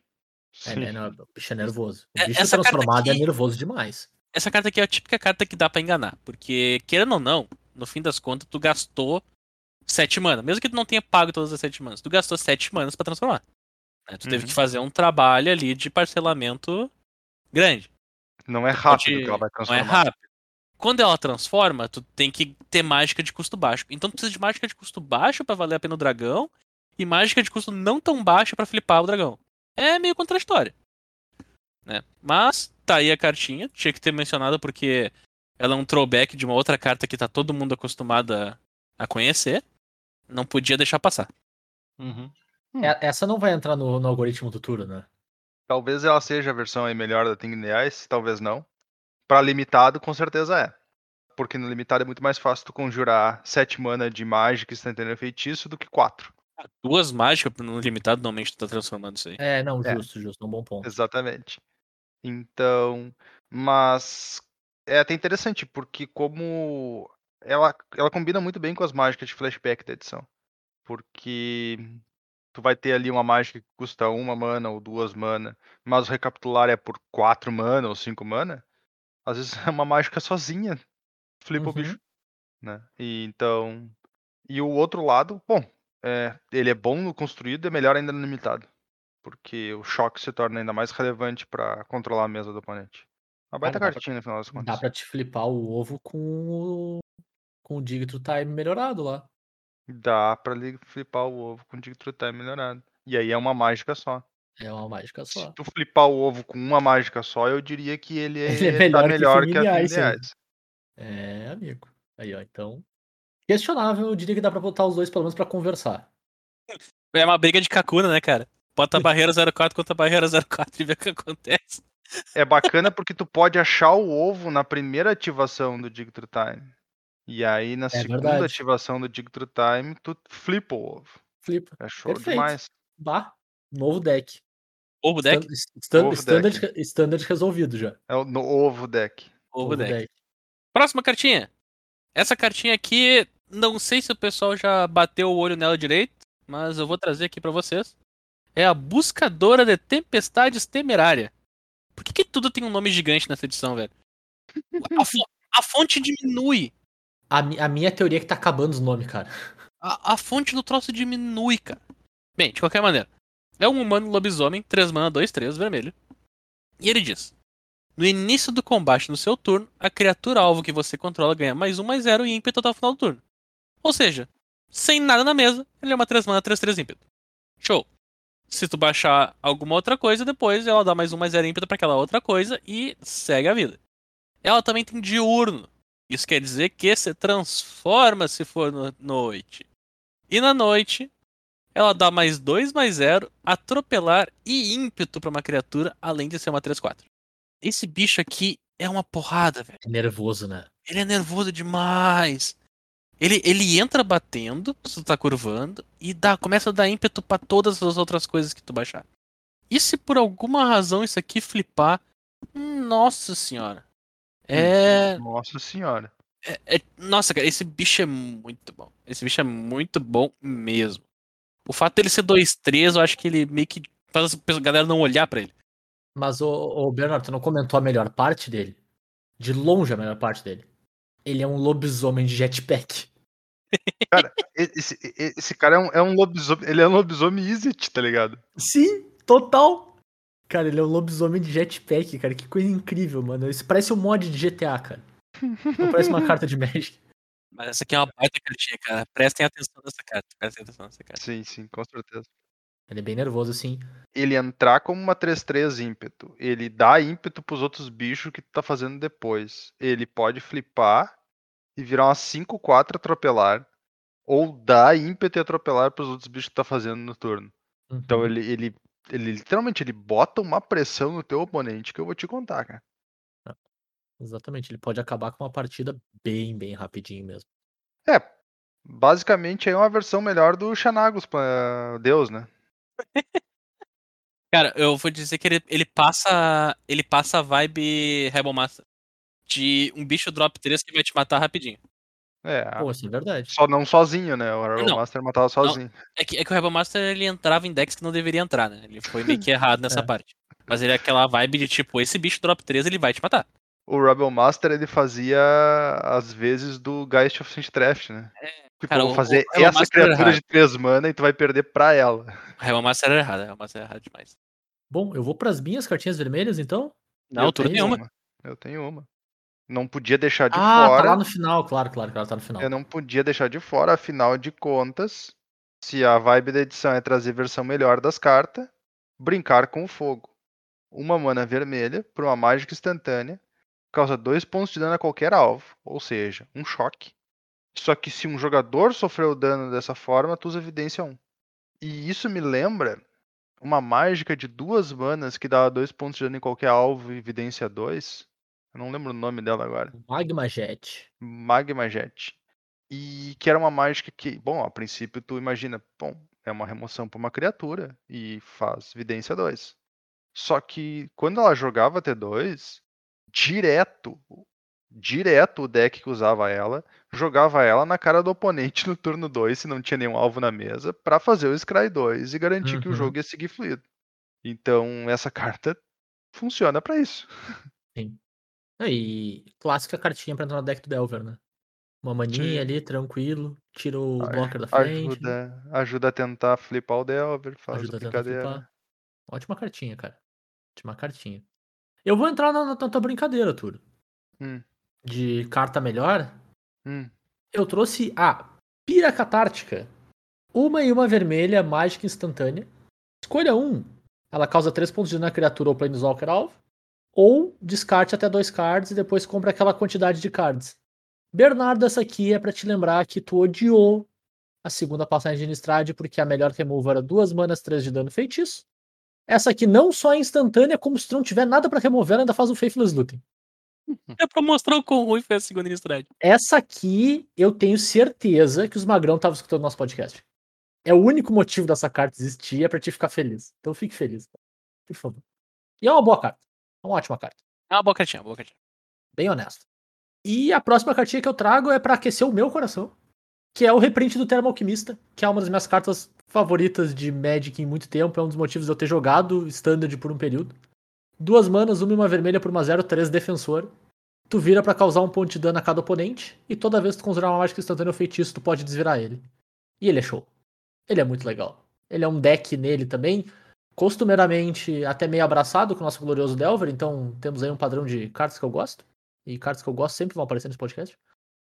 Sim. né, não, o bicho é nervoso. O É, bicho essa carta transformado é aqui- nervoso demais. essa carta aqui é a típica carta que dá pra enganar. Porque, querendo ou não, no fim das contas, tu gastou 7 manas. Mesmo que tu não tenha pago todas as 7 manas, tu gastou 7 manas pra transformar. né? Tu teve Uhum. que fazer um trabalho ali de parcelamento grande. Não é rápido Pode- que ela vai Não é transformar. rápido. Quando ela transforma, tu tem que ter mágica de custo baixo. Então tu precisa de mágica de custo baixo pra valer a pena o dragão e mágica de custo não tão baixo pra flipar o dragão. É meio contraditório. Né? Mas tá aí a cartinha, tinha que ter mencionado porque ela é um throwback de uma outra carta que tá todo mundo acostumado a, a conhecer. Não podia deixar passar. Uhum. É- Essa não vai entrar no, no algoritmo do turno, né? Talvez ela seja a versão aí melhor da Thing Ice, talvez não. Pra limitado, com certeza é. Porque no limitado é muito mais fácil tu conjurar 7 mana de mágica instantânea feitiço do que 4. Duas mágicas no limitado, normalmente tu tá transformando isso aí. É, não, É. justo, justo, um bom ponto. Exatamente. Então, mas é até interessante, porque como ela, ela combina muito bem com as mágicas de flashback da edição. Porque tu vai ter ali uma mágica que custa uma mana ou duas mana, mas o recapitular é por quatro mana ou cinco mana. Às vezes é uma mágica sozinha, flipa o Uhum. bicho, né? E então, e o outro lado, bom, é, ele é bom no construído e é melhor ainda no limitado. Porque o choque se torna ainda mais relevante pra controlar a mesa do oponente. Uma baita dá pra- cartinha no final das Dá contas. pra te flipar o ovo com o, com o Dig True Time melhorado lá. Dá pra li- flipar o ovo com o Dig True Time melhorado. E aí é uma mágica só. É uma mágica Se só. tu flipar o ovo com uma mágica só, eu diria que ele é, Ele é tá melhor que melhor que, a. Ice. É, amigo. Aí, ó, então. Questionável, eu diria que dá pra botar os dois pelo menos pra conversar. É uma briga de Kakuna, né, cara? Bota a barreira 04 contra a barreira 04 e vê o que acontece. É bacana porque tu pode achar o ovo na primeira ativação do Dig True Time. E aí na segunda verdade. ativação do Dig True Time, tu flipa o ovo. Flipa. É show Perfeito. demais. Bah, novo deck. Ovo deck? Stan- stan- Novo standard, deck. standard resolvido já. É o no ovo deck. Ovo Novo deck. Próxima cartinha. Essa cartinha aqui, não sei se o pessoal já bateu o olho nela direito, mas eu vou trazer aqui pra vocês. É a Buscadora de Tempestades Temerária. Por que, que tudo tem um nome gigante nessa edição, velho? A, fo- a fonte diminui. A, mi- a minha teoria é que tá acabando os nomes, cara. A, a fonte do troço diminui, cara. Bem, de qualquer maneira. É um humano lobisomem, 3 mana, 2, 3, vermelho. E ele diz: No início do combate no seu turno, a criatura alvo que você controla ganha mais 1, mais 0 e ímpeto até o final do turno. Ou seja, sem nada na mesa, ele é uma 3 mana, 3, 3 ímpeto. Show. Se tu baixar alguma outra coisa, depois ela dá mais 1, mais 0 ímpeto pra aquela outra coisa e segue a vida. Ela também tem diurno. Isso quer dizer que se transforma se for no- noite. E na noite, ela dá mais 2, mais 0, atropelar e ímpeto pra uma criatura, além de ser uma 3-4. Esse bicho aqui é uma porrada, velho. É nervoso, né? Ele é nervoso demais. Ele, ele entra batendo, se tu tá curvando, e dá, começa a dar ímpeto pra todas as outras coisas que tu baixar. E se por alguma razão isso aqui flipar, nossa senhora. É, Nossa senhora. é- é- Nossa, cara, esse bicho é muito bom. Esse bicho é muito bom mesmo. O fato dele ser 2-3, eu acho que ele meio que faz a galera não olhar pra ele. Mas, ô, ô Bernardo, tu não comentou a melhor parte dele? De longe a melhor parte dele. Ele é um lobisomem de jetpack. E- Esse, esse cara é um, é um lobisomem. Ele é um lobisomem Izzet, tá ligado? Sim, total. Cara, ele é um lobisomem de jetpack, cara. Que coisa incrível, mano. Isso parece um mod de GTA, cara. Não parece uma carta de Magic. Mas essa aqui é uma baita cartinha, cara. Prestem atenção nessa carta. Prestem atenção nessa carta. Sim, sim, com certeza. Ele é bem nervoso, assim. Ele entrar como uma 3-3 ímpeto. Ele dá ímpeto pros outros bichos que tu tá fazendo depois. Ele pode flipar e virar uma 5-4 atropelar. Ou dar ímpeto e atropelar pros outros bichos que tu tá fazendo no turno. Então Uhum. ele, ele, ele literalmente ele bota uma pressão no teu oponente que eu vou te contar, cara. Exatamente, ele pode acabar com uma partida bem, bem rapidinho mesmo. É, basicamente é uma versão melhor do Xanagos pra Deus, né? Cara, eu vou dizer que ele, ele passa. Ele passa a vibe Rebel Master. De um bicho drop 3 que vai te matar rapidinho. É, Pô, isso é verdade. só não sozinho, né? O Arrow Não. Master matava sozinho. É que, é que o Rebel Master ele entrava em decks que não deveria entrar, né? Ele foi meio que errado nessa É. parte. Mas ele é aquela vibe de tipo, esse bicho drop 3 ele vai te matar. O Rebel Master ele fazia às vezes do Geist of Sintraft, né? Tipo, cara, eu o- vou fazer o Rebel essa Master criatura errado. de 3 mana e tu vai perder pra ela. O Real Master era errado, o Real Master era errado demais. Bom, eu vou pras minhas cartinhas vermelhas, então. Não, eu altura tenho nenhuma. uma. Eu tenho uma. Não podia deixar de ah, fora. tá lá no final, claro, claro, claro, tá no final. Eu não podia deixar de fora, afinal de contas, se a vibe da edição é trazer versão melhor das cartas, brincar com o fogo. Uma mana vermelha por uma mágica instantânea causa dois pontos de dano a qualquer alvo, ou seja, um choque. Só que se um jogador sofreu dano dessa forma, tu usa evidência 1. E isso me lembra uma mágica de duas manas que dava dois pontos de dano em qualquer alvo, evidência 2. Eu não lembro o nome dela agora. Magma Jet. Magma Jet. E que era uma mágica que, bom, a princípio tu imagina, bom, é uma remoção para uma criatura e faz vidência 2. Só que quando ela jogava T2, direto, direto o deck que usava ela, jogava ela na cara do oponente no turno 2, se não tinha nenhum alvo na mesa, para fazer o Scry 2 e garantir que o Uhum. jogo ia seguir fluido. Então, essa carta funciona para isso. E clássica cartinha pra entrar no deck do Delver, né? Uma maninha Sim. ali, tranquilo, tira o blocker da frente. Ajuda, ajuda a tentar flipar o Delver, faz Ajuda a brincadeira. Ótima cartinha, cara. Ótima cartinha. Eu vou entrar na, na tua brincadeira, Turo. Hum. De carta melhor. Hum. Eu trouxe a Pira Catártica. Uma e uma vermelha, mágica instantânea. Escolha um. Ela causa 3 pontos de dano na criatura ou Planeswalker alvo. Ou descarte até dois cards e depois compra aquela quantidade de cards. Bernardo, essa aqui é pra te lembrar que tu odiou a segunda passagem de Innistrad porque a melhor removal era duas manas, 3 de dano feitiço. Essa aqui não só é instantânea, como se tu não tiver nada pra remover, ela ainda faz o Faithless Looting. É pra mostrar o quão ruim foi a segunda Innistrad. Essa aqui, eu tenho certeza que os magrão estavam escutando nosso podcast. É o único motivo dessa carta existir, é pra te ficar feliz. Então fique feliz, por favor. E é uma boa carta. É uma ótima carta. É uma boa cartinha, uma boa cartinha. Bem honesta. E a próxima cartinha que eu trago é pra aquecer o meu coração, que é o reprint do Termo Alquimista, que é uma das minhas cartas favoritas de Magic em muito tempo. É um dos motivos de eu ter jogado Standard por um período. Duas manas, uma e uma vermelha por uma 0, 3 defensor. Tu vira pra causar um ponto de dano a cada oponente, e toda vez que tu conjurar uma mágica instantânea ou feitiço, tu pode desvirar ele. E ele é show. Ele é muito legal. Ele é um deck nele também, costumeiramente até meio abraçado com o nosso glorioso Delver, então temos aí um padrão de cartas que eu gosto. E cartas que eu gosto sempre vão aparecer nesse podcast.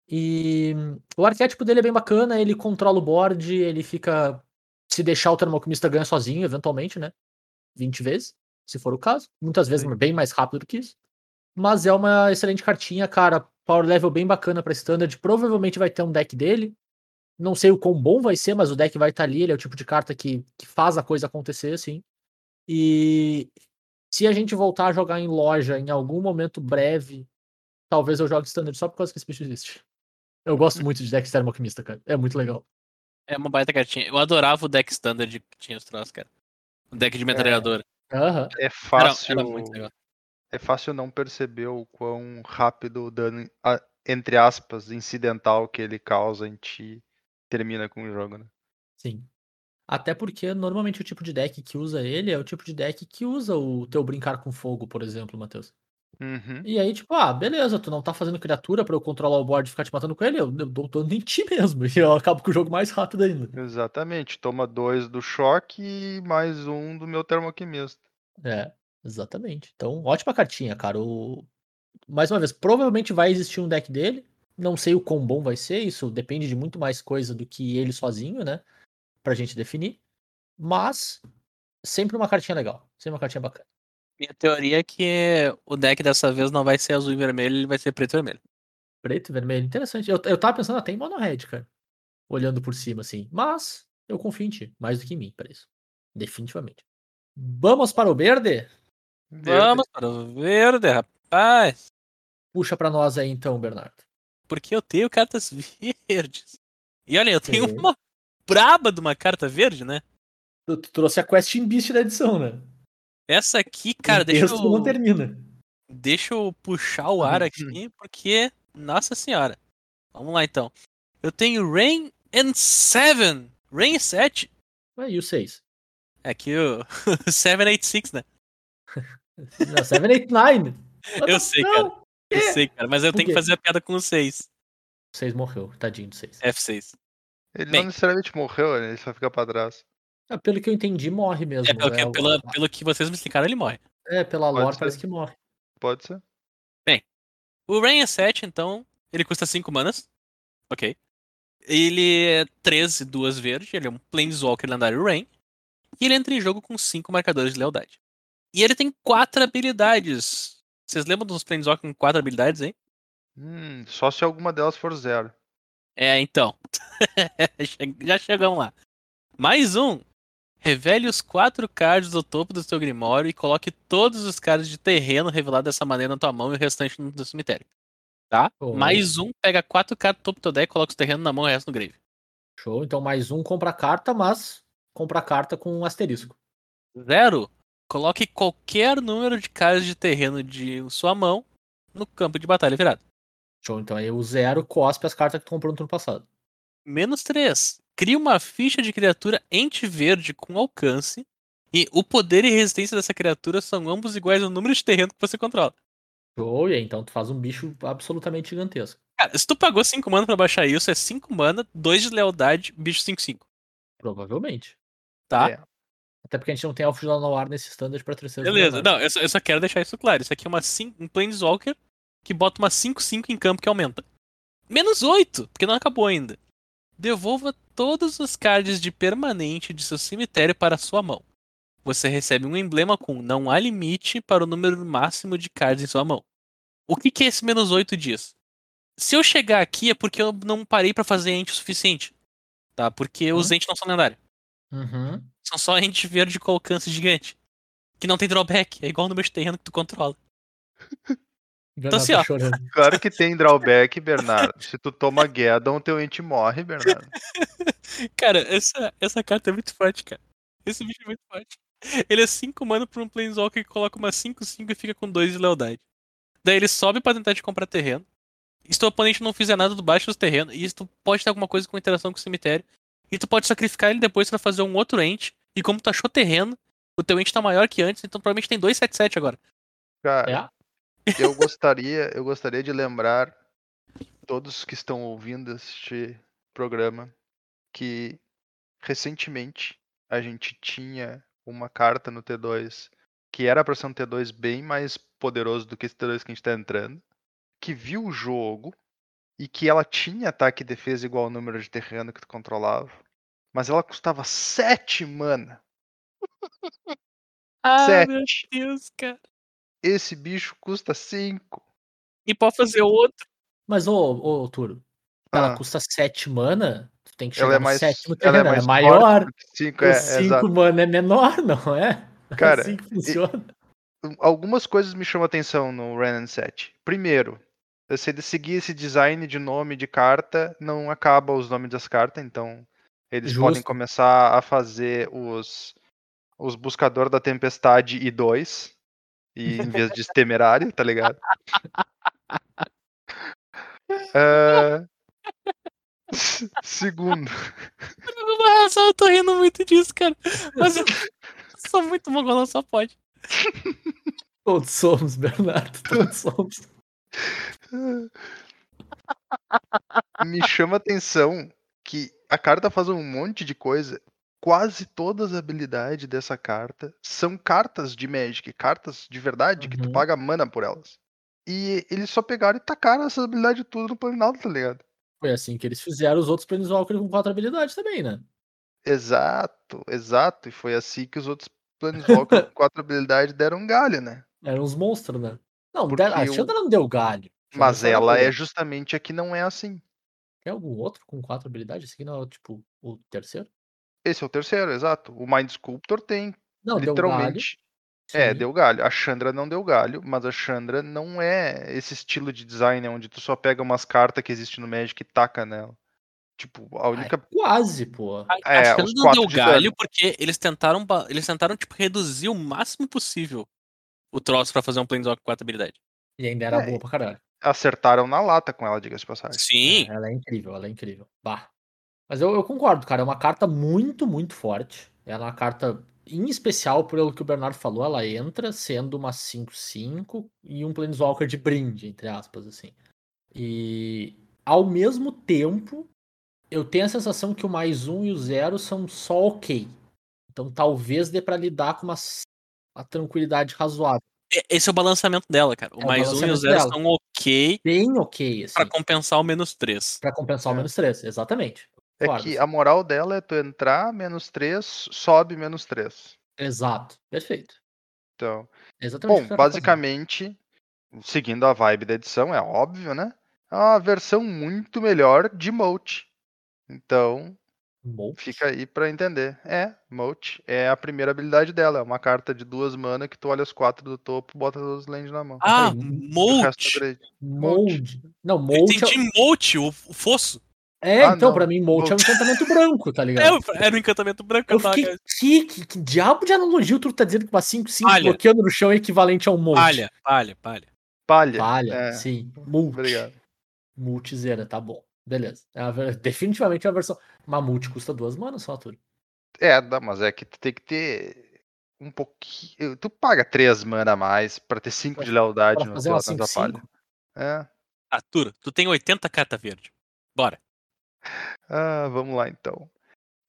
E o arquétipo dele é bem bacana, ele controla o board, ele fica. Se deixar o Termoalquimista ganha sozinho, eventualmente, né? 20 vezes, se for o caso. Muitas vezes Sim. bem mais rápido do que isso. Mas é uma excelente cartinha, cara. Power level bem bacana pra standard. Provavelmente vai ter um deck dele. Não sei o quão bom vai ser, mas o deck vai estar ali. Ele é o tipo de carta que, que faz a coisa acontecer, assim. E se a gente voltar a jogar em loja em algum momento breve, talvez eu jogue standard só por causa que esse bicho existe. Eu gosto muito de deck Termo Alquimista, cara. É muito legal. É uma baita cartinha. Eu adorava o deck standard que tinha os troços, cara. O deck de metralhadora. Aham. É Era, fácil. era muito legal. É fácil não perceber o quão rápido o dano, entre aspas, incidental que ele causa em ti termina com o jogo, né? Sim. Até porque normalmente o tipo de deck que usa ele é o tipo de deck que usa o teu brincar com fogo, por exemplo, Matheus. Uhum. E aí, tipo, ah, beleza, tu não tá fazendo criatura pra eu controlar o board e ficar te matando com ele, eu, eu dou dano em ti mesmo. E eu acabo com o jogo mais rápido ainda. Exatamente. Toma dois do choque e mais um do meu termoquimista. É, exatamente. Então, ótima cartinha, cara. O... Mais uma vez, provavelmente vai existir um deck dele. Não sei o quão bom vai ser, isso depende de muito mais coisa do que ele sozinho, né? Pra gente definir. Mas, sempre uma cartinha legal. Sempre uma cartinha bacana. Minha teoria é que o deck dessa vez não vai ser azul e vermelho, ele vai ser preto e vermelho. Preto e vermelho, interessante. Eu, eu tava pensando até em mono red, cara. Olhando por cima, assim. Mas, eu confio em ti. Mais do que em mim, para isso. Definitivamente. Vamos para o verde? Vamos para o verde, rapaz. Puxa pra nós aí então, Bernardo. Porque eu tenho cartas verdes. E olha, eu tenho Sim. uma braba de uma carta verde, né? Tu, tu trouxe a Question Beast da edição, né? Essa aqui, cara, Em deixa texto não eu, termina. deixa eu puxar o ar aqui, porque, nossa senhora. Vamos lá então. Eu tenho Rain and Seven. Rain 7. Ué, e o 6? É aqui o 786, né? Não, 789. Eu sei, cara. Eu sei, cara, mas eu tenho que fazer a piada com o 6. 6 morreu, tadinho do 6. F6. Ele Bem. não necessariamente morreu, né? Ele só fica pra trás. Ah, pelo que eu entendi, morre mesmo. É, pelo, que, é, pela- pelo que vocês me explicaram, ele morre. é, pela Pode lore ser. parece que morre. Pode ser. O Rain é 7, então ele custa 5 manas. Ok. Ele é 13, duas verde. Ele é um Planeswalker lendário Rain. E ele entra em jogo com 5 marcadores de lealdade. E ele tem 4 habilidades. Vocês lembram dos Planeswalker com 4 habilidades, hein? Hum, só se alguma delas for zero. É, então. Já chegamos lá. Mais um. Revele os quatro cards do topo do seu Grimório e coloque todos os cards de terreno revelados dessa maneira na tua mão e o restante no cemitério. Tá? Oh. Mais um, pega quatro cards do topo do teu deck, coloca os terrenos na mão e o resto no grave. Show. Então mais um compra carta, mas compra carta com um asterisco. Zero. Coloque qualquer número de cards de terreno de sua mão no campo de batalha virado. Show. Então aí o zero cospe as cartas que tu comprou no turno passado. Menos 3. Cria uma ficha de criatura ente verde com alcance. E o poder e resistência dessa criatura são ambos iguais ao número de terreno que você controla. Show. E aí então tu faz um bicho absolutamente gigantesco. Cara, se tu pagou 5 mana pra baixar isso, é 5 mana, 2 de lealdade, bicho 5-5. Provavelmente. Tá? É. Até porque a gente não tem Elfo de Lanoir nesse standard pra terceiro. Beleza. Não, eu só, eu só quero deixar isso claro. Isso aqui é uma um Planeswalker que bota uma 5-5 em campo que aumenta. Menos 8, porque não acabou ainda. Devolva todos os cards de permanente de seu cemitério para sua mão. Você recebe um emblema com não há limite para o número máximo de cards em sua mão. O que, que é esse menos 8 dias? Se eu chegar aqui é porque eu não parei pra fazer ente o suficiente. Tá? Porque os entes não são lendários. Uhum. São só ente verde com alcance gigante. Que não tem drawback. É igual o número de terreno que tu controla. Bernardo assim, tá ó. chorando. Claro que tem drawback, Bernardo. Se tu toma Gaddon, teu ente morre, Bernardo. Cara, essa, essa carta é muito forte, cara. Esse bicho é muito forte. Ele é 5 mana pra um Planeswalker que coloca uma 5-5 e fica com 2 de lealdade. Daí ele sobe pra tentar te comprar terreno. E se teu oponente não fizer nada do baixo dos terrenos, e tu pode ter alguma coisa com interação com o cemitério. E tu pode sacrificar ele depois pra fazer um outro ente. E como tu achou terreno, o teu ente tá maior que antes, então provavelmente tem 277 agora. Cara, É? Eu gostaria, eu gostaria de lembrar todos que estão ouvindo este programa que recentemente a gente tinha uma carta no T2 que era para ser um T2 bem mais poderoso do que esse T2 que a gente tá entrando, que viu o jogo e que ela tinha ataque e defesa igual ao número de terreno que tu controlava, mas ela custava 7 mana. Ah, Sete. meu Deus, cara. Esse bicho custa 5. E pode fazer outro. Mas, ô, ô, Turo, ela Ah. custa 7 mana, tu tem que Ela chegar é no mais, sétimo ela é terreno, é, mais maior. forte do que 5, O é, 5 exato. mana é menor, não é? Cara, assim que funciona. algumas coisas me chamam atenção no Renan 7. Primeiro, se ele seguir esse design de nome de carta, não acaba os nomes das cartas, então eles podem Justo. começar a fazer os, os buscador da tempestade e 2 e em vez de temerário, tá ligado? S- segundo, só eu tô rindo muito disso, cara. Mas eu sou muito mongolão, só pode. Todos somos, Bernardo, todos somos. me chama atenção que a carta faz um monte de coisa. Quase todas as habilidades dessa carta são cartas de Magic, cartas de verdade, que tu Uhum. paga mana por elas. E eles só pegaram e tacaram essas habilidades tudo no Planalto, tá ligado? Foi assim que eles fizeram os outros Planeswalkers com quatro habilidades também, né? Exato, exato. E foi assim que os outros Planeswalkers com quatro habilidades deram galho, né? Eram uns monstros, né? Não, Porque a Chandra não deu galho. Mas ela é justamente a que não é assim. Tem algum outro com quatro habilidades? Esse aqui não é tipo o terceiro? Esse é o terceiro, exato. O Mind Sculptor tem Não, deu galho. literalmente É, sim. deu galho. A Chandra não deu galho, mas a Chandra não é esse estilo de design onde tu só pega umas cartas que existem no Magic e taca nela. Tipo, a única. Quase, pô. A, É, a os Xandra não deu de galho dano. porque eles tentaram, eles tentaram tipo, reduzir o máximo possível o troço pra fazer um Planeswalker com 4 habilidades. E ainda era É, boa pra caralho. Acertaram na lata com ela, diga-se passagem. Sim. É, ela é incrível, ela é incrível. Bah. Mas eu, eu concordo, cara. É uma carta muito, muito forte. Ela é uma carta em especial, pelo que o Bernardo falou, ela entra sendo uma 5-5 e um Planeswalker de brinde, entre aspas, assim. E ao mesmo tempo, eu tenho a sensação que o mais um e o zero são só ok. Então talvez dê pra lidar com uma, uma tranquilidade razoável. E- Esse é o balanceamento dela, cara. O É o mais um e o zero dela. são ok Bem ok, assim. pra compensar o menos três. Pra compensar o É. menos 3, exatamente. É que assim. a moral dela é tu entrar, menos 3, sobe menos 3. Exato, perfeito. Então, Exatamente. bom, tá fazendo. basicamente, seguindo a vibe da edição, é óbvio, né? É uma versão muito melhor de Moat. Então, Molt. fica aí pra entender. É, Moat é a primeira habilidade dela. É uma carta de duas mana que tu olha as quatro do topo, bota as lands na mão. Ah, é grade. Mold. Não, Eu Molt. é- entendi Molt, o, o fosso. É, Ah, então, não. pra mim, Molt é um encantamento branco, tá É, ligado? era o encantamento branco que Eu fiquei. Que, que, que diabo de analogia tu tá dizendo que uma 5-5 Palha. bloqueando no chão é equivalente a um Molt? Palha, palha, palha. Palha. Palha, é, sim. Multi. Obrigado. Multizera, tá bom. Beleza. É definitivamente é a versão. Uma multi custa duas manas só, Arthur. É, dá, mas é que tu tem que ter um pouquinho. Tu paga três mana a mais pra ter cinco Pra- de lealdade Pra no fazer teu uma Atlanta 5-5. Palha. É. Arthur, tu tem 80 carta verde. Bora. Ah, vamos lá então.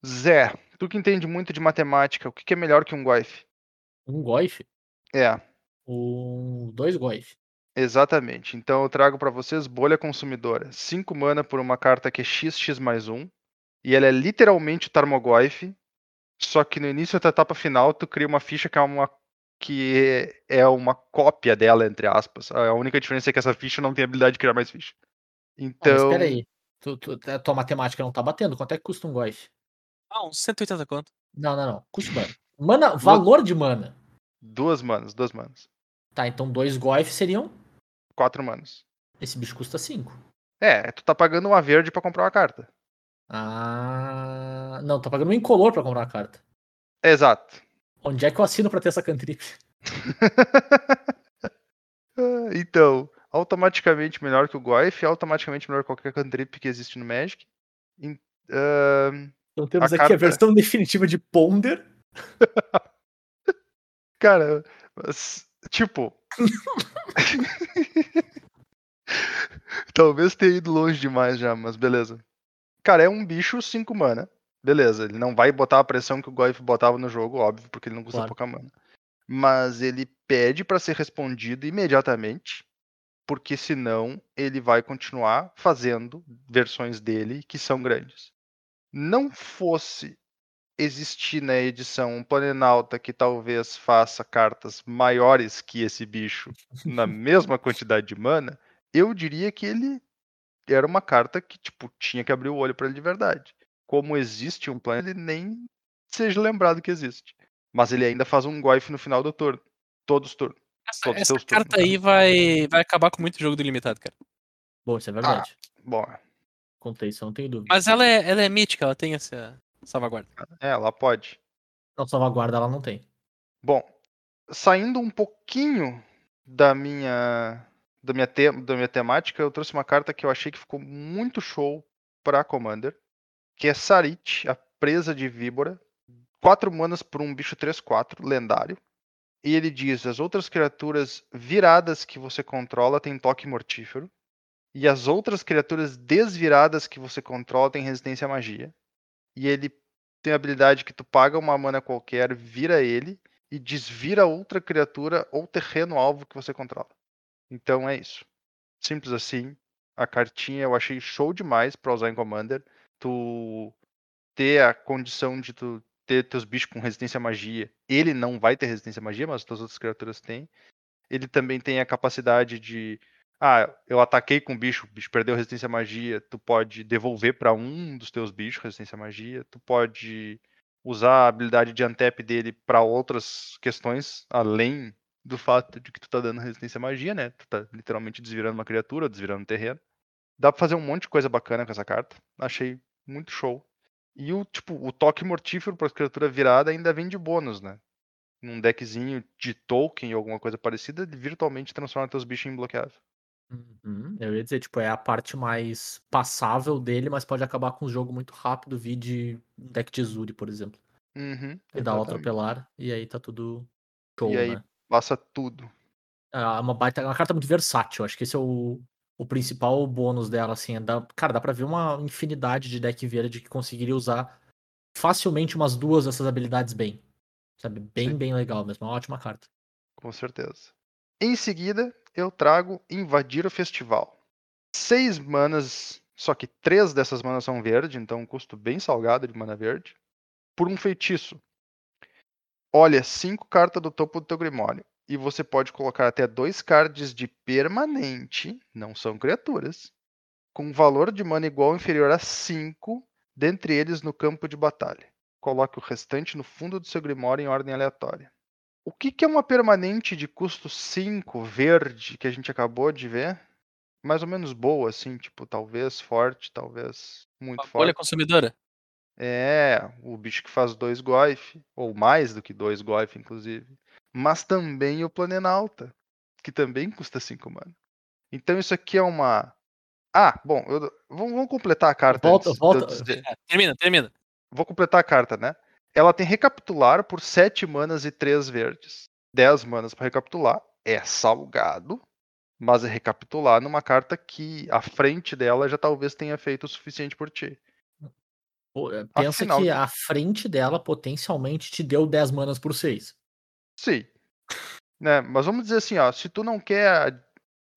Zé, tu que entende muito de matemática, o que que é melhor que um Goif? Um Goif. É, Um... Dois Goif. exatamente. Então eu trago pra vocês bolha consumidora. 5 mana por uma carta que é XX mais 1. E ela é literalmente o Tarmogoyf. Só que no início da etapa final, tu cria uma ficha que é uma. que é uma cópia dela, entre aspas. A única diferença é que essa ficha não tem habilidade de criar mais ficha. Ah, mas Então. Tu, tu, a tua matemática não tá batendo? Quanto é que custa um Goif? Ah, uns 180 conto. Não, não, não. Custa mana. Mana, valor de mana. Duas manas, duas manas. Tá, então dois Goif seriam. Quatro manas. Esse bicho custa cinco. É, tu tá pagando uma verde pra comprar uma carta. Ah. Não, tá pagando um incolor pra comprar uma carta. Exato. Onde é que eu assino pra ter essa cantrip? Então, automaticamente melhor que o Goif, automaticamente melhor que qualquer cantrip que existe no Magic. Em- ahn, Então temos A aqui a carta- versão definitiva de Ponder. cara, mas, tipo. Talvez tenha ido longe demais já, mas beleza. Cara, é um bicho 5 mana. Beleza, ele não vai botar a pressão que o Goif botava no jogo, óbvio, porque ele não custa Claro. pouca mana. Mas ele pede pra ser respondido imediatamente, porque senão ele vai continuar fazendo versões dele que são grandes. Não fosse existir na edição um Planalta que talvez faça cartas maiores que esse bicho na mesma quantidade de mana, eu diria que ele era uma carta que tipo tinha que abrir o olho pra ele de verdade. Como existe um plano, ele nem seja lembrado que existe. Mas ele ainda faz um Goif no final do turno. Todos os turnos. Essa, essa carta aí vai, vai acabar com muito jogo do limitado, cara. Bom, isso é verdade. Bom, Contei isso, eu não tenho dúvida. Mas ela é, ela é mítica, ela tem essa salvaguarda. é, ela pode. Não, salvaguarda ela não tem. Bom, saindo um pouquinho da minha da minha, te- da minha temática, eu trouxe uma carta que eu achei que ficou muito show pra Commander, que é Sarit, a presa de víbora. 4 manas por um bicho 3/4, lendário. E ele diz: as outras criaturas viradas que você controla têm toque mortífero. E as outras criaturas desviradas que você controla têm resistência à magia. E ele tem a habilidade que tu paga uma mana qualquer, vira ele e desvira outra criatura ou terreno alvo que você controla. Então é isso. Simples assim. A cartinha eu achei show demais pra usar em Commander. Tu ter a condição de tu ter teus bichos com resistência à magia. Ele não vai ter resistência à magia, mas as outras criaturas têm. Ele também tem a capacidade de. Ah, eu ataquei com o bicho, o bicho perdeu resistência à magia. Tu pode devolver pra um dos teus bichos resistência à magia. Tu pode usar a habilidade de Antep dele pra outras questões, além do fato de que tu tá dando resistência à magia, né? Tu tá literalmente desvirando uma criatura, desvirando um terreno. Dá pra fazer um monte de coisa bacana com essa carta. Achei muito show. E o tipo, o toque mortífero para criatura virada ainda vem de bônus, né? Num deckzinho de token ou alguma coisa parecida, ele virtualmente transforma teus bichos em bloqueável. Uhum. Eu ia dizer, tipo, é a parte mais passável dele, mas pode acabar com o jogo muito rápido, vi de um deck de Zuri, por exemplo. Uhum, e dá o atropelar, e aí tá tudo show, E aí né? passa tudo. É uma baita, é uma carta muito versátil. Acho que esse é o, o principal bônus dela, assim. É dá, cara, dá pra ver uma infinidade de deck verde que conseguiria usar facilmente umas duas dessas habilidades bem. Sabe? Bem, Sim. bem legal mesmo. Uma ótima carta. Com certeza. Em seguida, eu trago Invadir o Festival. Seis manas, só que três dessas manas são verde, então um custo bem salgado de mana verde. Por um feitiço. Olha, cinco cartas do topo do teu Grimório. E você pode colocar até dois cards de permanente, não são criaturas, com valor de mana igual ou inferior a 5, dentre eles no campo de batalha. Coloque o restante no fundo do seu Grimório em ordem aleatória. O que, que é uma permanente de custo 5 verde que a gente acabou de ver? Mais ou menos boa, assim, tipo, talvez forte, talvez muito Uma forte. consumidora. É, o bicho que faz dois goif, ou mais do que dois goif, inclusive. Mas também o Planenauta, que também custa 5 mana. Então isso aqui é uma. Ah, bom, eu... vamos, vamos completar a carta. Volta- de volta- dizer. É, termina, termina. Vou completar a carta, né? Ela tem recapitular por 7 manas e 3 verdes. 10 manas para recapitular. É salgado, mas é recapitular numa carta que a frente dela já talvez tenha feito o suficiente por ti. Pô, é, Pensa Afinal que de- a frente dela potencialmente te deu 10 manas por 6. Sim. Né? Mas vamos dizer assim, ó, se tu não quer.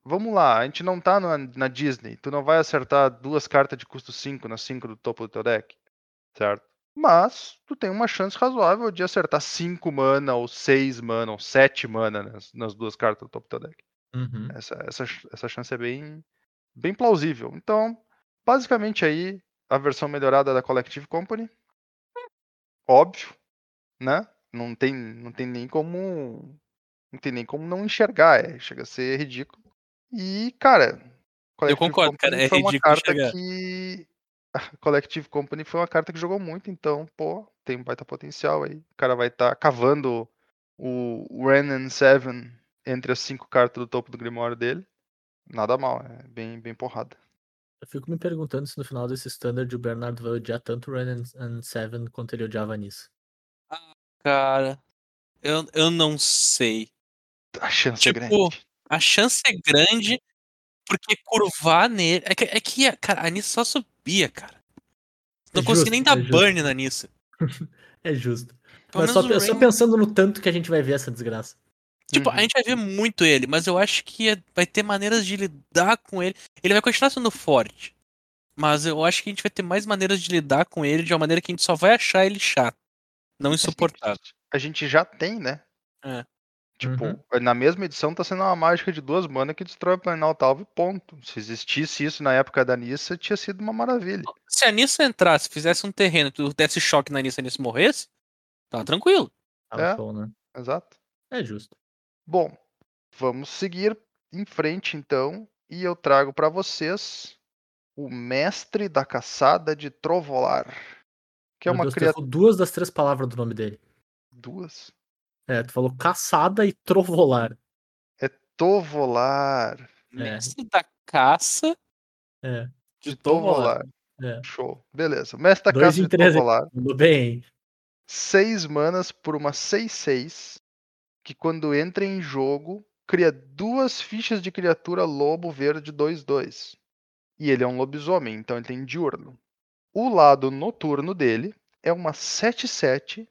Vamos lá, a gente não tá na, na Disney. Tu não vai acertar duas cartas de custo 5 nas 5 do topo do teu deck. Certo? Mas tu tem uma chance razoável de acertar 5 mana, ou 6 mana, ou 7 mana nas, nas duas cartas do topo do teu deck. Uhum. Essa, essa, essa chance é bem, bem plausível. Então, basicamente aí, a versão melhorada da Collective Company. Óbvio, né? Não tem, não tem nem como. Não tem nem como não enxergar. É, chega a ser ridículo. E, cara. Collective concordo, cara, é foi uma ridículo carta enxergar. que. A Collective Company foi uma carta que jogou muito, então, pô, tem um baita potencial aí. O cara vai estar cavando o Renan 7 entre as cinco cartas do topo do Grimório dele. Nada mal, é bem, bem porrada. Eu fico me perguntando se no final desse standard o Bernardo vai odiar tanto o Ren and Seven quanto ele odiava nisso. Cara, eu, eu não sei. A chance Tipo, é grande. A chance é grande porque curvar nele. É que, é que cara, a Nissa só subia, cara. Não É consegui justo, nem dar é justo. burn na Nissa. É justo. Pelo Mas só, o só Rain- pensando no tanto que a gente vai ver essa desgraça. Tipo, Uhum. a gente vai ver muito ele, mas eu acho que é- vai ter maneiras de lidar com ele. Ele vai continuar sendo forte. Mas eu acho que a gente vai ter mais maneiras de lidar com ele de uma maneira que a gente só vai achar ele chato. Não insuportável. A gente já tem, né? É. Tipo, Uhum. na mesma edição tá sendo uma mágica de duas mana que destrói o Planalto Alvo e ponto. Se existisse isso na época da Nissa, tinha sido uma maravilha. Se a Nissa entrasse, fizesse um terreno, tu desse choque na Nissa e a Nissa morresse, tá tranquilo. Tá É. show, né? Exato. É justo. Bom, vamos seguir em frente então, e eu trago pra vocês o Mestre da Caçada de Trovolar, que é Meu uma Deus, tu criatura duas das três palavras do nome dele. duas. É, tu falou caçada e trovolar. Tovolar, É. Mestre da caça É, de de Tovolar. Tovolar. é. Show. Beleza. Mestre da Dois Caça de? Tovolar. Tudo bem. 6 manas por uma 6-6, que quando entra em jogo, cria duas fichas de criatura lobo verde 2-2. E ele é um lobisomem, então ele tem diurno. O lado noturno dele é uma 7-7,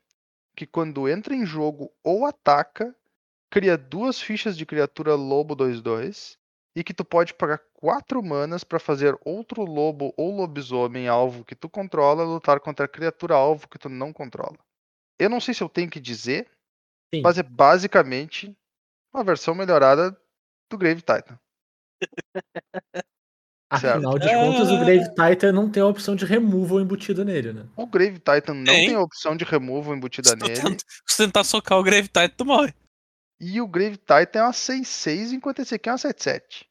que quando entra em jogo ou ataca, cria duas fichas de criatura lobo 2-2. E que tu pode pagar 4 manas para fazer outro lobo ou lobisomem alvo que tu controla lutar contra a criatura alvo que tu não controla. Eu não sei se eu tenho que dizer, Sim. mas é basicamente uma versão melhorada do Grave Titan. Afinal de contas, o Grave Titan não tem a opção de removal embutida nele, né? O Grave Titan não Tem. tem a opção de removal embutida Se tu, nele. tenta, se tu tentar socar o Grave Titan, tu morre. E o Grave Titan é uma 6-6, enquanto esse aqui é uma 7-7.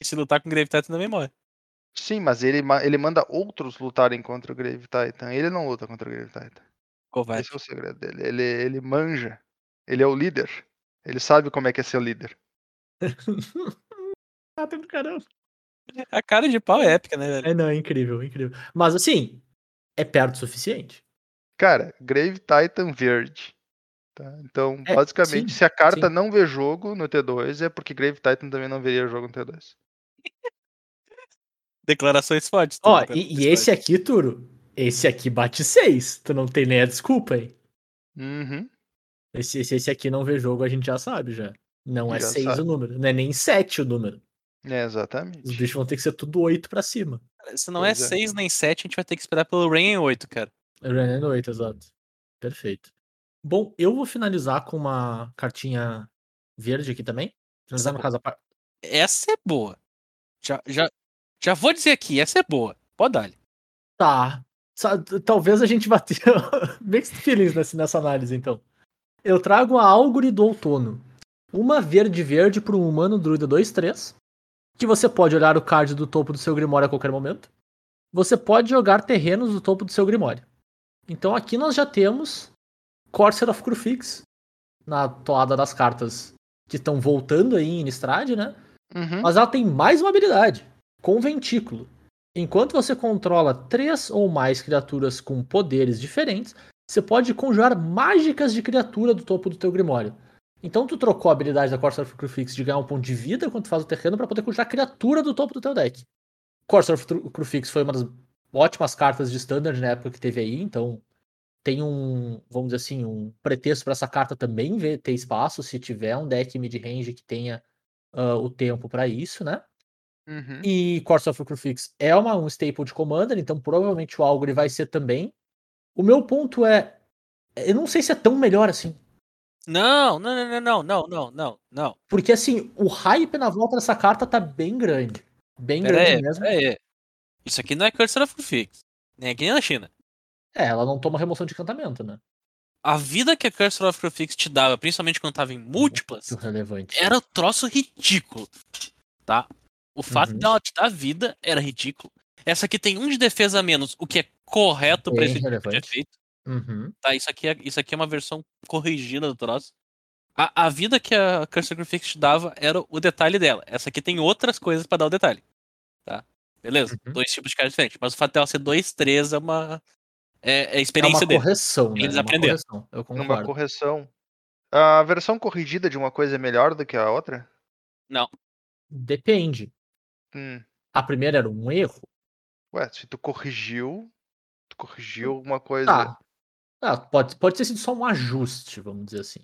E se lutar com o Grave Titan, também morre. Sim, mas ele, ele manda outros lutarem contra o Grave Titan. Ele não luta contra o Grave Titan. Covarde. Esse é o segredo dele. Ele, ele manja. Ele é o líder. Ele sabe como é que é ser líder. ah, tem do caramba. A cara de pau é épica, né, velho? É, não, é incrível, incrível. Mas assim, é perto o suficiente. Cara, Grave Titan verde. Tá? Então, É, basicamente, sim, se a carta sim. não vê jogo no T2, é porque Grave Titan também não veria jogo no T2. Declarações fortes. Ó, tá? e, e esse aqui, Turo, esse aqui bate 6. Tu não tem nem a desculpa, hein? Uhum. Esse, esse, esse aqui não vê jogo, a gente já sabe já. Não é Já 6 sabe. o número, não é nem 7 o número. É, Os exatamente. bichos vão ter que ser tudo 8 pra cima. Se não é Pois é. 6 nem 7, a gente vai ter que esperar pelo Rain em 8, cara. Renan 8, exato. Perfeito. Bom, eu vou finalizar com uma cartinha verde aqui também. Finalizar no caso a par... Essa é boa. Já, já, já vou dizer aqui, essa é boa. Pode dar. Tá. Sa- t- Talvez a gente vá ter mixed feelings nessa, nessa análise, então. Eu trago a Álgore do Outono. Uma verde-verde para um humano druida 2-3. Que você pode olhar o card do topo do seu Grimório a qualquer momento. Você pode jogar terrenos do topo do seu Grimório. Então aqui nós já temos Corsair of Crufix na toada das cartas que estão voltando aí em Innistrad, né? Uhum. Mas ela tem mais uma habilidade, Conventículo. Enquanto você controla três ou mais criaturas com poderes diferentes, você pode conjurar mágicas de criatura do topo do teu Grimório. Então tu trocou a habilidade da Corsair of Crufix de ganhar um ponto de vida quando tu faz o terreno para poder conjurar criatura do topo do teu deck. Corsair of Crufix foi uma das ótimas cartas de standard na época que teve aí, então tem um, vamos dizer assim, um pretexto para essa carta também ver, ter espaço se tiver um deck mid-range que tenha ah, o tempo para isso, né? Uhum. E Course of Crucifix é uma, um staple de Commander, então provavelmente o Algore vai ser também. O meu ponto é. Eu não sei se é tão melhor assim. Não, não, não, não, não, não, não, não. Porque assim, o hype na volta dessa carta tá bem grande. Bem Pera grande aí, mesmo. aí. Isso aqui não é Cursor of Fix. Nem aqui nem na China. É, ela não toma remoção de encantamento, né? A vida que a Cursor of Fix te dava, principalmente quando tava em múltiplas, Muito relevante. era um troço ridículo. Tá? O fato Uhum. dela te dar vida era ridículo. Essa aqui tem um de defesa a menos, o que é correto pra Bem esse tipo de efeito. Uhum. Tá, isso aqui, é, isso aqui é uma versão corrigida do troço. A, a vida que a Cursor of Fix te dava era o detalhe dela. Essa aqui tem outras coisas pra dar o detalhe. Tá? Beleza? Uhum. Dois tipos de cartas diferentes. Mas o fato dela ser 2-3 é uma. É, é a É experiência uma dele. correção, né? Eles É uma aprenderam. correção. Eu Numa concordo. correção. A versão corrigida de uma coisa é melhor do que a outra? Não. Depende. Hum. A primeira era um erro. Ué, se tu corrigiu, tu corrigiu alguma coisa. Tá. Ah, pode, pode ter sido só um ajuste, vamos dizer assim.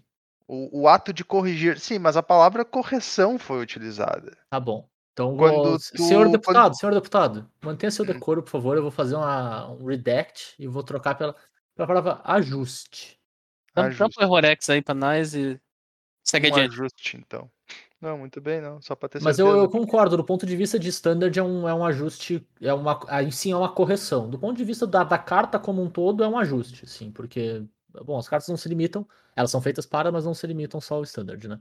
O, o ato de corrigir. Sim, mas a palavra correção foi utilizada. Tá bom. Então, Quando vou... tu- senhor deputado, quando- senhor deputado, mantenha seu Hum. decoro, por favor. Eu vou fazer uma, um redact e vou trocar pela, pela palavra ajuste. Então, Ajuste. trampa o Errorex aí pra nós e segue um adiante. ajuste, então. Não, muito bem, não. Só pra ter Mas certeza. eu, eu concordo, do ponto de vista de standard é um, é um ajuste, é uma, aí sim é uma correção. Do ponto de vista da, da carta como um todo, é um ajuste, sim, porque, bom, as cartas não se limitam, elas são feitas para, mas não se limitam só ao standard, né?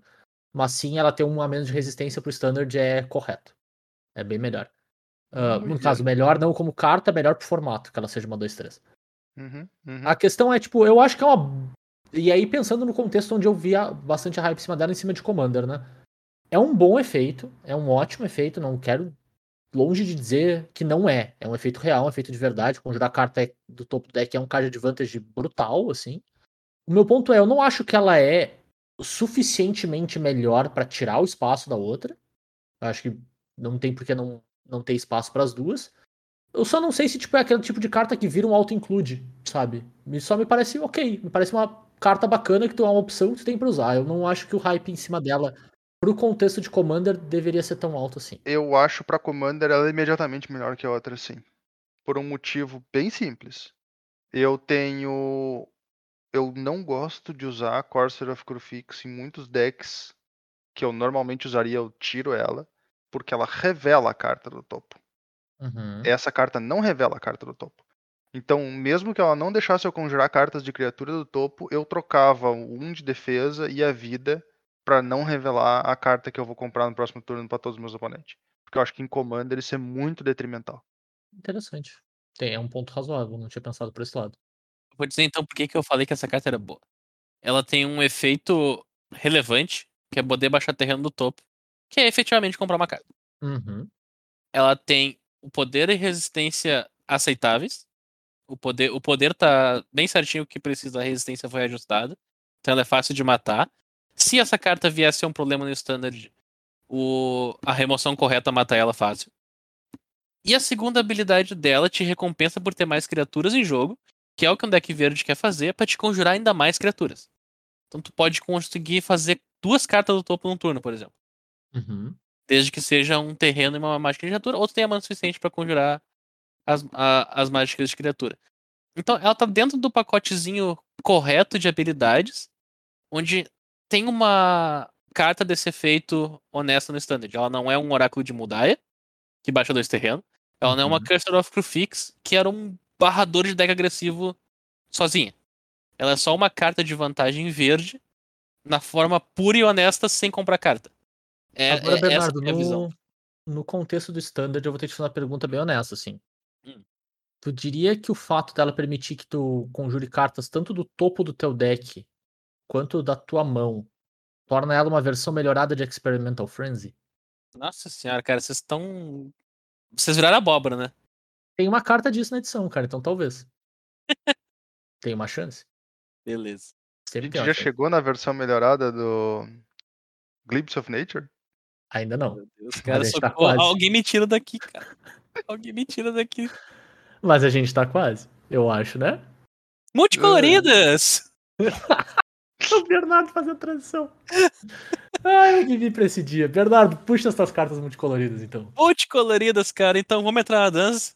Mas sim, ela ter um a menos de resistência pro standard é correto. É bem melhor. Ah, no caso, melhor não como carta, melhor pro formato, que ela seja uma 2-3. Uhum, uhum. A questão é, tipo, eu acho que é uma. E aí, pensando no contexto onde eu via bastante a hype em cima dela, em cima de Commander, né? É um bom efeito, é um ótimo efeito, não quero longe de dizer que não é. É um efeito real, um efeito de verdade. Conjurar carta é- do topo do deck é um card advantage brutal, assim. O meu ponto é, eu não acho que ela é suficientemente melhor pra tirar o espaço da outra. Eu acho que não tem por que não, não ter espaço para as duas. Eu só não sei se tipo, é aquele tipo de carta que vira um auto-include, sabe? Só me parece ok. Me parece uma carta bacana que tu é uma opção que tu tem pra usar. Eu não acho que o hype em cima dela, pro contexto de Commander, deveria ser tão alto assim. Eu acho pra Commander ela é imediatamente melhor que a outra, sim. Por um motivo bem simples. Eu tenho. Eu não gosto de usar Corsair of Crufix em muitos decks que eu normalmente usaria, eu tiro ela, porque ela revela a carta do topo. Uhum. Essa carta não revela a carta do topo. Então, mesmo que ela não deixasse eu conjurar cartas de criatura do topo, eu trocava 1 de defesa e a vida pra não revelar a carta que eu vou comprar no próximo turno pra todos os meus oponentes. Porque eu acho que em Commander isso é muito detrimental. Interessante. Tem, é um ponto razoável, não tinha pensado por esse lado. Vou dizer então por que que eu falei que essa carta era boa. Ela tem um efeito relevante, que é poder baixar terreno do topo, que é efetivamente comprar uma carta. Uhum. Ela tem o poder e resistência aceitáveis, O poder, o poder tá bem certinho o que precisa, a resistência foi ajustada. Então ela é fácil de matar. Se essa carta viesse a um problema no standard, o, a remoção correta mata ela fácil. E a segunda habilidade dela te recompensa por ter mais criaturas em jogo, que é o que um deck verde quer fazer, para te conjurar ainda mais criaturas. Então tu pode conseguir fazer duas cartas do topo num turno, por exemplo. Uhum. Desde que seja um terreno e uma mágica de criatura, ou tu tenha mana suficiente para conjurar as, a- as mágicas de criatura. Então ela tá dentro do pacotezinho correto de habilidades, onde tem uma carta desse efeito honesta no standard. Ela não é um oráculo de Mudaia, que baixa dois terrenos. Ela não é uma Uhum. Cursor of Crufix, que era um barrador de deck agressivo sozinha. Ela é só uma carta de vantagem verde, na forma pura e honesta, sem comprar carta. É, Agora, é essa Bernardo, a minha visão. no, no contexto do standard, eu vou ter que te fazer uma pergunta bem honesta, assim. Hum. Tu diria que o fato dela permitir que tu conjure cartas tanto do topo do teu deck quanto da tua mão torna ela uma versão melhorada de Experimental Frenzy? Nossa senhora, cara, vocês estão. Vocês viraram abóbora, né? Tem uma carta disso na edição, cara, então talvez. tem uma chance. Beleza. A Sempre gente tem uma já chegou na versão melhorada do Glimpse of Nature? Ainda não. Meu Deus, cara, a gente tá quase. Alguém me tira daqui, cara. Alguém me tira daqui. Mas a gente tá quase, eu acho, né? Multicoloridas! O Bernardo fazendo transição. Ai, eu vivi pra esse dia. Bernardo, puxa as tuas cartas multicoloridas, então. Multicoloridas, cara. Então vamos entrar na dança.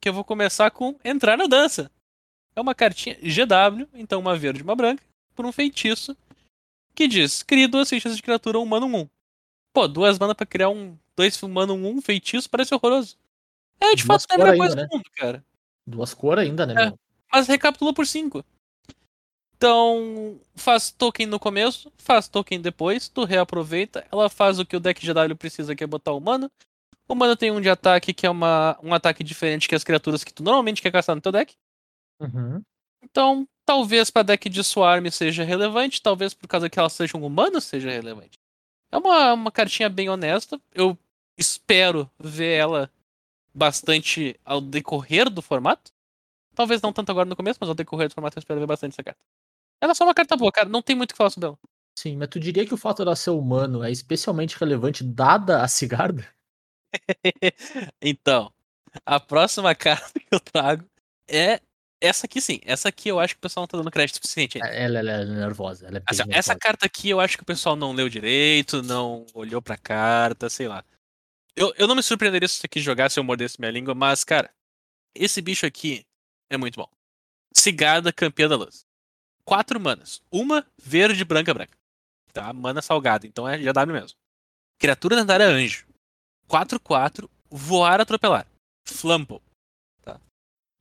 Que eu vou começar com entrar na dança. É uma cartinha GW, então uma verde e uma branca, por um feitiço que diz: crie duas fichas de criatura humano 1. Pô, duas mana pra criar um. Dois humano 1 feitiço parece horroroso. É, de Duas fato, é a melhor coisa né? do mundo, cara. Duas cores ainda, né, É. Mas recapitula por 5. Então, faz token no começo, faz token depois, tu reaproveita, ela faz o que o deck GW precisa, que é botar o mana. O mana tem um de ataque, que é uma, um ataque diferente que as criaturas que tu normalmente quer caçar no teu deck. Uhum. Então, talvez pra deck de Swarm seja relevante, talvez por causa que elas sejam humanas seja relevante. É uma, uma cartinha bem honesta. Eu espero ver ela bastante ao decorrer do formato. Talvez não tanto agora no começo, mas ao decorrer do formato eu espero ver bastante essa carta. Ela é só uma carta boa, cara. Não tem muito o que falar sobre ela. Sim, mas tu diria que o fato dela ser humano é especialmente relevante dada a cigarda? então, a próxima carta que eu trago é essa aqui sim. Essa aqui eu acho que o pessoal não tá dando crédito suficiente. Ela, ela é nervosa, ela é bem Assim, nervosa. essa carta aqui eu acho que o pessoal não leu direito, não olhou pra carta, sei lá. Eu, eu não me surpreenderia se isso aqui jogasse eu mordesse minha língua, mas, cara, esse bicho aqui é muito bom. Cigarda campeã da luz. Quatro manas. Uma verde, branca, branca. Tá? Mana salgada, então é GW mesmo. Criatura lendária anjo. 4-4, voar, atropelar. Flample.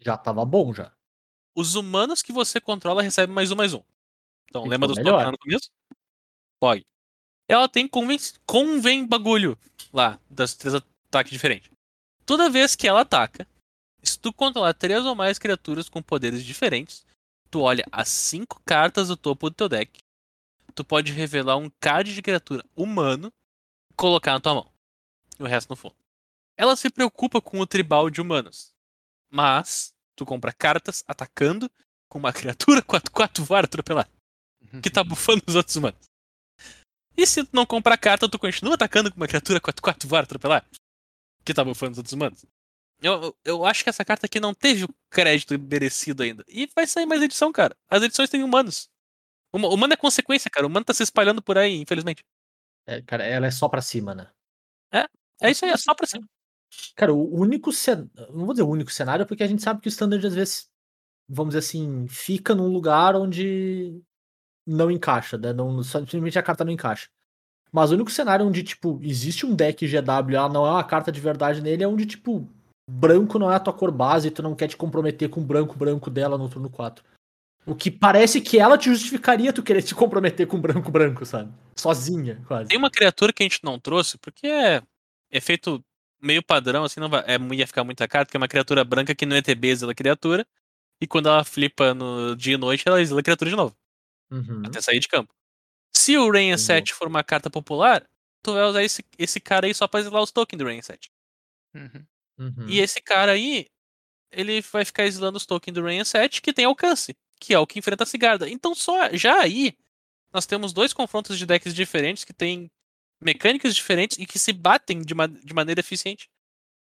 Já tava bom, já. Os humanos que você controla recebem mais um, mais um. Então, lembra dos melhor. no começo? Pog. Ela tem convém, convém bagulho lá, das três ataques diferentes. Toda vez que ela ataca, se tu controlar três ou mais criaturas com poderes diferentes, tu olha as cinco cartas do topo do teu deck. Tu pode revelar um card de criatura humano e colocar na tua mão. E o resto no fundo. Ela se preocupa com o tribal de humanos. Mas tu compra cartas atacando com uma criatura 4-4 voar atropelar. Que tá bufando os outros humanos. E se tu não comprar carta, tu continua atacando com uma criatura 4-4 voar atropelar. Que tá bufando os outros humanos. Eu, eu- acho que essa carta aqui não teve o crédito merecido ainda. E vai sair mais edição, cara. As edições têm humanos. O huma- humano é consequência, cara. O humano tá se espalhando por aí, infelizmente. É, cara, ela é só pra cima, né? É isso aí, é só pra cima. Cara, o único cenário. Não vou dizer o único cenário, porque a gente sabe que o standard às vezes, vamos dizer assim, fica num lugar onde não encaixa, né? Não, simplesmente a carta não encaixa. Mas o único cenário onde, tipo, existe um deck GW ela não é uma carta de verdade nele é onde, tipo, branco não é a tua cor base e tu não quer te comprometer com o branco branco dela no turno 4. O que parece que ela te justificaria tu querer te comprometer com o branco branco, sabe? Sozinha, quase. Tem uma criatura que a gente não trouxe, porque é efeito meio padrão, assim, não vai, é, ia ficar muita carta, que é uma criatura branca que no ETB exila criatura. E quando ela flipa no dia e noite, ela exila criatura de novo. Uhum. até sair de campo. Se o Rain 7 for uma carta popular, tu vai usar esse, esse cara aí só pra exilar os tokens do Rain 7. Uhum. Uhum. E esse cara aí, ele vai ficar exilando os tokens do Rain 7 que tem alcance, que é o que enfrenta a Sigarda. Então só já aí nós temos dois confrontos de decks diferentes que têm mecânicas diferentes e que se batem de, ma de maneira eficiente.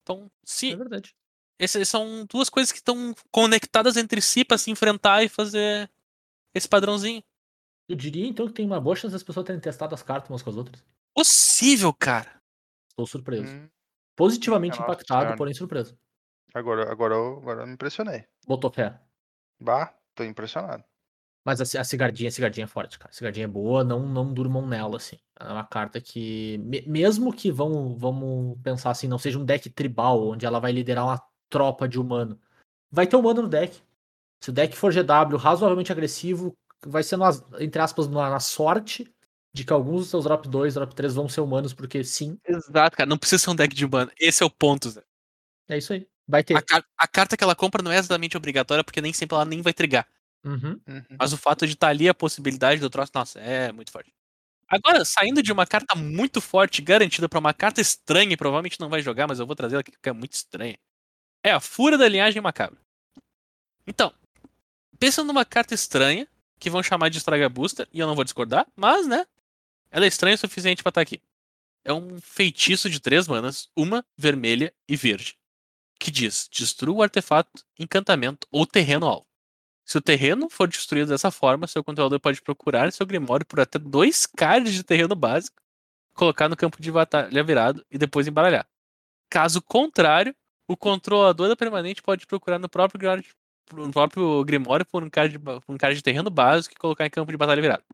Então, se É verdade. essas são duas coisas que estão conectadas entre si para se enfrentar e fazer esse padrãozinho. Eu diria então que tem uma boa chance das pessoas terem testado as cartas umas com as outras. Possível, cara. Estou surpreso. Hum, Positivamente Nossa impactado, Senhora. porém surpreso. agora, agora, eu, agora eu me impressionei. Botou fé. Bah, tô impressionado. Mas a, a cigardinha, a cigardinha é forte, cara. A cigardinha é boa, não, não durmam nela, assim. É uma carta que, me- mesmo que vamos, vamos pensar assim, não seja um deck tribal, onde ela vai liderar uma tropa de humano, vai ter humano no deck. Se o deck for GW razoavelmente agressivo, vai ser, nas- entre aspas, na, na sorte de que alguns dos seus drop 2, drop 3 vão ser humanos, porque sim, Exato, cara. Não precisa ser um deck de humano. Esse é o ponto, Zé. é isso aí. Vai ter. A, car- a carta que ela compra não é exatamente obrigatória, porque nem sempre ela nem vai trigar. Uhum. Uhum. Mas o fato de estar ali a possibilidade do troço, nossa, é muito forte. Agora, saindo de uma carta muito forte, garantida pra uma carta estranha, e provavelmente não vai jogar, mas eu vou trazer ela aqui porque é muito estranha. É a Fúria da Linhagem Macabra. Então, pensa numa carta estranha, que vão chamar de Estraga Booster, e eu não vou discordar, mas, né? Ela é estranha o suficiente pra estar aqui. É um feitiço de três manas, uma vermelha e verde, que diz: destrua o artefato, encantamento ou terreno alvo. Se o terreno for destruído dessa forma, seu controlador pode procurar seu Grimório por até dois cards de terreno básico, colocar no campo de batalha virado e depois embaralhar. Caso contrário, o controlador da permanente pode procurar no próprio, Grimório- no próprio Grimório por um, card de, por um card de terreno básico e colocar em campo de batalha virado.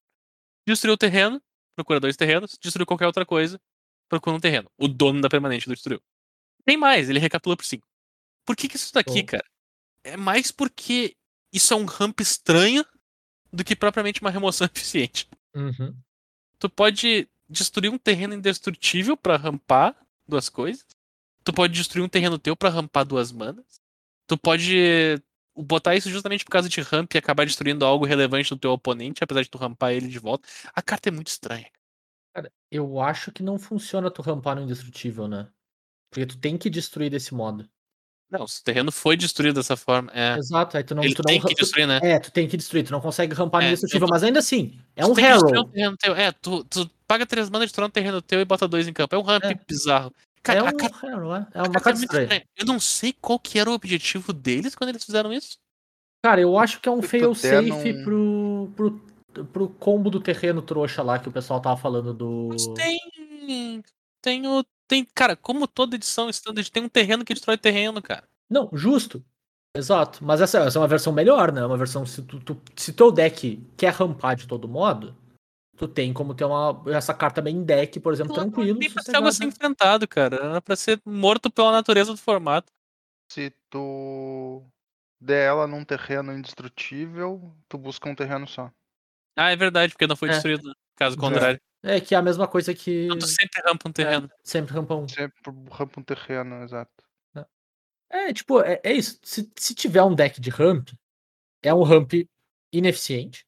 Destruiu o terreno, procura dois terrenos. Destruiu qualquer outra coisa, procura um terreno. O dono da permanente do destruiu. Tem mais, ele recapitulou por 5. Por que, que isso daqui, Bom. cara? É mais porque isso é um ramp estranho do que propriamente uma remoção eficiente. Uhum. Tu pode destruir um terreno indestrutível pra rampar duas coisas. Tu pode destruir um terreno teu pra rampar duas manas. Tu pode botar isso justamente por causa de ramp e acabar destruindo algo relevante do teu oponente, apesar de tu rampar ele de volta. A carta é muito estranha. Cara, eu acho que não funciona tu rampar no indestrutível, né? Porque tu tem que destruir desse modo. Não, se o terreno foi destruído dessa forma, é. Exato, aí tu não, Ele tu tem que tu- destruir, né? É, tu tem que destruir, tu não consegue rampar no É, indestrutível, eu tô- mas ainda assim, é um Harrow. um. É, tu, tu paga três manas, destrói um terreno teu e bota dois em campo. É um ramp É. bizarro. É Cara, um a carta, Harrow, é. É uma carta é carta muito estranha. estranha. Eu não sei qual que era o objetivo deles quando eles fizeram isso. Cara, eu acho que é um fail safe num- pro, pro, pro combo do terreno trouxa lá que o pessoal tava falando do. Mas tem. Tem o. Tem, cara, como toda edição standard, tem um terreno que destrói terreno, cara. Não, justo. Exato. Mas essa, essa é uma versão melhor, né? Uma versão. Se tu, tu, se teu deck quer rampar de todo modo, tu tem como ter uma, essa carta bem em deck, por exemplo, Não, tranquilo. Nem pra ser algo assim enfrentado, cara. Era pra ser morto pela natureza do formato. Se tu der ela num terreno indestrutível, tu busca um terreno só. Ah, é verdade, porque não foi É. destruído. né? Caso contrário. É que é a mesma coisa que. Então tu sempre rampa um terreno. Sempre rampa um. Sempre rampa um terreno, exato. É, tipo, é, é isso. Se, se tiver um deck de ramp, é um ramp ineficiente,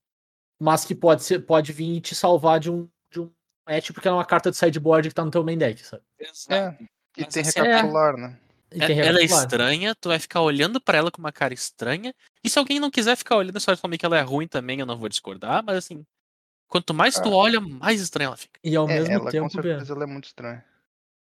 mas que pode, ser, pode vir e te salvar de um, de um match, porque é uma carta de sideboard que tá no teu main deck, sabe? Exato. É, e Mas tem assim, recapitular, né? E É- tem ela é recapitular. estranha, tu vai ficar olhando pra ela com uma cara estranha. E se alguém não quiser ficar olhando só também que ela é ruim também, eu não vou discordar, mas assim, quanto mais tu Ah. olha, mais estranha ela fica. E ao É, mesmo ela com tempo, B, certeza ela é muito estranha.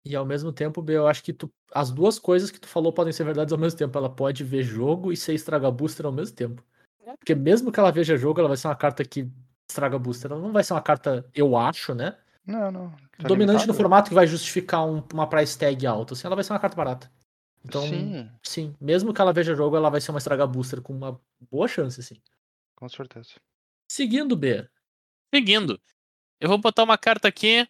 e ao mesmo tempo, B, eu acho que tu, as duas coisas que tu falou podem ser verdades ao mesmo tempo. Ela pode ver jogo e ser estraga booster ao mesmo tempo. É. Porque mesmo que ela veja jogo, ela vai ser uma carta que estraga booster. Ela não vai ser uma carta, eu acho, né? Não, não. tá dominante limitado. no formato que vai justificar um- uma price tag alta. Assim, ela vai ser uma carta barata. Então, sim. Sim, mesmo que ela veja jogo, ela vai ser uma estraga booster com uma boa chance, assim. com certeza. Seguindo, B. Seguindo, eu vou botar uma carta aqui,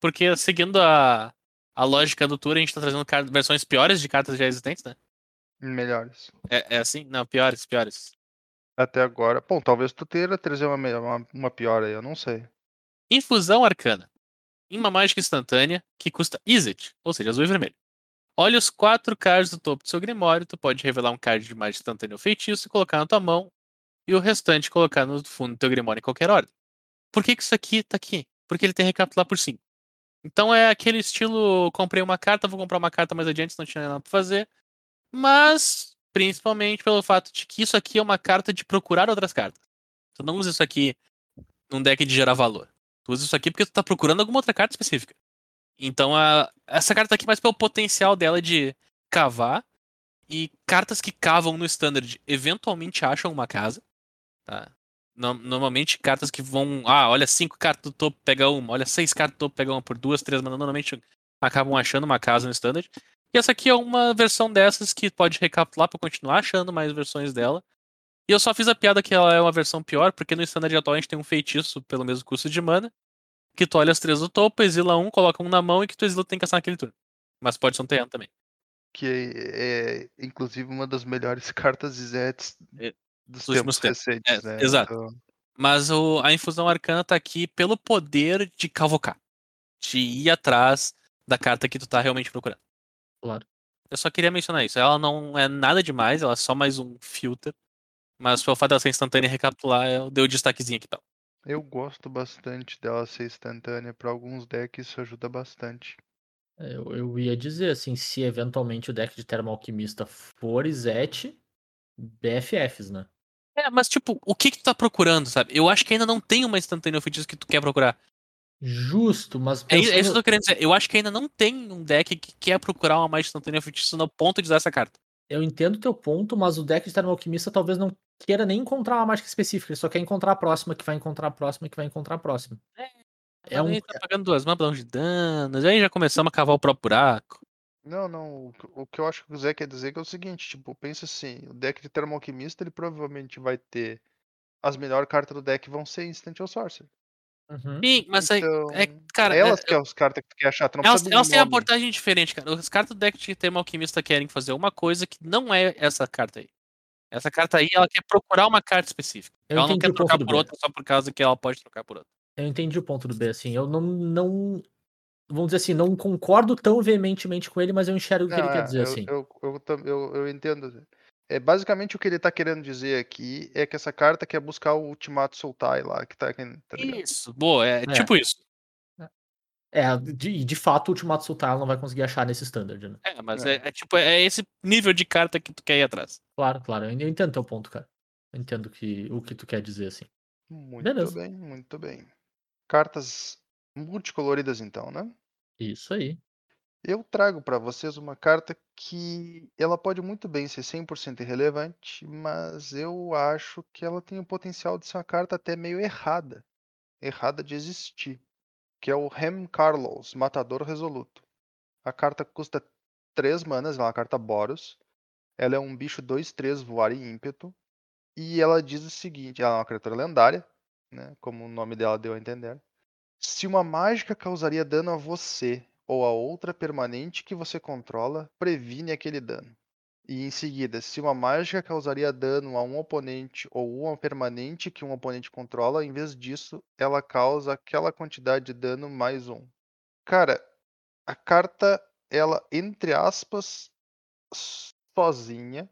porque seguindo a, a lógica do tour, a gente tá trazendo versões piores de cartas já existentes, né? Melhores. É, é assim? Não, piores, piores. Até agora. Bom, talvez tu teira trazer uma, uma, uma pior aí, eu não sei. Infusão arcana. Em uma mágica instantânea que custa Izzet, ou seja, azul e vermelho. Olha os quatro cards do topo do seu Grimório, tu pode revelar um card de mágica instantânea ou feitiço e colocar na tua mão, e o restante colocar no fundo do teu Grimório em qualquer ordem. Por que, que isso aqui tá aqui? Porque ele tem recapitular por 5. Então é aquele estilo, comprei uma carta, vou comprar uma carta mais adiante, não tinha nada pra fazer. Mas Principalmente pelo fato de que isso aqui é uma carta de procurar outras cartas. Tu não usa isso aqui num deck de gerar valor. Tu usa isso aqui porque tu tá procurando alguma outra carta específica. Então, a, essa carta aqui é mais pelo potencial dela de cavar. E cartas que cavam no standard eventualmente acham uma casa. Tá? No- normalmente, cartas que vão. Ah, olha, cinco cartas do topo, pega uma. Olha, seis cartas do topo, pega uma por duas, três, mas normalmente acabam achando uma casa no standard. E essa aqui é uma versão dessas que pode recapitular pra continuar achando mais versões dela. E eu só fiz a piada que ela é uma versão pior, porque no standard atual a gente tem um feitiço pelo mesmo custo de mana. Que tu olha as três do topo, exila um, coloca um na mão e que tu exila tem que caçar naquele turno. Mas pode ser um terreno também. Que é, é, inclusive uma das melhores cartas Zets É, dos dos últimos tempos tempos. recentes, É, né? exato. Então, Mas o- a infusão arcana tá aqui pelo poder de cavocar. De ir atrás da carta que tu tá realmente procurando. Claro. Eu só queria mencionar isso. Ela não é nada demais, ela é só mais um filter. Mas pelo fato dela ser instantânea e recapitular, eu dei o destaquezinho aqui pra ela. eu gosto bastante dela ser instantânea. Para alguns decks isso ajuda bastante. É, Eu, eu ia dizer assim, se eventualmente o deck de Termo Alquimista for Izete, BFFs, né? É, mas tipo, o que que tu tá procurando, sabe? Eu acho que ainda não tem uma instantânea feitiço que tu quer procurar. Justo, mas É, isso- é isso que eu tô querendo dizer. Eu acho que ainda não tem um deck que quer procurar uma mais instantânea feitiço no ponto de usar essa carta. eu entendo teu ponto, mas o deck de Termo Alquimista talvez não queira nem encontrar uma mágica específica, ele só quer encontrar a próxima, que vai encontrar a próxima, que vai encontrar a próxima. É um, Aí tá pagando duas mãos um de danos. Aí já começamos a cavar o próprio buraco. Não, não. o que- O que eu acho que o Zé quer dizer que é o seguinte, tipo, pensa assim, o deck de Termoalquimista, ele provavelmente vai ter. As melhores cartas do deck vão ser Instant ou Sorcerer. Uhum. Sim, mas aí. Então, É, cara, elas é- que é os cartas que tu quer achar, tu não elas, elas têm nome. abordagem diferente, cara. Os cartas do deck de Termo Alquimista querem fazer uma coisa que não é essa carta aí. Essa carta aí, ela quer procurar uma carta específica. Eu ela não entendi quer o ponto trocar do por outra só por causa que ela pode trocar por outra. Eu entendi o ponto do B, assim. Eu não, não. Vamos dizer assim, não concordo tão veementemente com ele, mas eu enxergo o que ele Não, quer é, dizer, eu, assim. Eu, eu, eu, eu entendo. É, basicamente o que ele tá querendo dizer aqui é que essa carta quer buscar o Ultimato Sultai lá, que tá aqui, tá? Isso, boa, é, É. tipo isso. É, de, de fato, o Ultimato Sultai ela não vai conseguir achar nesse standard, né? É, mas É. é, é tipo, é esse nível de carta que tu quer ir atrás. Claro, claro. Eu eu entendo teu ponto, cara. Eu entendo que, o que tu quer dizer, assim. Muito Beleza. bem, muito bem. Cartas multicoloridas então, né? Isso aí. Eu trago para vocês uma carta que ela pode muito bem ser 100% irrelevante, mas eu acho que ela tem o potencial de ser uma carta até meio errada, errada de existir, que é o Rem Carlos, Matador Resoluto. A carta custa 3 manas, é uma carta Boros. Ela é um bicho 2/3 voar e ímpeto, e ela diz o seguinte, ela é uma criatura lendária, né, como o nome dela deu a entender. Se uma mágica causaria dano a você ou a outra permanente que você controla, previne aquele dano. E em seguida, se uma mágica causaria dano a um oponente ou uma permanente que um oponente controla, em vez disso, ela causa aquela quantidade de dano mais um. Cara, a carta, ela, entre aspas, sozinha,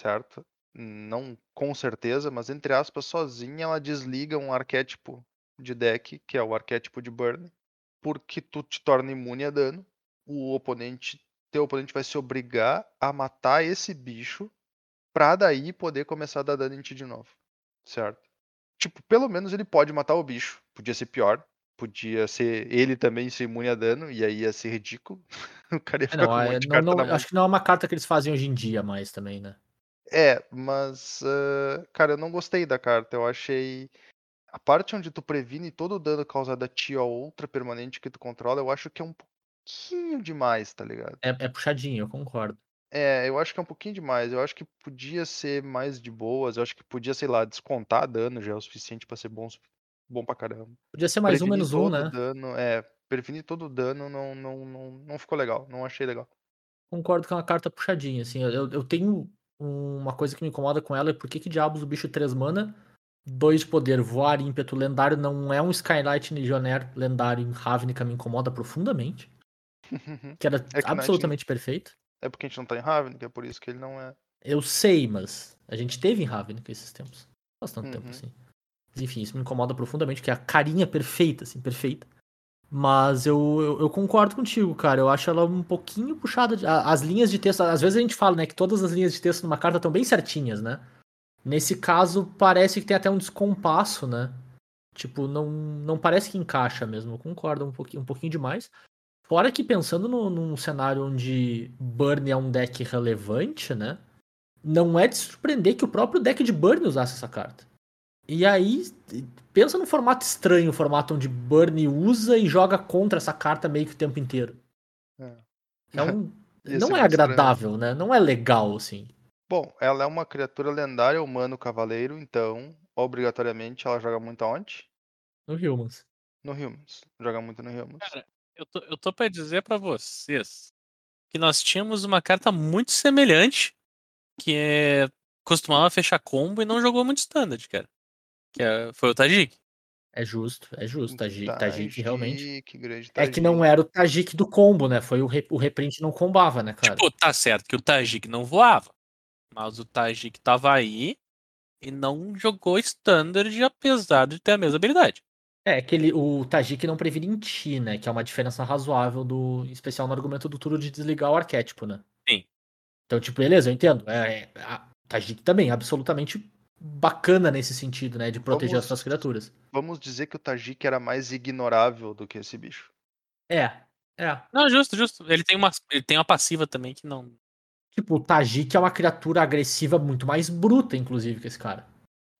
certo? Não com certeza, mas entre aspas, sozinha, ela desliga um arquétipo de deck, que é o arquétipo de Burn, porque tu te torna imune a dano. O oponente, teu oponente vai se obrigar a matar esse bicho pra daí poder começar a dar dano em ti de novo, certo? Tipo, pelo menos ele pode matar o bicho. Podia ser pior, podia ser ele também ser imune a dano e aí ia ser ridículo. o cara ia É, ficar não, com um é, monte de não- carta não- acho que não é uma carta que eles fazem hoje em dia mais também, né? É, mas, ah, cara, eu não gostei da carta. Eu achei. A parte onde tu previne todo o dano causado a ti ou outra permanente que tu controla, eu acho que é um pouquinho demais, tá ligado? É, é puxadinho, eu concordo. É, eu acho que é um pouquinho demais. Eu acho que podia ser mais de boas. Eu acho que podia, sei lá, descontar dano já é o suficiente pra ser bom, bom pra caramba. Podia ser mais um Prevenir menos um, né? dano, é, prevenir todo o dano não, não, não, não ficou legal. Não achei legal. Concordo que é uma carta puxadinha, assim. Eu, eu tenho uma coisa que me incomoda com ela é por que, que diabos o bicho 3 mana, 2 de poder, voar, ímpeto lendário, não é um Skylight Legionnaire lendário em Ravnica, me incomoda profundamente. Que era É que na absolutamente perfeito. É porque a gente não tá em Ravnica, é por isso que ele não é. Eu sei, mas a gente teve em Ravnica esses tempos. Faz tanto tempo Uhum. assim. Mas enfim, isso me incomoda profundamente, que é a carinha perfeita, assim, perfeita. Mas eu, eu, eu concordo contigo, cara. Eu acho ela um pouquinho puxada. De, as linhas de texto, às vezes a gente fala, né, que todas as linhas de texto numa carta estão bem certinhas, né? Nesse caso, parece que tem até um descompasso, né? Tipo, não, não parece que encaixa mesmo. Eu concordo um pouquinho, um pouquinho demais. Fora que pensando no, num cenário onde Burn é um deck relevante, né? Não é de surpreender que o próprio deck de Burn usasse essa carta. E aí, pensa num formato estranho, um formato onde Burn usa e joga contra essa carta meio que o tempo inteiro. É. É um- Ia não é muito estranho. agradável, né? Não é legal, assim. Bom, ela é uma criatura lendária humano cavaleiro, então obrigatoriamente ela joga muito aonde? No Humans. No Humans. Joga muito no Humans. Cara, Eu tô, eu tô pra dizer pra vocês que nós tínhamos uma carta muito semelhante que é, costumava fechar combo e não jogou muito standard, cara. Que é- foi o Tajik. É justo, é justo. Tajik, Tajik realmente. Tajik, grande É que Tajik. não era o Tajik do combo, né? Foi o, re- o reprint não combava, né, cara? Tipo, tá certo que o Tajik não voava. Mas o Tajik tava aí e não jogou standard, apesar de ter a mesma habilidade. É, que ele, o Tajik não previne em ti, né? Que é uma diferença razoável do. Em especial no argumento do turno de desligar o arquétipo, né? Sim. Então, tipo, beleza, eu entendo. É, é, a Tajik também, absolutamente bacana nesse sentido, né? De proteger as Vamos- suas criaturas. Vamos dizer que o Tajik era mais ignorável do que esse bicho. É, é. Não, justo, justo. Ele tem uma, ele tem uma passiva também que não. Tipo, o Tajik é uma criatura agressiva muito mais bruta, inclusive, que esse cara.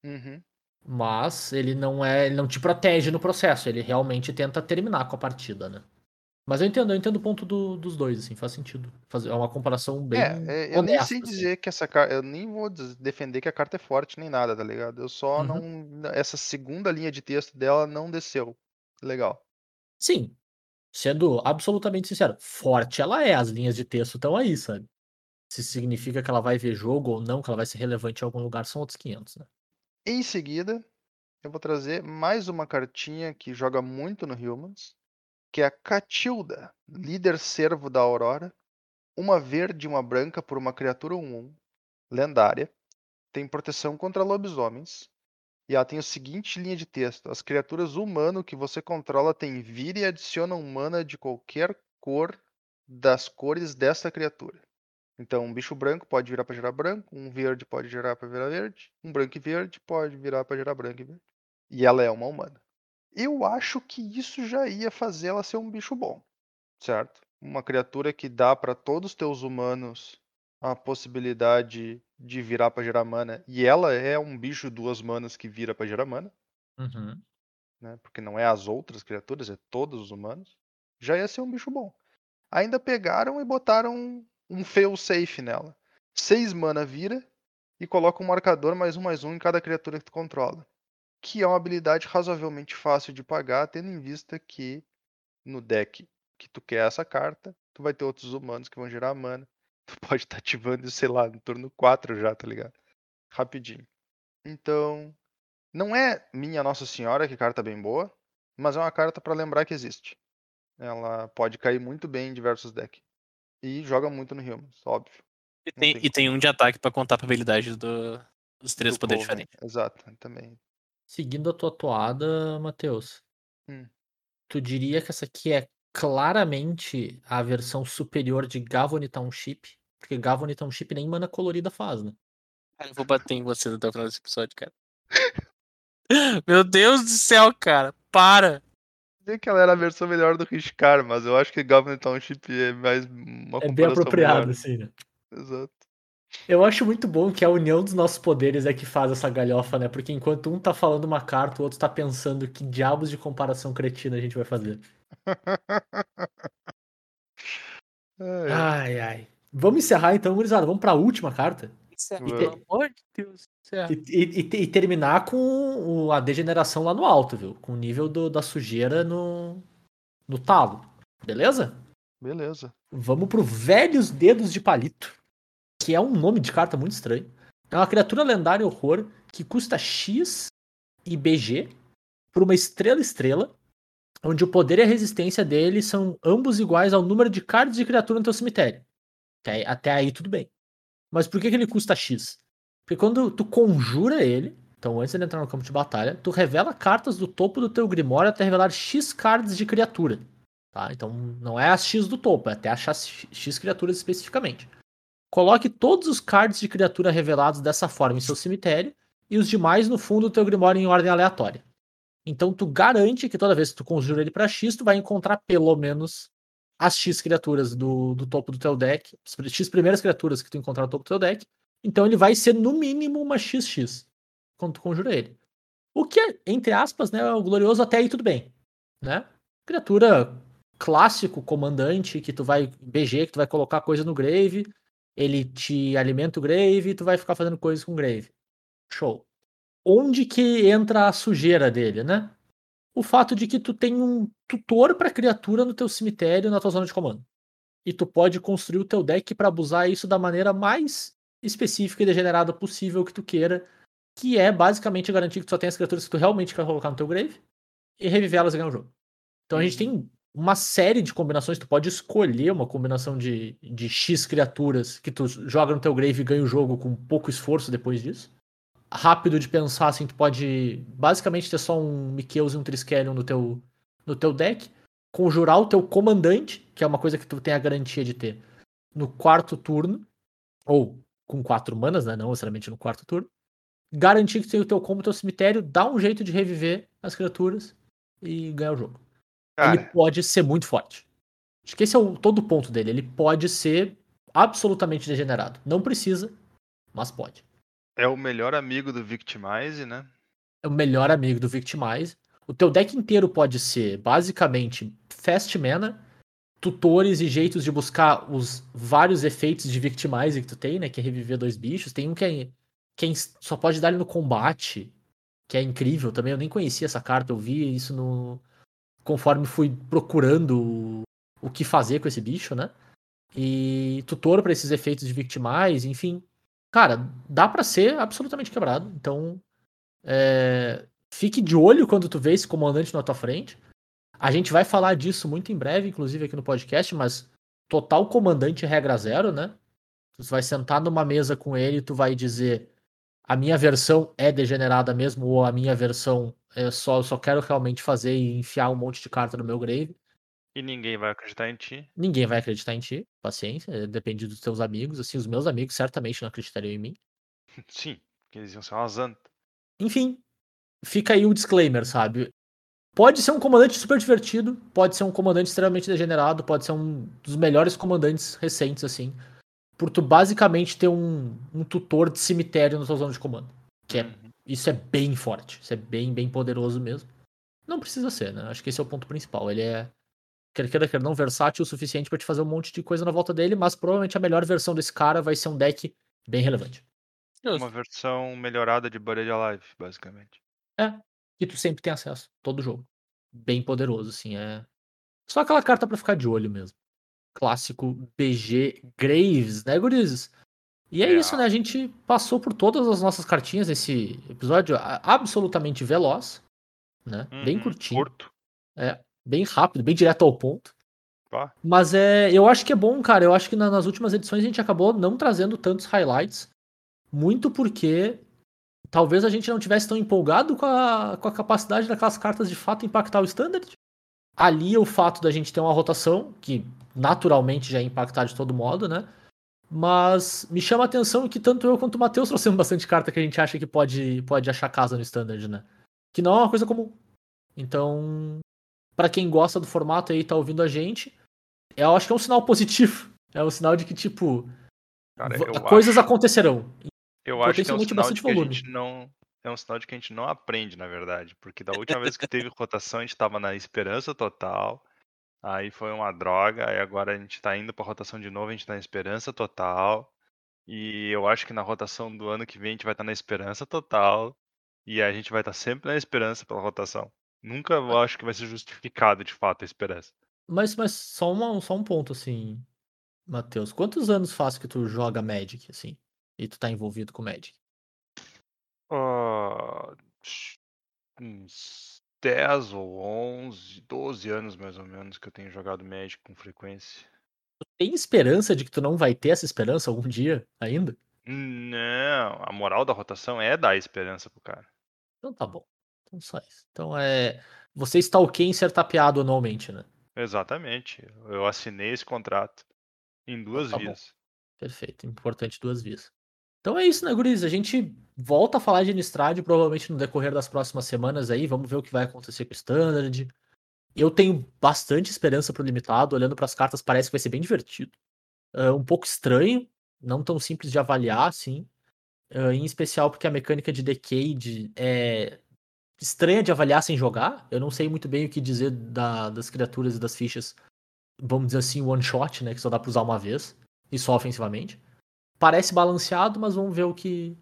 Uhum. Mas ele não é. Ele não te protege no processo. Ele realmente tenta terminar com a partida, né? Mas eu entendo, eu entendo o ponto do- dos dois, assim, faz sentido. Faz- é uma comparação bem. É, é, eu nem honesta, sei assim. dizer que essa carta. Eu nem vou defender que a carta é forte nem nada, tá ligado? Eu só Uhum. não. Essa segunda linha de texto dela não desceu. Legal. Sim. Sendo absolutamente sincero, forte ela é, as linhas de texto estão aí, sabe? Se significa que ela vai ver jogo ou não, que ela vai ser relevante em algum lugar, são outros 500, né? Em seguida, eu vou trazer mais uma cartinha que joga muito no Humans, que é a Catilda, líder servo da Aurora. Uma verde e uma branca por uma criatura 1-1, lendária. Tem proteção contra lobisomens. E ela tem o seguinte linha de texto: As criaturas humano que você controla têm vida e adicionam mana de qualquer cor das cores dessa criatura. Então, um bicho branco pode virar para gerar branco, um verde pode gerar para virar verde, um branco e verde pode virar para gerar branco e verde. E ela é uma humana. Eu acho que isso já ia fazer ela ser um bicho bom, certo? Uma criatura que dá para todos os teus humanos a possibilidade de virar para gerar mana. E ela é um bicho duas manas que vira para gerar mana, Uhum. né? Porque não é as outras criaturas, é todos os humanos. Já ia ser um bicho bom. Ainda pegaram e botaram um fail safe nela. Seis mana vira e coloca um marcador mais um mais um em cada criatura que tu controla. Que é uma habilidade razoavelmente fácil de pagar, tendo em vista que no deck que tu quer essa carta, tu vai ter outros humanos que vão gerar mana. Tu pode estar ativando isso, sei lá, no turno 4 já, tá ligado? Rapidinho. Então, não é minha Nossa Senhora, que carta bem boa, mas é uma carta pra lembrar que existe. Ela pode cair muito bem em diversos decks. E joga muito no Humans, óbvio. E tem, tem e tem um de ataque pra contar a probabilidade do, dos três do poderes diferentes. Exato, também. Seguindo a tua toada, Matheus. Hum. Tu diria que essa aqui é claramente a versão superior de Gavony Township? Porque Gavony Township nem mana colorida faz, né? Cara, eu vou bater em você até o final desse episódio, cara. Meu Deus do céu, cara. Para. Dizer que ela era a versão melhor do Rishkar, mas eu acho que Governor Township é mais uma É bem apropriado, melhor. assim, né? Exato. Eu acho muito bom que a união dos nossos poderes é que faz essa galhofa, né? Porque enquanto um tá falando uma carta, o outro tá pensando que diabos de comparação cretina a gente vai fazer. Ai, ai. Vamos encerrar então, gurizada. Vamos pra última carta. E pelo amor de Deus. E, e- e te- terminar com a degeneração lá no alto, viu? Com o nível do- da sujeira no, no talo. Beleza? Beleza. Vamos pro Velhos Dedos de Palito. Que é um nome de carta muito estranho. É uma criatura lendária horror que custa X e BG por uma estrela estrela, onde o poder e a resistência dele são ambos iguais ao número de cards de criatura no teu cemitério. Até aí, até aí tudo bem. Mas por que, que ele custa X? Porque quando tu conjura ele, Então, antes de ele entrar no campo de batalha, tu revela cartas do topo do teu Grimório até revelar X cards de criatura. Tá? Então, não é as X do topo, é até achar X criaturas especificamente. Coloque todos os cards de criatura revelados dessa forma em seu cemitério e os demais no fundo do teu Grimório em ordem aleatória. Então, tu garante que toda vez que tu conjura ele para X, tu vai encontrar pelo menos as X criaturas do, do topo do teu deck, as X primeiras criaturas que tu encontrar no topo do teu deck. Então, ele vai ser no mínimo uma XX quando tu conjura ele. O que é, entre aspas, né, o glorioso até aí tudo bem, né? Criatura clássico, comandante, que tu vai BG, que tu vai colocar coisa no grave, ele te alimenta o grave e tu vai ficar fazendo coisas com o grave. Show. Onde que entra a sujeira dele, né? O fato de que tu tem um tutor para criatura no teu cemitério, na tua zona de comando. E tu pode construir o teu deck para abusar isso da maneira mais específica e degenerada possível que tu queira, que é basicamente garantir que tu só tem as criaturas que tu realmente quer colocar no teu grave e reviver elas e ganhar o jogo. Então a gente uhum. tem uma série de combinações, tu pode escolher uma combinação de, de X criaturas que tu joga no teu grave e ganha o jogo com pouco esforço depois disso. Rápido de pensar, assim, tu pode basicamente ter só um Mikeus e um Triskelion no teu, no teu deck, conjurar o teu comandante, que é uma coisa que tu tem a garantia de ter no quarto turno, ou com quatro manas, né, não necessariamente no quarto turno, garantir que tem o teu combo, o teu cemitério, dá um jeito de reviver as criaturas e ganhar o jogo. Cara. Ele pode ser muito forte. Acho que esse é o, todo o ponto dele. Ele pode ser absolutamente degenerado. Não precisa, mas pode. É o melhor amigo do Victimize, né? É o melhor amigo do Victimize. O teu deck inteiro pode ser basicamente Fast Mana, tutores e jeitos de buscar os vários efeitos de Victimize que tu tem, né? Que é reviver dois bichos. Tem um que é quem só pode dar ele no combate, que é incrível também. Eu nem conhecia essa carta, eu vi isso no. Conforme fui procurando o que fazer com esse bicho, né? E tutor para esses efeitos de Victimize, enfim. Cara, dá para ser absolutamente quebrado. Então, é... fique de olho quando tu vê esse comandante na tua frente. A gente vai falar disso muito em breve, inclusive aqui no podcast, mas total comandante regra zero, né? Tu vai sentar numa mesa com ele e tu vai dizer a minha versão é degenerada mesmo, ou a minha versão é só, eu só quero realmente fazer e enfiar um monte de carta no meu grave. E ninguém vai acreditar em ti. Ninguém vai acreditar em ti, paciência, é, depende dos teus amigos. Assim, os meus amigos certamente não acreditariam em mim. Sim, porque eles iam ser uma zanta. Enfim, fica aí o disclaimer, sabe? Pode ser um comandante super divertido, pode ser um comandante extremamente degenerado, pode ser um dos melhores comandantes recentes, assim por tu basicamente ter um, um tutor de cemitério na tua zona de comando. Que é, uhum. isso é bem forte, isso é bem, bem poderoso mesmo. Não precisa ser, né? Acho que esse é o ponto principal. Ele é, quer queira, quer não, versátil o suficiente para te fazer um monte de coisa na volta dele, mas provavelmente a melhor versão desse cara vai ser um deck bem relevante. Uma versão melhorada de Buried Alive, basicamente. É, que tu sempre tem acesso, todo jogo. Bem poderoso, assim, é... Só aquela carta para ficar de olho mesmo clássico BG Graves, né, gurizes? E é, é, isso, né? A gente passou por todas as nossas cartinhas esse episódio absolutamente veloz, né? Uhum, bem curtinho. Curto. É, bem rápido, bem direto ao ponto. Mas é, eu acho que é bom, cara. Eu acho que na, nas últimas edições a gente acabou não trazendo tantos highlights, muito porque talvez a gente não tivesse tão empolgado com a, com a capacidade daquelas cartas de fato impactar o standard. Ali o fato da gente ter uma rotação, que naturalmente já ia impactar de todo modo, né? Mas me chama a atenção que tanto eu quanto o Matheus trouxemos bastante carta que a gente acha que pode, pode achar casa no standard, né? Que não é uma coisa comum. Então, para quem gosta do formato aí e tá ouvindo a gente, eu acho que é um sinal positivo. É um sinal de que, tipo, Cara, coisas acho... acontecerão. Eu acho que é um sinal de que volume. a gente não, é um sinal de que a gente não aprende, na verdade. Porque da última vez que teve rotação, a gente tava na esperança total. Aí foi uma droga, aí agora a gente tá indo pra rotação de novo, a gente tá na esperança total. E eu acho que na rotação do ano que vem a gente vai estar tá na esperança total. E a gente vai estar tá sempre na esperança pela rotação. Nunca acho que vai ser justificado de fato a esperança. Mas, mas só, uma, só um ponto, assim, Matheus. Quantos anos faz que tu joga Magic, assim? E tu tá envolvido com Magic? Uh, uns 10 ou 11, 12 anos mais ou menos que eu tenho jogado Magic com frequência. Tu tem esperança de que tu não vai ter essa esperança algum dia ainda? Não, a moral da rotação é dar esperança pro cara. Então tá bom. Então isso. Então é. Você está ok em ser tapeado anualmente, né? Exatamente. Eu assinei esse contrato em duas tá bom. vias. Perfeito. Importante duas vias. Então é isso, né, Guris? A gente volta a falar de Innistrad provavelmente no decorrer das próximas semanas aí. Vamos ver o que vai acontecer com o Standard. Eu tenho bastante esperança pro limitado. Olhando para as cartas, parece que vai ser bem divertido. É um pouco estranho, não tão simples de avaliar, assim. Em especial porque a mecânica de Decade é estranha de avaliar sem jogar. Eu não sei muito bem o que dizer da, das criaturas e das fichas, vamos dizer assim, one shot, né? Que só dá pra usar uma vez. E só ofensivamente. Parece balanceado, mas vamos ver o que,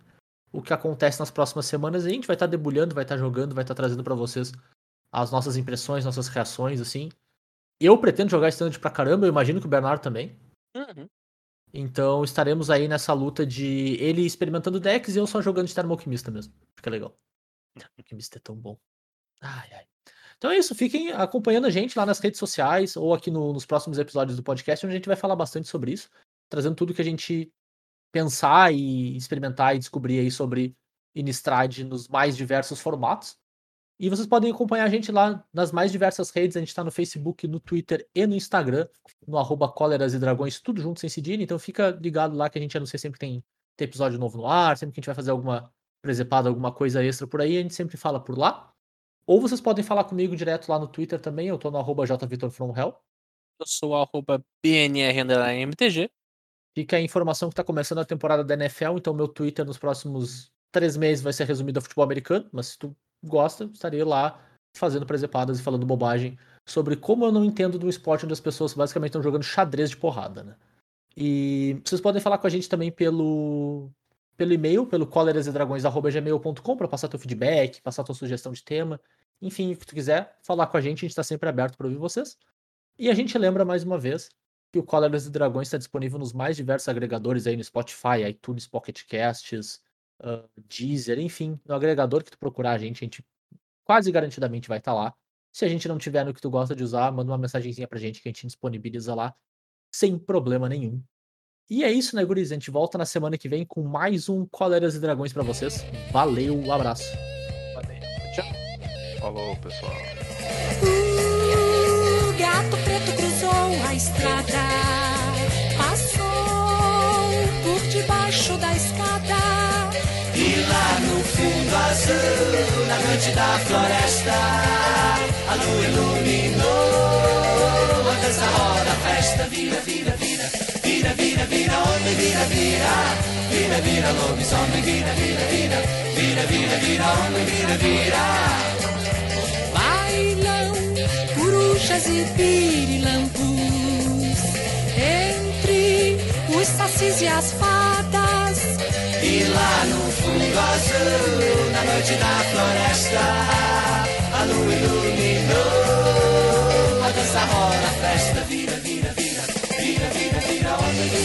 o que acontece nas próximas semanas. E a gente vai estar tá debulhando, vai estar tá jogando, vai estar tá trazendo para vocês as nossas impressões, nossas reações, assim. Eu pretendo jogar standard pra caramba, eu imagino que o Bernardo também. Uhum. Então estaremos aí nessa luta de ele experimentando decks e eu só jogando de Termo Alquimista mesmo. Fica legal. Alquimista é tão bom. Ai, ai. Então é isso, fiquem acompanhando a gente lá nas redes sociais ou aqui no, nos próximos episódios do podcast, onde a gente vai falar bastante sobre isso, trazendo tudo que a gente pensar e experimentar e descobrir aí sobre Innistrad nos mais diversos formatos. E vocês podem acompanhar a gente lá nas mais diversas redes. A gente está no Facebook, no Twitter e no Instagram, no arroba Cóleras e Dragões, tudo junto sem cedilha. Então fica ligado lá que a gente anuncia sempre que tem, tem episódio novo no ar, sempre que a gente vai fazer alguma presepada, alguma coisa extra por aí, a gente sempre fala por lá. Ou vocês podem falar comigo direto lá no Twitter também, eu tô no arroba jvitorfromhell. Eu sou arroba bnr_mtg. Fica a informação que tá começando a temporada da NFL, então meu Twitter nos próximos três meses vai ser resumido a futebol americano, mas se tu gosta, estarei lá fazendo presepadas e falando bobagem sobre como eu não entendo do esporte onde as pessoas basicamente estão jogando xadrez de porrada, né? E vocês podem falar com a gente também pelo pelo e-mail, pelo colerasdragões.gmail.com para passar teu feedback, passar tua sugestão de tema, enfim, o que tu quiser, falar com a gente, a gente está sempre aberto para ouvir vocês. E a gente lembra mais uma vez que o Coleras e Dragões está disponível nos mais diversos agregadores aí no Spotify, iTunes, Pocket Casts, uh, Deezer, enfim, no agregador que tu procurar a gente, a gente quase garantidamente vai estar tá lá. Se a gente não tiver no que tu gosta de usar, manda uma mensagenzinha pra gente que a gente disponibiliza lá sem problema nenhum. E é isso, né, guris? A gente volta na semana que vem com mais um Coleras e Dragões para vocês. Valeu, um abraço. Valeu. Tchau. Falou, pessoal. O gato preto cruzou a estrada, passou por debaixo da escada. E lá no fundo azul, na noite da floresta, a lua iluminou a dança roda, a festa vira, vira, vira, vira, vira, vira, homem, vira, vira, vira, vira, lobisomem, vira, vira, vira, vira, vira, vira, homem, vira, vira. Bailam corujas e pirilampus entre os sacis e as fadas. E lá no fundo azul, na noite da floresta, a lua iluminou a dança roda, a festa